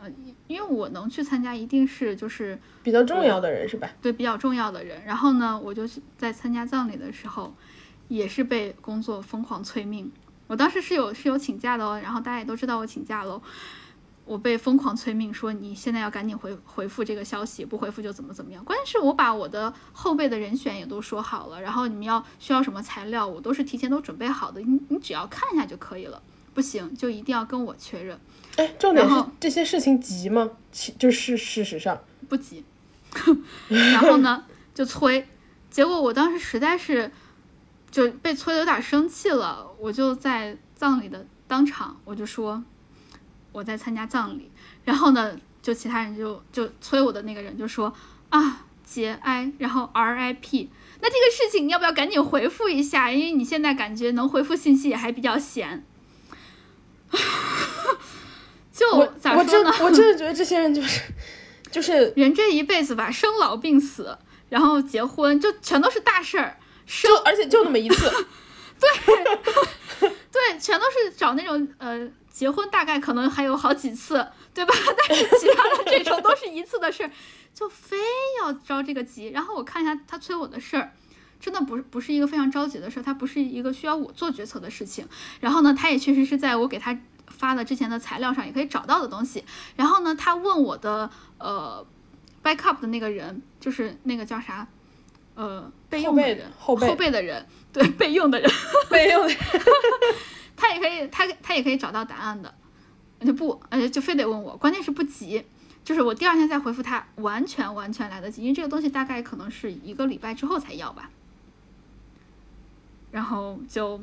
呃，因为我能去参加，一定是就是比较重要的人是吧？对，比较重要的人。然后呢，我就在参加葬礼的时候，也是被工作疯狂催命。我当时是有是有请假的哦，然后大家也都知道我请假喽。我被疯狂催命说你现在要赶紧回回复这个消息，不回复就怎么怎么样。关键是我把我的后备的人选也都说好了，然后你们要需要什么材料，我都是提前都准备好的，你你只要看一下就可以了。不行就一定要跟我确认。哎，重点是这些事情急吗？其就是事实上不急。<laughs> 然后呢就催，结果我当时实在是就被催的有点生气了，我就在葬礼的当场我就说。我在参加葬礼，然后呢，就其他人就就催我的那个人就说啊节哀，然后 RIP，那这个事情你要不要赶紧回复一下？因为你现在感觉能回复信息也还比较闲。<laughs> 就咋说呢？我真的觉得这些人就是就是 <laughs> 人这一辈子吧，生老病死，然后结婚，就全都是大事儿，生而且就那么一次。<laughs> 对对，全都是找那种呃。结婚大概可能还有好几次，<laughs> 对吧？<laughs> 但是其他的这种都是一次的事儿，就非要着这个急。然后我看一下他催我的事儿，真的不是不是一个非常着急的事儿，它不是一个需要我做决策的事情。然后呢，他也确实是在我给他发的之前的材料上也可以找到的东西。然后呢，他问我的呃 backup 的那个人，就是那个叫啥呃备用的人，后备后备的人，对备用的人，备用的。<laughs> 他也可以，他他也可以找到答案的，就不，呃，就非得问我。关键是不急，就是我第二天再回复他，完全完全来得及，因为这个东西大概可能是一个礼拜之后才要吧。然后就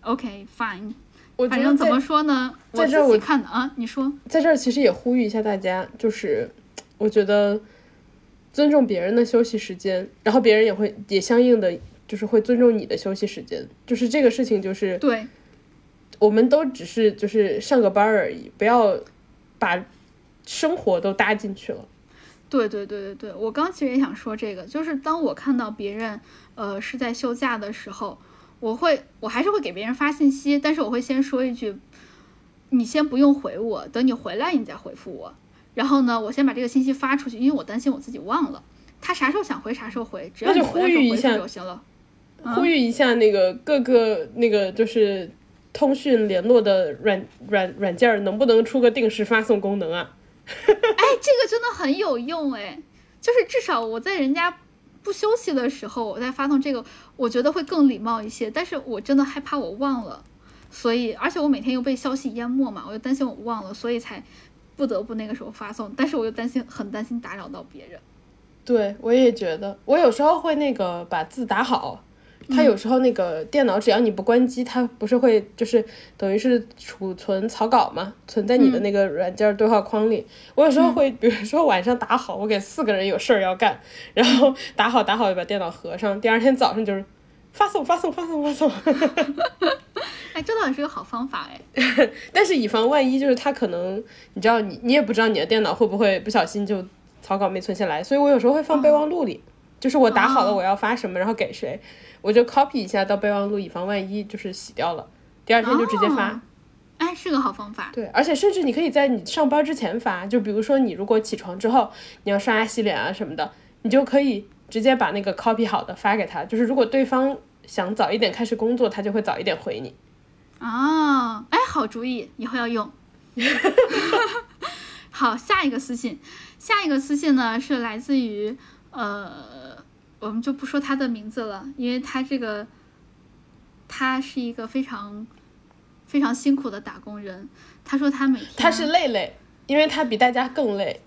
，OK fine，我反正怎么说呢，在这我看的啊，你说，在这儿其实也呼吁一下大家，就是我觉得尊重别人的休息时间，然后别人也会也相应的就是会尊重你的休息时间，就是这个事情就是对。我们都只是就是上个班而已，不要把生活都搭进去了。对对对对对，我刚其实也想说这个，就是当我看到别人呃是在休假的时候，我会我还是会给别人发信息，但是我会先说一句，你先不用回我，等你回来你再回复我。然后呢，我先把这个信息发出去，因为我担心我自己忘了。他啥时候想回啥时候回，只要你回一下就行了。呼吁一下那个各个那个就是。通讯联络的软软软件能不能出个定时发送功能啊？<laughs> 哎，这个真的很有用哎，就是至少我在人家不休息的时候，我在发送这个，我觉得会更礼貌一些。但是我真的害怕我忘了，所以而且我每天又被消息淹没嘛，我就担心我忘了，所以才不得不那个时候发送。但是我又担心，很担心打扰到别人。对，我也觉得，我有时候会那个把字打好。它有时候那个电脑只要你不关机，它不是会就是等于是储存草稿嘛，存在你的那个软件对话框里。我有时候会，比如说晚上打好，我给四个人有事儿要干，然后打好打好就把电脑合上，第二天早上就是发送发送发送发送。<laughs> 哎，这倒也是个好方法哎。<laughs> 但是以防万一，就是他可能你知道你你也不知道你的电脑会不会不小心就草稿没存下来，所以我有时候会放备忘录里，就是我打好了我要发什么，然后给谁。我就 copy 一下到备忘录，以防万一，就是洗掉了，第二天就直接发。哎，是个好方法。对，而且甚至你可以在你上班之前发，就比如说你如果起床之后你要刷牙洗脸啊什么的，你就可以直接把那个 copy 好的发给他。就是如果对方想早一点开始工作，他就会早一点回你。哦，哎，好主意，以后要用。<laughs> 好，下一个私信，下一个私信呢是来自于呃。我们就不说他的名字了，因为他这个，他是一个非常非常辛苦的打工人。他说他每天他是累累，因为他比大家更累。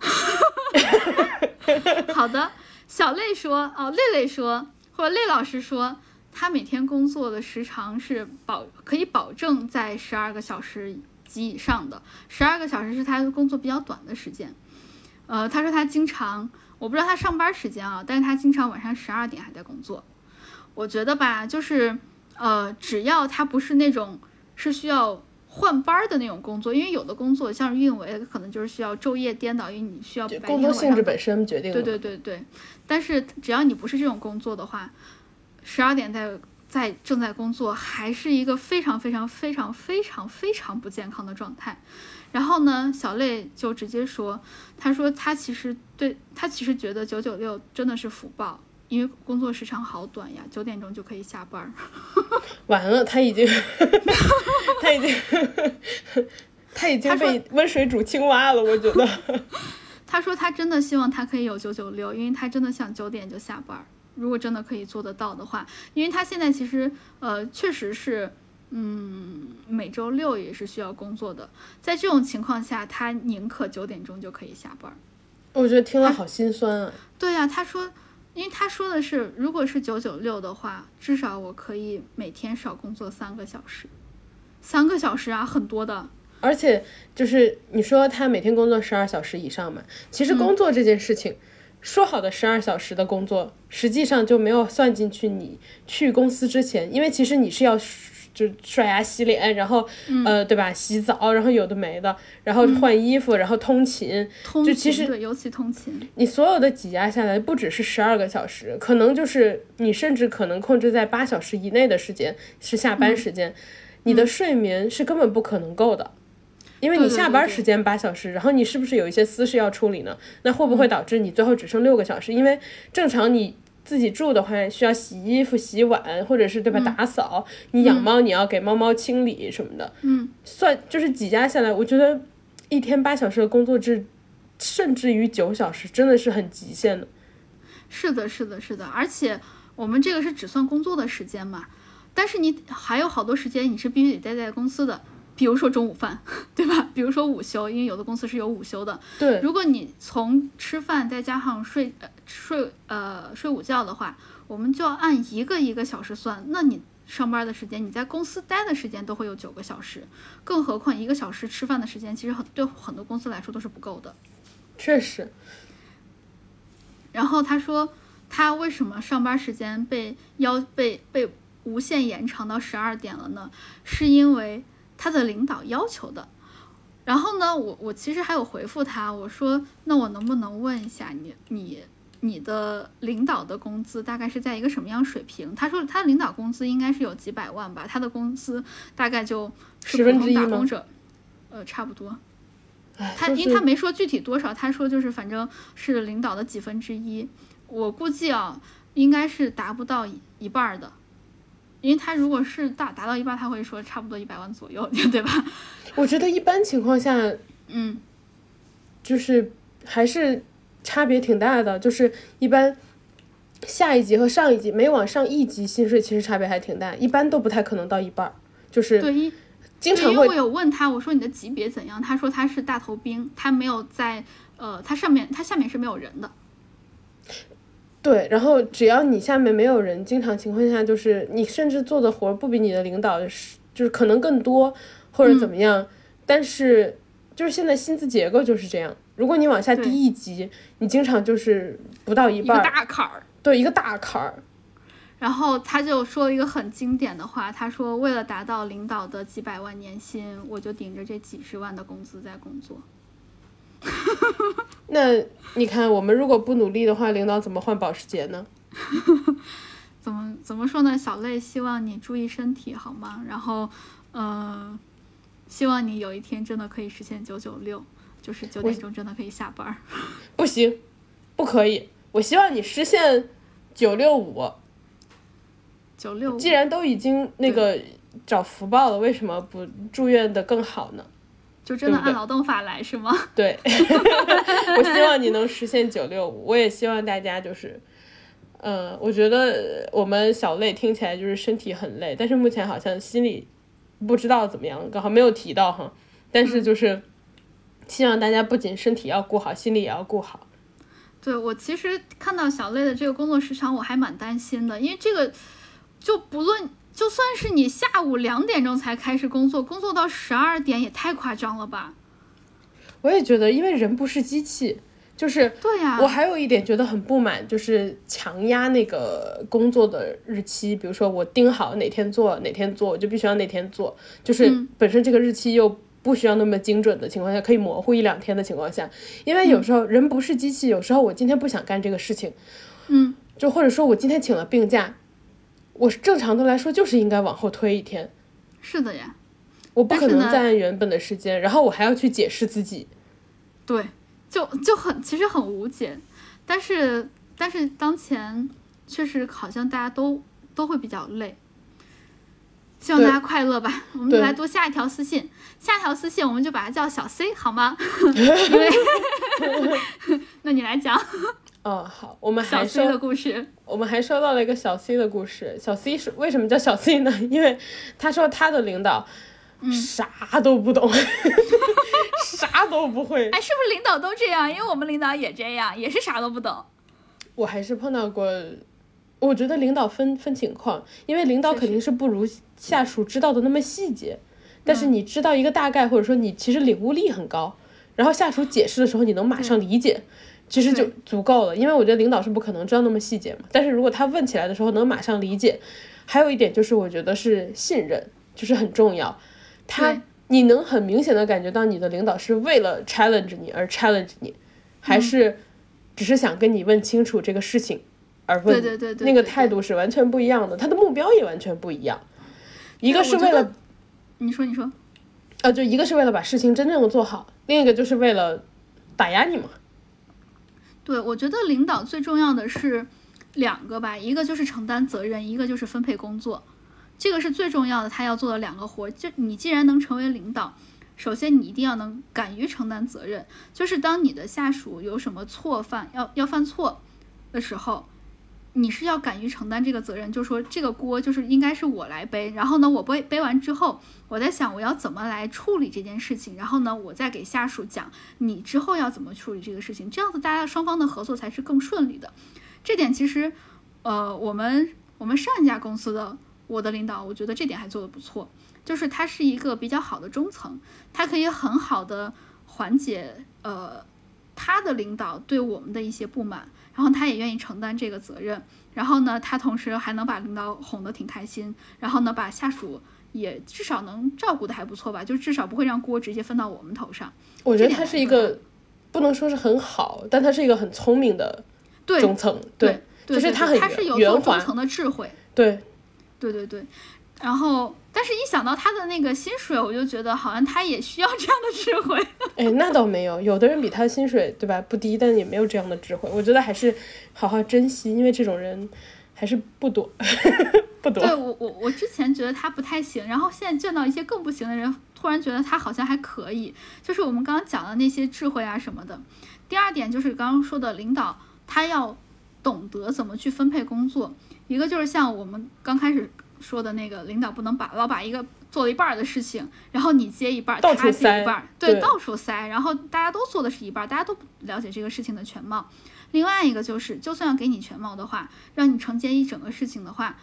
<laughs> 好的，小累说哦，累累说或者累老师说，他每天工作的时长是保可以保证在十二个小时及以上的，十二个小时是他工作比较短的时间。呃，他说他经常。我不知道他上班时间啊，但是他经常晚上十二点还在工作。我觉得吧，就是呃，只要他不是那种是需要换班的那种工作，因为有的工作像是运维，可能就是需要昼夜颠倒，因为你需要工作性质本身决定。对对对对，但是只要你不是这种工作的话，十二点在在正在工作，还是一个非常非常非常非常非常不健康的状态。然后呢，小泪就直接说：“他说他其实对他其实觉得九九六真的是福报，因为工作时长好短呀，九点钟就可以下班。<laughs> ”完了，<laughs> 他已经，他已经，他已经被温水煮青蛙了。我觉得，<laughs> 他说他真的希望他可以有九九六，因为他真的想九点就下班。如果真的可以做得到的话，因为他现在其实呃确实是。嗯，每周六也是需要工作的，在这种情况下，他宁可九点钟就可以下班。我觉得听了好心酸啊。对呀，他说，因为他说的是，如果是九九六的话，至少我可以每天少工作三个小时，三个小时啊，很多的。而且就是你说他每天工作十二小时以上嘛，其实工作这件事情，说好的十二小时的工作，实际上就没有算进去你去公司之前，因为其实你是要。就刷牙洗脸，然后呃，对吧？洗澡，然后有的没的，然后换衣服，然后通勤，就其实对，尤其通勤，你所有的挤压下来，不只是十二个小时，可能就是你甚至可能控制在八小时以内的时间是下班时间，你的睡眠是根本不可能够的，因为你下班时间八小时，然后你是不是有一些私事要处理呢？那会不会导致你最后只剩六个小时？因为正常你。自己住的话，需要洗衣服、洗碗，或者是对吧？打扫。你养猫，你要给猫猫清理什么的。嗯，算就是几家下来，我觉得一天八小时的工作制，甚至于九小时，真的是很极限的。是的，是的，是的。而且我们这个是只算工作的时间嘛，但是你还有好多时间你是必须得待在公司的。比如说中午饭，<laughs> 对吧？比如说午休，因为有的公司是有午休的。对，如果你从吃饭再加上睡睡呃睡午觉的话，我们就要按一个一个小时算。那你上班的时间，你在公司待的时间都会有九个小时，更何况一个小时吃饭的时间，其实很对很多公司来说都是不够的。确实。然后他说，他为什么上班时间被要被被无限延长到十二点了呢？是因为。他的领导要求的，然后呢，我我其实还有回复他，我说那我能不能问一下你你你的领导的工资大概是在一个什么样水平？他说他领导工资应该是有几百万吧，他的工资大概就十分之一打工者，呃，差不多。他因为他没说具体多少，他说就是反正是领导的几分之一，我估计啊，应该是达不到一半的。因为他如果是达达到一半，他会说差不多一百万左右，对吧？我觉得一般情况下，嗯，就是还是差别挺大的。就是一般下一级和上一级每往上一级薪水其实差别还挺大，一般都不太可能到一半儿。就是对，经常会。我有问他，我说你的级别怎样？他说他是大头兵，他没有在呃，他上面他下面是没有人的。对，然后只要你下面没有人，经常情况下就是你甚至做的活不比你的领导是就是可能更多或者怎么样，但是就是现在薪资结构就是这样。如果你往下低一级，你经常就是不到一半，一个大坎儿。对，一个大坎儿。然后他就说了一个很经典的话，他说：“为了达到领导的几百万年薪，我就顶着这几十万的工资在工作。<laughs> ”那你看，我们如果不努力的话，领导怎么换保时捷呢？<laughs> 怎么怎么说呢？小泪，希望你注意身体好吗？然后，嗯，希望你有一天真的可以实现九九六，就是九点钟真的可以下班。不行，不可以。我希望你实现九六五。九六，既然都已经那个找福报了，为什么不祝愿的更好呢？就真的按劳动法来是吗？对，<laughs> 我希望你能实现九六五，我也希望大家就是，嗯，我觉得我们小累听起来就是身体很累，但是目前好像心里不知道怎么样，刚好没有提到哈。但是就是希望大家不仅身体要顾好，心理也要顾好。对我其实看到小累的这个工作时长，我还蛮担心的，因为这个。就不论就算是你下午两点钟才开始工作，工作到十二点也太夸张了吧？我也觉得，因为人不是机器，就是对呀。我还有一点觉得很不满，就是强压那个工作的日期，比如说我定好哪天做哪天做，我就必须要哪天做，就是本身这个日期又不需要那么精准的情况下，可以模糊一两天的情况下，因为有时候人不是机器，有时候我今天不想干这个事情，嗯，就或者说我今天请了病假。我是正常的来说，就是应该往后推一天。是的呀，我不可能再按原本的时间，然后我还要去解释自己。对，就就很其实很无解，但是但是当前确实好像大家都都会比较累。希望大家快乐吧。<laughs> 我们来读下一条私信，下一条私信我们就把它叫小 C 好吗？<laughs> 因为 <laughs> 那你来讲。嗯，好，我们还收的故事，我们还收到了一个小 C 的故事。小 C 是为什么叫小 C 呢？因为他说他的领导啥都不懂，啥都不会。哎，是不是领导都这样？因为我们领导也这样，也是啥都不懂。我还是碰到过，我觉得领导分分情况，因为领导肯定是不如下属知道的那么细节，但是你知道一个大概，或者说你其实领悟力很高，然后下属解释的时候你能马上理解。其实就足够了，因为我觉得领导是不可能知道那么细节嘛。但是如果他问起来的时候能马上理解，还有一点就是我觉得是信任，就是很重要。他你能很明显的感觉到你的领导是为了 challenge 你而 challenge 你，还是只是想跟你问清楚这个事情而问？对对对，那个态度是完全不一样的，他的目标也完全不一样。一个是为了，你说你说，呃，就一个是为了把事情真正的做好，另一个就是为了打压你嘛。对，我觉得领导最重要的是两个吧，一个就是承担责任，一个就是分配工作，这个是最重要的。他要做的两个活，就你既然能成为领导，首先你一定要能敢于承担责任，就是当你的下属有什么错犯，要要犯错的时候。你是要敢于承担这个责任，就是说这个锅就是应该是我来背。然后呢，我背背完之后，我在想我要怎么来处理这件事情。然后呢，我再给下属讲你之后要怎么处理这个事情，这样子大家双方的合作才是更顺利的。这点其实，呃，我们我们上一家公司的我的领导，我觉得这点还做得不错，就是他是一个比较好的中层，他可以很好的缓解呃他的领导对我们的一些不满。然后他也愿意承担这个责任，然后呢，他同时还能把领导哄得挺开心，然后呢，把下属也至少能照顾的还不错吧，就至少不会让锅直接分到我们头上。我觉得他是一个，不能说是很好，但他是一个很聪明的中层，对，就是他很他是有中层的智慧，对，对对对。然后，但是一想到他的那个薪水，我就觉得好像他也需要这样的智慧。<laughs> 哎，那倒没有，有的人比他薪水对吧不低，但也没有这样的智慧。我觉得还是好好珍惜，因为这种人还是不多，<laughs> 不多。对我，我我之前觉得他不太行，然后现在见到一些更不行的人，突然觉得他好像还可以。就是我们刚刚讲的那些智慧啊什么的。第二点就是刚刚说的领导，他要懂得怎么去分配工作。一个就是像我们刚开始。说的那个领导不能把老把一个做了一半的事情，然后你接一半，他接一半塞，对，对到处塞，然后大家都做的是一半，大家都不了解这个事情的全貌。另外一个就是，就算要给你全貌的话，让你承接一整个事情的话，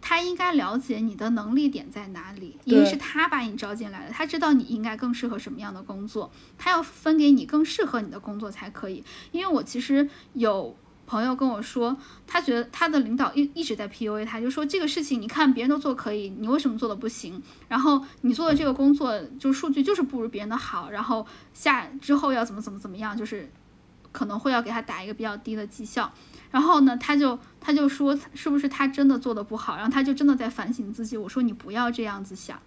他应该了解你的能力点在哪里，因为是他把你招进来的，他知道你应该更适合什么样的工作，他要分给你更适合你的工作才可以。因为我其实有朋友跟我说，他觉得他的领导一一直在 PUA 他，就说这个事情你看别人都做可以，你为什么做的不行？然后你做的这个工作就数据就是不如别人的好，然后下之后要怎么怎么怎么样，就是可能会要给他打一个比较低的绩效。然后呢，他就他就说是不是他真的做的不好，然后他就真的在反省自己。我说你不要这样子想，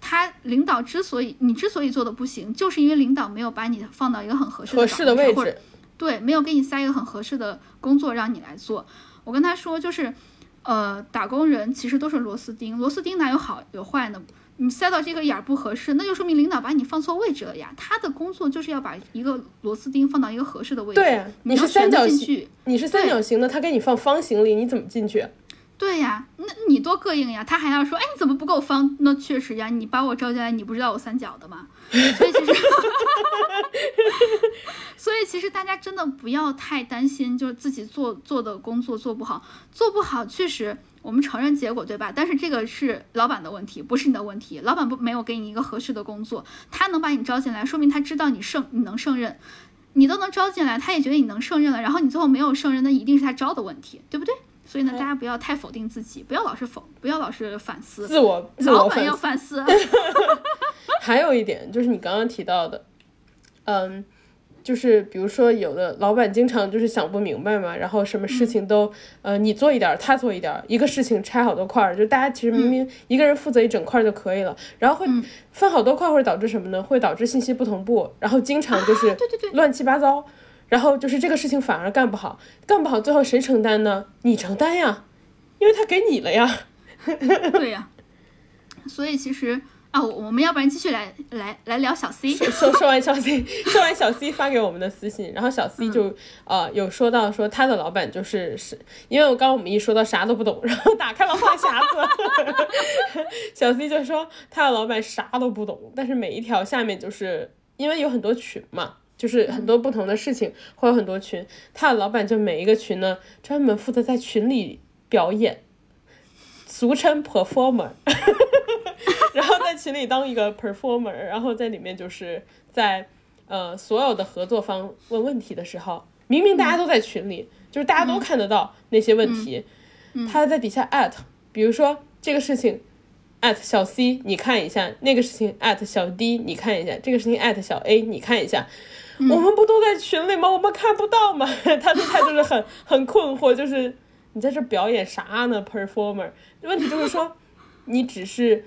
他领导之所以你之所以做的不行，就是因为领导没有把你放到一个很合适的合适的位置，对，没有给你塞一个很合适的工作让你来做。我跟他说，就是，呃，打工人其实都是螺丝钉，螺丝钉哪有好有坏呢？你塞到这个眼儿不合适，那就说明领导把你放错位置了呀。他的工作就是要把一个螺丝钉放到一个合适的位置。对啊你是三角形。你是三角形的，他给你放方形里，你怎么进去？对呀，那你多膈应呀！他还要说，哎，你怎么不够方？那确实呀，你把我招进来，你不知道我三角的吗？所以其实，所以其实大家真的不要太担心，就是自己做做的工作做不好，做不好确实我们承认结果，对吧？但是这个是老板的问题，不是你的问题。老板不没有给你一个合适的工作，他能把你招进来，说明他知道你胜，你能胜任。你都能招进来，他也觉得你能胜任了，然后你最后没有胜任，那一定是他招的问题，对不对？所以呢，大家不要太否定自己，不要老是否，不要老是反思，自我自老板要反思。<laughs> 还有一点就是你刚刚提到的，嗯，就是比如说有的老板经常就是想不明白嘛，然后什么事情都、呃你做一点儿，他做一点儿，一个事情拆好多块儿，就大家其实明明一个人负责一整块儿就可以了，然后会分好多块儿会导致什么呢？会导致信息不同步，然后经常就是对对对乱七八糟。然后就是这个事情反而干不好，干不好最后谁承担呢？你承担呀，因为他给你了呀。<laughs> 对呀、所以其实啊，我我们要不然继续来来来聊小 C。说说完小 C，<laughs> 说完小 C 发给我们的私信，然后小 C 就、呃有说到说他的老板就是是因为我刚刚我们一说到啥都不懂，然后打开了话匣子，<laughs> 小 C 就说他的老板啥都不懂，但是每一条下面就是因为有很多群嘛。就是很多不同的事情会有很多群，他的老板就每一个群呢，专门负责在群里表演，俗称 performer，<laughs> 然后在群里当一个 performer，然后在里面就是在呃所有的合作方问问题的时候，明明大家都在群里，就是大家都看得到那些问题，他在底下 at，比如说这个事情 at 小 C 你看一下，那个事情 at 小 D 你看一下，这个事情 at 小 A 你看一下。我们不都在群里吗？我们看不到吗？<laughs> 他的态度是很很困惑，就是你在这表演啥呢？performer，问题就是说，你只是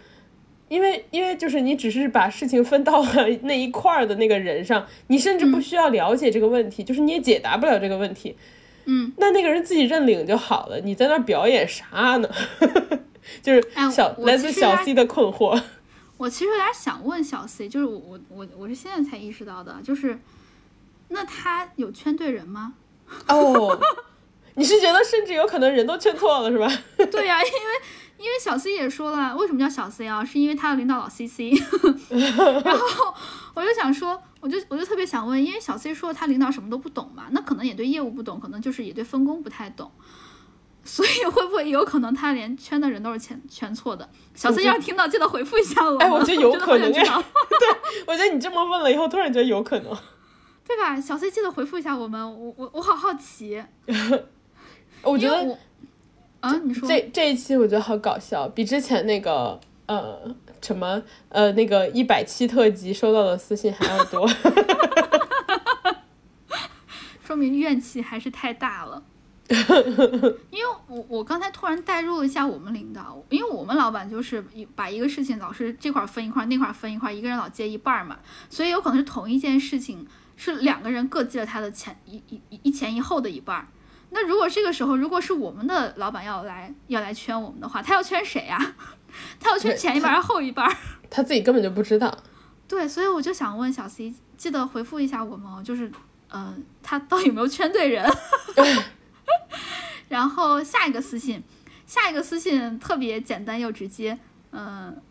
因为因为就是你只是把事情分到了那一块儿的那个人上，你甚至不需要了解这个问题，就是你也解答不了这个问题。嗯，那那个人自己认领就好了，你在那儿表演啥呢？<laughs> 就是哎小、我来自小 C 的困惑。<laughs> 我其实有点想问小 C，就是我我我我是现在才意识到的，就是那他有圈对人吗？哦，你是觉得甚至有可能人都圈错了是吧？<laughs> 对呀、因为因为小 C 也说了，为什么叫小 C 啊？是因为他的领导老 CC。<laughs> 然后我就想说，我就我就特别想问，因为小 C 说他领导什么都不懂嘛，那可能也对业务不懂，可能就是也对分工不太懂。所以会不会有可能他连圈的人都是全全错的？小 C 要是听到，记得回复一下我。哎我觉得有可能好想知道 <laughs> 我觉得你这么问了以后，突然觉得有可能。对吧？小 C 记得回复一下我们，我我我好好奇，我觉得我啊，你说这这一期我觉得好搞笑，比之前那个呃什么呃那个一百期特辑收到的私信还要多。<laughs> 说明怨气还是太大了。<laughs> 因为我我刚才突然代入了一下我们领导，因为我们老板就是一把一个事情老是这块儿分一块儿，那块儿分一块儿，一个人老接一半儿嘛，所以有可能是同一件事情是两个人各接了他的前一一一一前一后的一半儿。那如果这个时候如果是我们的老板要来要来圈我们的话，他要圈谁呀、<laughs> 他要圈前一半儿还是后一半儿？<laughs> 他自己根本就不知道。对，所以我就想问小 C，记得回复一下我们哦，就是，嗯、呃，他到底有没有圈对人？<laughs> 然后下一个私信，下一个私信特别简单又直接，嗯、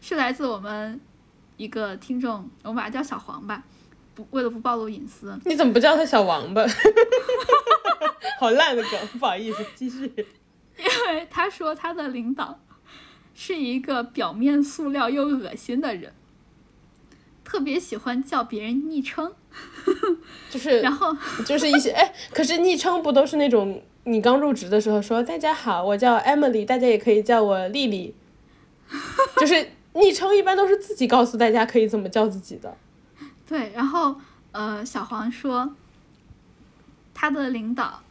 是来自我们一个听众，我们把他叫小黄吧，不为了不暴露隐私。你怎么不叫他小王八？<laughs> 好烂的梗，不好意思，继续。<laughs> 因为他说他的领导是一个表面塑料又恶心的人，特别喜欢叫别人昵称，<laughs> 就是然后就是一些哎，可是昵称不都是那种你刚入职的时候说大家好，我叫 Emily，大家也可以叫我丽丽，就是昵称一般都是自己告诉大家可以怎么叫自己的。对，然后呃，小黄说他的领导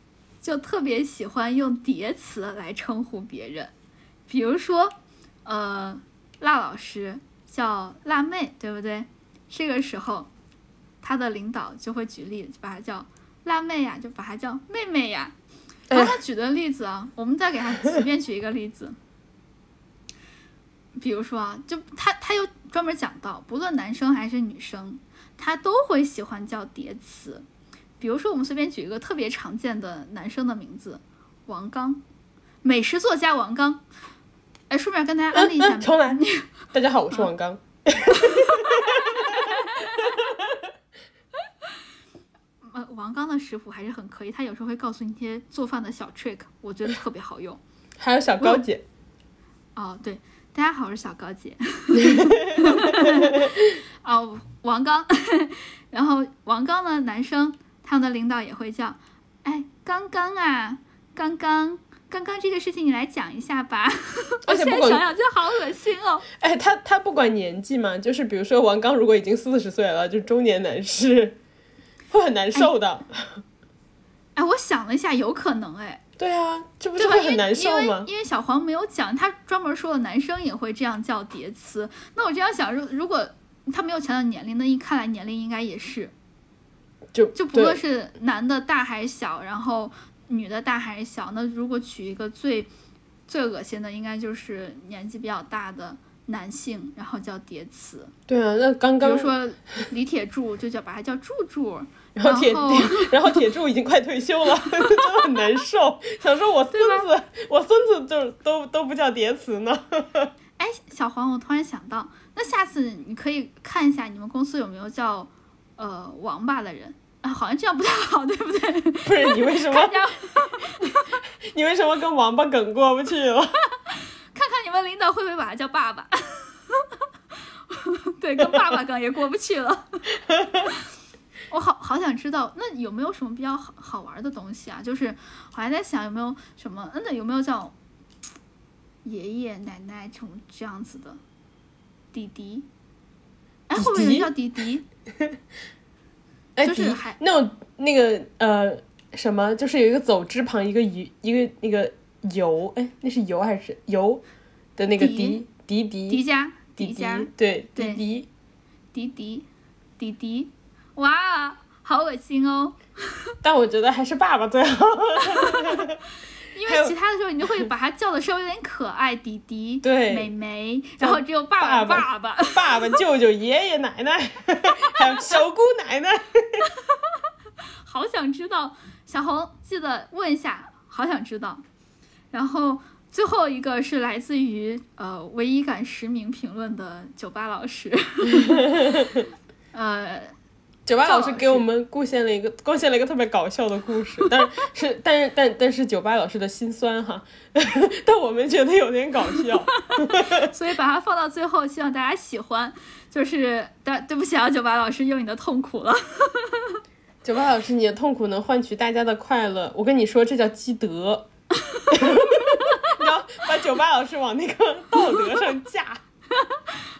就特别喜欢用叠词来称呼别人，比如说呃，辣老师叫辣妹，对不对？这个时候他的领导就会举例，就把他叫辣妹呀，就把他叫妹妹呀。然后他举的例子啊，我们再给他随便举一个例子，比如说啊，就他他又专门讲到，不论男生还是女生，他都会喜欢叫叠词。比如说，我们随便举一个特别常见的男生的名字，王刚，美食作家王刚。哎，顺便跟大家安利一下，嗯重来。大家好，我是王刚。<laughs> 呃，王刚的食谱还是很可以，他有时候会告诉你一些做饭的小 trick，我觉得特别好用。还有小高姐。哦，对，大家好，我是小高姐。<laughs> 哦，王刚，<laughs> 然后王刚的男生，他们的领导也会叫，哎，刚刚啊，刚刚，刚刚这个事情你来讲一下吧。我现在想想就好恶心哦。哎，他他不管年纪嘛，就是比如说王刚如果已经四十岁了，就中年男士，会很难受的。哎，我想了一下，有可能哎，对啊，这不对吧？因为是会很难受因为吗？因为小黄没有讲，他专门说了男生也会这样叫叠词。那我这样想，如如果他没有强调年龄，那一看来年龄应该也是，就就不论是男的大还是小，然后女的大还是小，那如果取一个最最恶心的，应该就是年纪比较大的男性，然后叫叠词。对啊，那刚刚比如说李铁柱，就叫把他叫柱柱。然后铁然后铁，<laughs> 然后铁柱已经快退休了，<laughs> 真的很难受。想说我孙子，我孙子就都都不叫叠词呢。<laughs> 哎，小黄，我突然想到，那下次你可以看一下你们公司有没有叫呃王八的人啊，好像这样不太好，对不对？不是你为什么你为什么跟王八梗过不去了？看看你们领导会不会把他叫爸爸？对，跟爸爸梗也过不去了。我好好想知道，那有没有什么比较好好玩的东西啊？就是我还在想有没有什么，嗯，那有没有叫爷爷奶奶这种这样子的弟弟？哎，会不会有叫弟弟？<laughs> 哎，迪就是还那种那个呃什么，就是有一个走之旁一个鱼一个那个油，哎，那是油还是油的那个迪迪迪迪迪迦，迪迪迦，对对迪迪，迪迪，迪迪，哇，好恶心哦！但我觉得还是爸爸最好。<laughs> 因为其他的时候你就会把他叫的稍微有点可爱，弟弟、对妹妹，然后只有爸爸爸、爸爸。爸爸、舅舅、爷爷奶奶，还有小姑奶奶。<laughs> 好想知道，小红记得问一下，好想知道。然后最后一个是来自于呃唯一敢实名评论的酒吧老师，<laughs> 呃，九八老师给我们贡献了一个贡献了一个特别搞笑的故事，但是是但是但但是九八老师的心酸哈，<laughs> 但我们觉得有点搞笑。<laughs> 所以把它放到最后，希望大家喜欢。就是，但对不起啊，酒吧老师用你的痛苦了。<laughs> 九八老师，你的痛苦能换取大家的快乐，我跟你说，这叫积德。你要把九八老师往那个道德上架。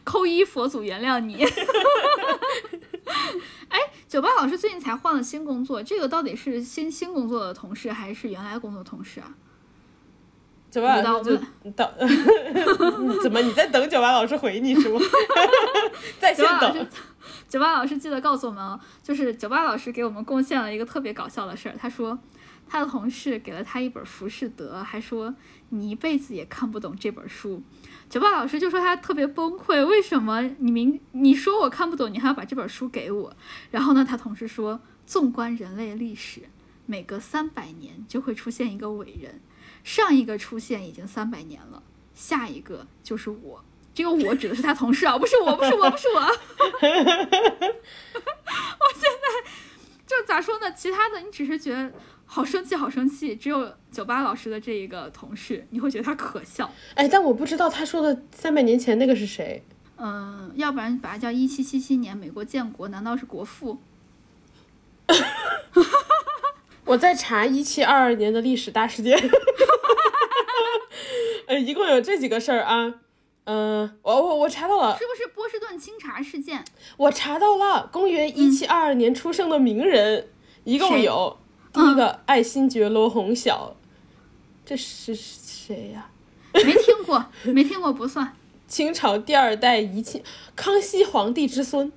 扣一佛祖原谅你。<laughs> 哎，酒吧老师最近才换了新工作，这个到底是新新工作的同事还是原来工作同事啊？酒吧老师 <laughs> 等，<laughs> 怎么你在等酒吧老师回你是吗？在等。，酒吧老师记得告诉我们哦，就是酒吧老师给我们贡献了一个特别搞笑的事儿。他说，他的同事给了他一本《浮士德》，还说你一辈子也看不懂这本书。学霸老师就说他特别崩溃，为什么你明你说我看不懂，你还要把这本书给我？然后呢，他同事说，纵观人类历史，每隔三百年就会出现一个伟人，上一个出现已经三百年了，下一个就是我。这个我指的是他同事啊，不是我，不是我，不是我。<laughs> 我现在就咋说呢？其他的你只是觉得好生气，好生气。只有九八老师的这一个同事，你会觉得他可笑。哎，但我不知道他说的三百年前那个是谁。嗯，要不然把它叫一七七七年美国建国，难道是国父？<laughs> 我在查一七二二年的历史大事件。<laughs> 呃，一共有这几个事儿啊。嗯，我我我查到了，是不是波士顿清查事件？我查到了，公元一七二二年出生的名人一共有第一个爱新觉罗洪晓，这是谁呀？没听过，<laughs> 没听过不算。清朝第二代怡亲，康熙皇帝之孙，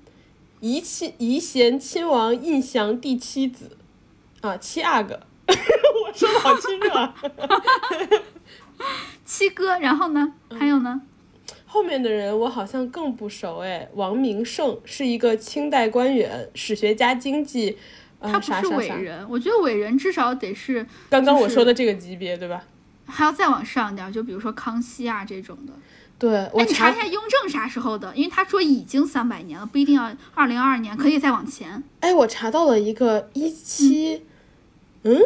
怡亲怡贤亲王胤祥第七子，啊，七阿哥，<laughs> 我说的好清楚啊。<laughs> 七哥，然后呢？还有呢？后面的人我好像更不熟哎。王明胜是一个清代官员、史学家、经济，他不是伟人。我觉得伟人至少得是刚刚我说的这个级别，对吧？还要再往上点，就比如说康熙啊这种的。对，我查一下雍正啥时候的，因为他说已经三百年了，不一定要二零二二年，可以再往前。哎，我查到了一个一七，嗯。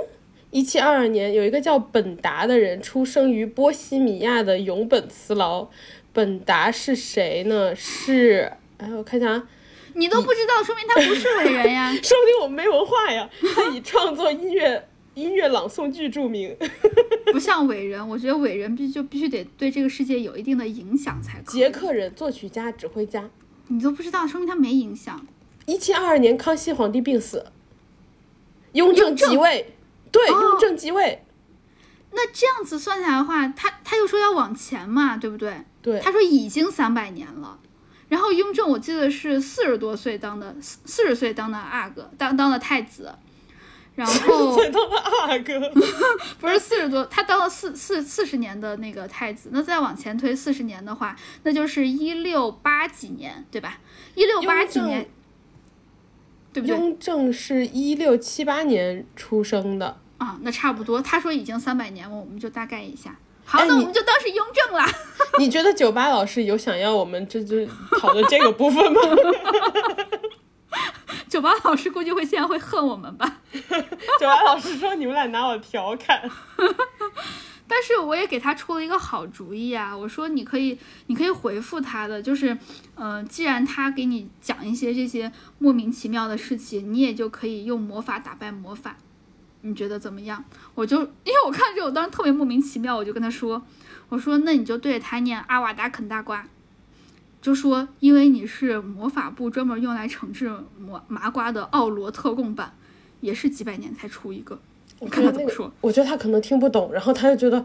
一七二二年，有一个叫本达的人出生于波西米亚的永本茨劳。本达是谁呢？是，哎，我看一下啊，你都不知道，说明他不是伟人呀。<laughs> 说不定我没文化呀。他以创作音乐、音乐朗诵剧著名。<laughs> 不像伟人，我觉得伟人必就必须得对这个世界有一定的影响才可以。捷克人，作曲家、指挥家。你都不知道，说明他没影响。一七二二年，康熙皇帝病死，雍正即位。对，雍正即位。那这样子算下来的话，他他又说要往前嘛，对不对？对。他说已经三百年了。然后雍正我记得是四十多岁当的，四四十岁当的阿哥，当当的太子。然后。岁当的阿哥。<laughs> 不是四十多，他当了四四四十年的那个太子。那再往前推四十年的话，那就是一六八几年，对吧？一六八几年。对不对雍正是一六七八年出生的啊，那差不多。他说已经三百年了，我们就大概一下。好，那我们就当是雍正了。<laughs> 你觉得酒吧老师有想要我们这就讨论这个部分吗？<laughs> 酒吧老师估计会现在会恨我们吧。<laughs> 酒吧老师说你们俩拿我调侃。但是我也给他出了一个好主意啊！我说你可以，你可以回复他的，就是，嗯，既然他给你讲一些这些莫名其妙的事情，你也就可以用魔法打败魔法，你觉得怎么样？我就因为我看这，我当时特别莫名其妙，我就跟他说，我说那你就对着他念阿瓦达啃大瓜，就说因为你是魔法部专门用来惩治魔麻瓜的奥罗特供版，也是几百年才出一个。我看他怎么说，我觉得他可能听不懂，然后他就觉得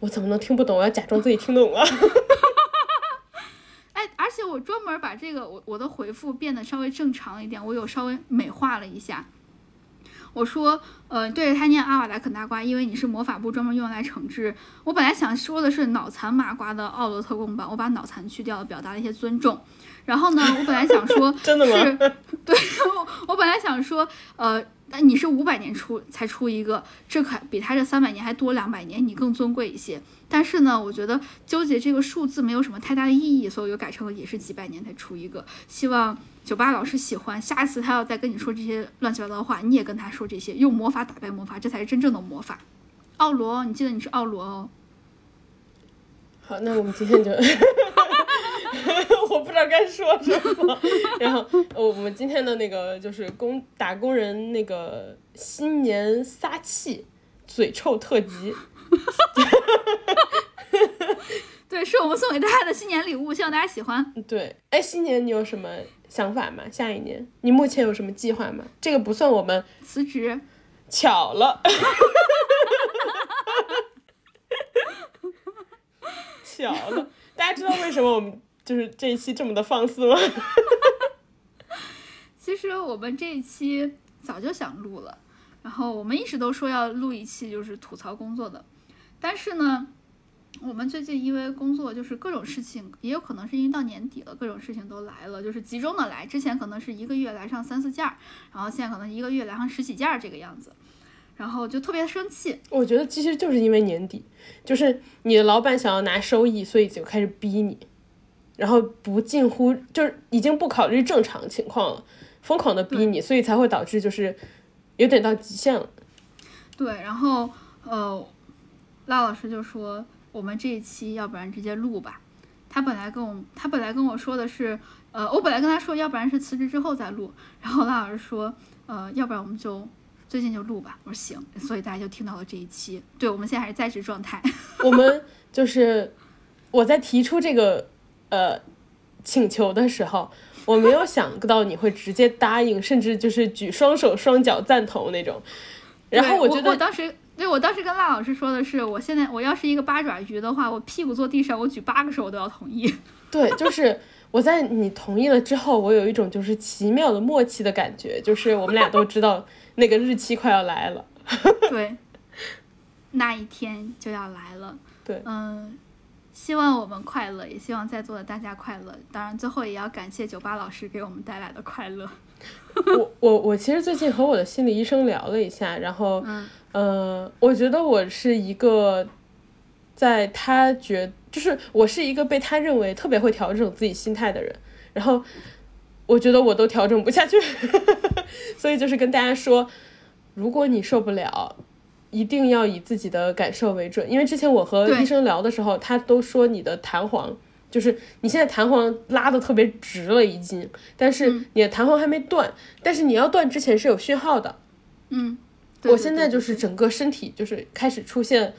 我怎么能听不懂？我要假装自己听懂了。<laughs> 哎，而且我专门把这个我我的回复变得稍微正常一点，我有稍微美化了一下。我说，呃，对着他念阿瓦达肯大瓜，因为你是魔法部专门用来惩治。我本来想说的是脑残麻瓜的奥罗特供版，我把脑残去掉了，表达了一些尊重。然后呢，我本来想说，<laughs> 真的吗？<laughs> 对，我我本来想说，呃。那你是五百年出才出一个，这可比他这三百年还多两百年，你更尊贵一些。但是呢，我觉得纠结这个数字没有什么太大的意义，所以我又改成了也是几百年才出一个。希望九八老师喜欢，下一次他要再跟你说这些乱七八糟的话，你也跟他说这些，用魔法打败魔法，这才是真正的魔法。奥罗，你记得你是奥罗哦。好，那我们今天就。<laughs> <laughs> 我不知道该说什么，<laughs> 然后我们今天的那个就是工打工人那个新年撒气嘴臭特辑，对，是我们送给大家的新年礼物，希望大家喜欢。对，哎，新年你有什么想法吗？下一年你目前有什么计划吗？这个不算我们辞职，巧了，巧了，大家知道为什么我们？就是这一期这么的放肆吗？其实我们这一期早就想录了，然后我们一直都说要录一期就是吐槽工作的，但是呢，我们最近因为工作就是各种事情，也有可能是因为到年底了，各种事情都来了，就是集中的来。之前可能是一个月来上三四件儿，然后现在可能一个月来上十几件儿这个样子，然后就特别生气。我觉得其实就是因为年底，就是你的老板想要拿收益，所以就开始逼你。然后不近乎就是已经不考虑正常情况了，疯狂的逼你，所以才会导致就是有点到极限了。对，然后呃，赖老师就说我们这一期要不然直接录吧。他本来跟我他本来跟我说的是，呃，我本来跟他说要不然是辞职之后再录，然后拉老师说，呃，要不然我们就最近就录吧。我说行，所以大家就听到了这一期。对，我们现在还是在职状态。我们就是我在提出这个呃请求的时候，我没有想到你会直接答应，甚至就是举双手双脚赞同那种。然后我觉得我当时。对，我当时跟赖老师说的是，我现在我要是一个八爪鱼的话，我屁股坐地上，我举八个手我都要同意。<laughs> 对，就是我在你同意了之后，我有一种就是奇妙的默契的感觉，就是我们俩都知道那个日期快要来了。<laughs> 对，那一天就要来了。对，嗯，希望我们快乐，也希望在座的大家快乐。当然，最后也要感谢酒吧老师给我们带来的快乐。<laughs> 我我我其实最近和我的心理医生聊了一下，然后。呃，我觉得我是一个，在他觉就是我是一个被他认为特别会调整自己心态的人，然后我觉得我都调整不下去，<laughs> 所以就是跟大家说，如果你受不了，一定要以自己的感受为准，因为之前我和医生聊的时候，他都说你的弹簧就是你现在弹簧拉的特别直了已经，但是你的弹簧还没断，但是你要断之前是有讯号的，嗯。我现在就是整个身体就是开始出现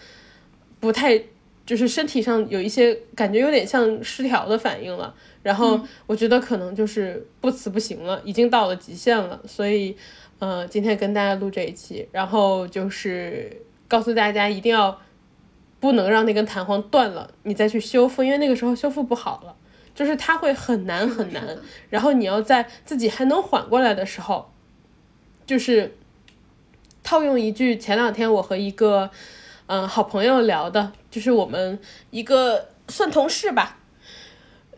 不太，就是身体上有一些感觉有点像失调的反应了，然后我觉得可能就是不辞不行了，已经到了极限了，所以，呃，今天跟大家录这一期，然后就是告诉大家一定要不能让那根弹簧断了，你再去修复，因为那个时候修复不好了，就是它会很难很难，然后你要在自己还能缓过来的时候，就是。套用一句，前两天我和一个嗯好朋友聊的，就是我们一个算同事吧，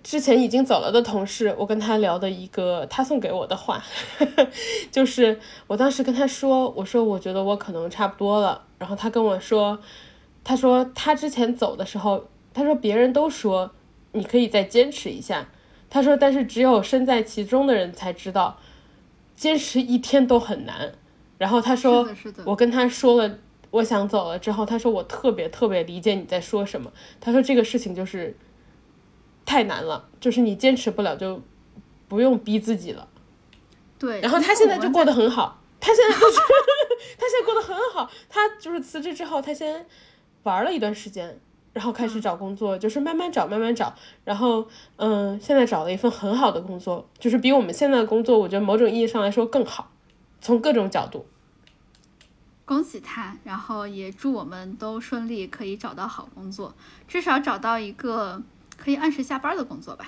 之前已经走了的同事，我跟他聊的一个他送给我的话，<laughs> 就是我当时跟他说，我说我觉得我可能差不多了，然后他跟我说，他说他之前走的时候，他说别人都说你可以再坚持一下，他说但是只有身在其中的人才知道，坚持一天都很难。然后他说，我跟他说了我想走了之后，他说我特别特别理解你在说什么。他说这个事情就是太难了，就是你坚持不了就不用逼自己了。对。然后他现在就过得很好，他现在就是 <laughs> 他现在过得很好。他就是辞职之后，他先玩了一段时间，然后开始找工作，就是慢慢找慢慢找。然后嗯，现在找了一份很好的工作，就是比我们现在的工作，我觉得某种意义上来说更好。从各种角度，恭喜他，然后也祝我们都顺利，可以找到好工作，至少找到一个可以按时下班的工作吧。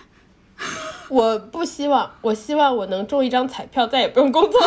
<laughs> 我不希望，我希望我能中一张彩票，再也不用工作。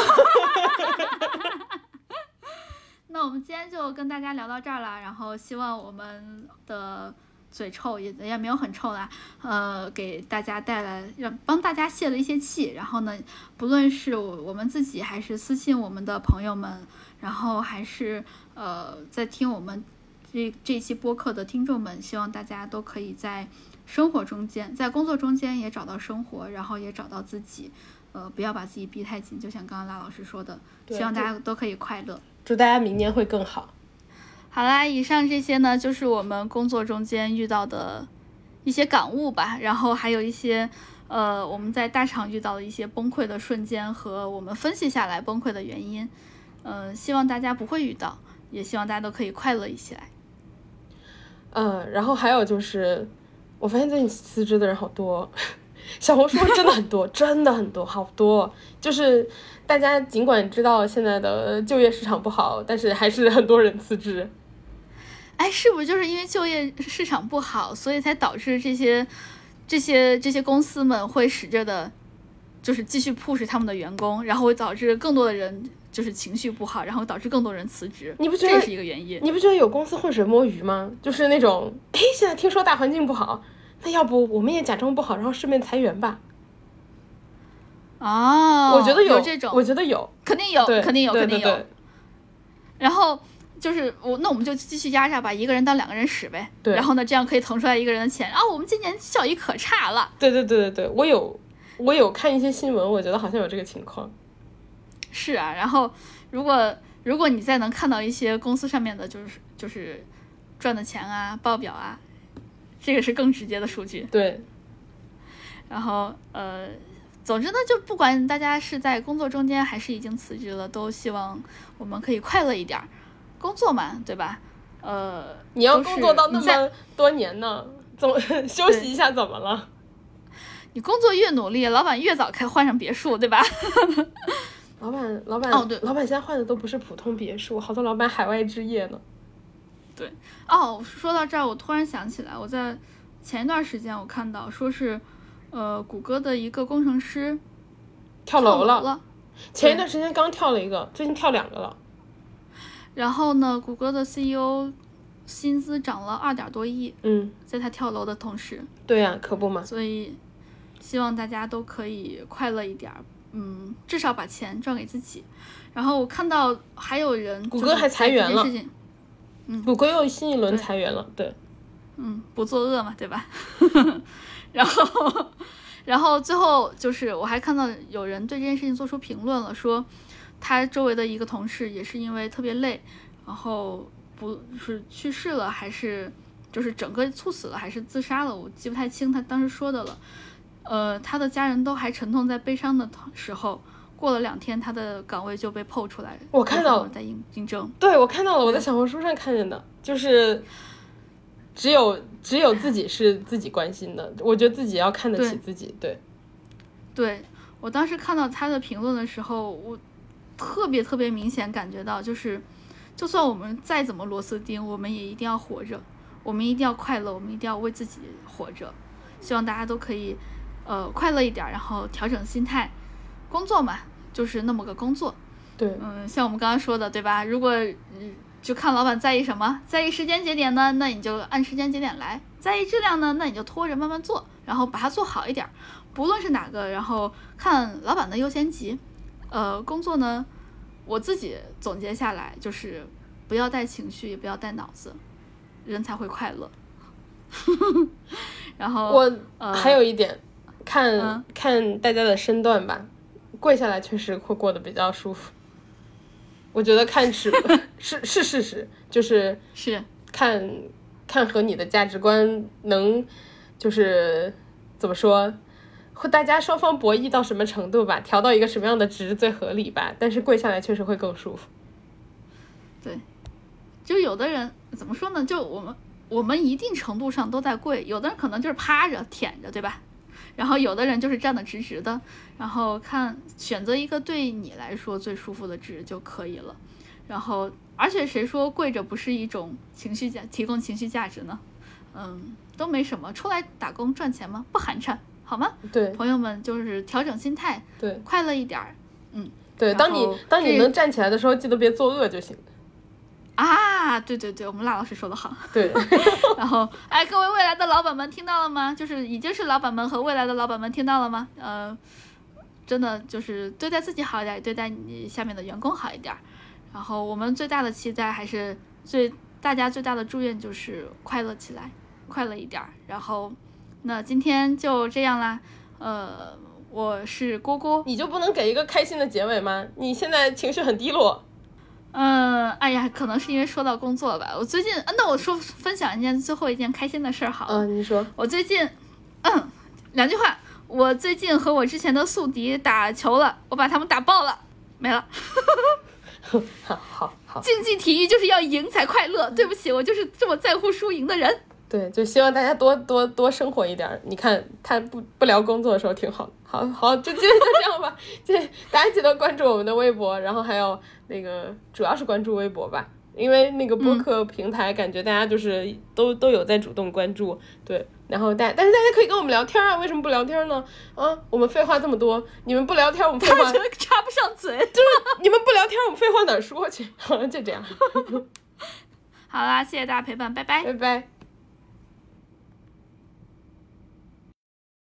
<laughs> 那我们今天就跟大家聊到这儿了，然后希望我们的。嘴臭也也没有很臭啦，呃，给大家带来让帮大家泄了一些气。然后呢，不论是我们自己，还是私信我们的朋友们，然后还是呃在听我们这这期播客的听众们，希望大家都可以在生活中间，在工作中间也找到生活，然后也找到自己，呃，不要把自己逼太紧。就像刚刚拉老师说的，希望大家都可以快乐。祝大家明年会更好。好啦，以上这些呢，就是我们工作中间遇到的一些感悟吧。然后还有一些，呃，我们在大厂遇到的一些崩溃的瞬间和我们分析下来崩溃的原因。嗯，希望大家不会遇到，也希望大家都可以快乐一起来。嗯，然后还有就是，我发现最近辞职的人好多，<laughs> 小红书真的很多，真的很多，好多。就是大家尽管知道现在的就业市场不好，但是还是很多人辞职。哎，是不是就是因为就业市场不好，所以才导致这些、这些、这些公司们会使劲的，就是继续 push 他们的员工，然后会导致更多的人就是情绪不好，然后导致更多人辞职。你不觉得这是一个原因？你不觉得有公司浑水摸鱼吗？就是那种，哎，现在听说大环境不好，那要不我们也假装不好，然后顺便裁员吧？哦，我觉得有这种，我觉得有，肯定有，肯定有，肯定有。然后。就是我那我们就继续压榨，把一个人当两个人使呗。对然后呢，这样可以腾出来一个人的钱。啊，我们今年效益可差了。对对对对对，我有我有看一些新闻，我觉得好像有这个情况。是啊，然后如果如果你再能看到一些公司上面的，就是就是赚的钱啊、报表啊，这个是更直接的数据。对，然后呃，总之呢，就不管大家是在工作中间还是已经辞职了，都希望我们可以快乐一点儿。工作嘛，对吧？呃，你要工作到那么多年呢，怎么 <laughs> 休息一下怎么了？你工作越努力，老板越早开换上别墅，对吧？<laughs> 老板，老板，哦对老板现在换的都不是普通别墅，好多老板海外置业呢。对哦，说到这儿，我突然想起来，我在前一段时间我看到说是，呃，谷歌的一个工程师跳楼了，前一段时间刚跳了一个，最近跳两个了。然后呢，谷歌的 CEO 薪资涨了二点多亿，嗯，在他跳楼的同时，对呀、可不嘛。所以希望大家都可以快乐一点儿，嗯，至少把钱赚给自己。然后我看到还有人，谷歌还裁员了这件事情谷歌又新一轮裁员了，对，嗯，不作恶嘛，对吧？<laughs> 然后，然后最后就是我还看到有人对这件事情做出评论了，说他周围的一个同事也是因为特别累，然后不是去世了，还是就是整个猝死了，还是自杀了，我记不太清他当时说的了。呃，他的家人都还沉痛在悲伤的时候，过了两天，他的岗位就被 PO 出来，我看到有很多人在应应征。对我看到了，我在小红书上看见的，就是只有只有自己是自己关心的，我觉得自己要看得起自己，对，对我当时看到他的评论的时候，我特别特别明显感觉到，就是就算我们再怎么螺丝钉，我们也一定要活着，我们一定要快乐，我们一定要为自己活着。希望大家都可以呃快乐一点儿，然后调整心态。工作嘛，就是那么个工作。对，嗯，像我们刚刚说的，对吧？如果嗯就看老板在意什么，在意时间节点呢，那你就按时间节点来；在意质量呢，那你就拖着慢慢做，然后把它做好一点儿。不论是哪个，然后看老板的优先级。呃，工作呢，我自己总结下来就是不要带情绪，也不要带脑子，人才会快乐。<laughs> 然后我呃还有一点，看、嗯看大家的身段吧，跪下来确实会过得比较舒服。我觉得看尺 <laughs> 是是事实，就是是看看和你的价值观能就是怎么说，大家双方博弈到什么程度吧，调到一个什么样的值最合理吧。但是跪下来确实会更舒服。对就有的人怎么说呢？就我们我们一定程度上都在跪，有的人可能就是趴着舔着，对吧？然后有的人就是站得直直的，然后看选择一个对你来说最舒服的值就可以了。然后，而且谁说跪着不是一种情绪价提供情绪价值呢？嗯，都没什么，出来打工赚钱吗？不寒碜，好吗？对朋友们，就是调整心态，对快乐一点儿嗯对，当你当你能站起来的时候，记得别作恶就行。啊！对对对，我们辣老师说的好。对，<laughs> 然后，哎，各位未来的老板们听到了吗？就是已经是老板们和未来的老板们听到了吗？呃，真的就是对待自己好一点，也对待你下面的员工好一点。然后我们最大的期待还是最大家最大的祝愿就是快乐起来，快乐一点儿。然后，那今天就这样啦。呃，我是蝈蝈。你就不能给一个开心的结尾吗？你现在情绪很低落。嗯，哎呀，可能是因为说到工作吧。我最近，啊那我说分享一件最后一件开心的事儿好了。嗯，你说。我最近，嗯，两句话，我最近和我之前的宿敌打球了，我把他们打爆了，没了。<laughs> 好好好，竞技体育就是要赢才快乐。对不起，我就是这么在乎输赢的人。对，就希望大家多多多生活一点儿。你看他不不聊工作的时候挺好的。好好，就今天就这样吧。这大家记得关注我们的微博，然后还有那个主要是关注微博吧，因为那个播客平台感觉大家就是都、都有在主动关注。对，然后大但是大家可以跟我们聊天啊，为什么不聊天呢？啊，我们废话这么多，你们不聊天，我们废话觉得插不上嘴。你们不聊天，我们废话哪儿说去？<laughs> 好了，就这样，<laughs> 好啦，谢谢大家陪伴，拜拜。拜拜。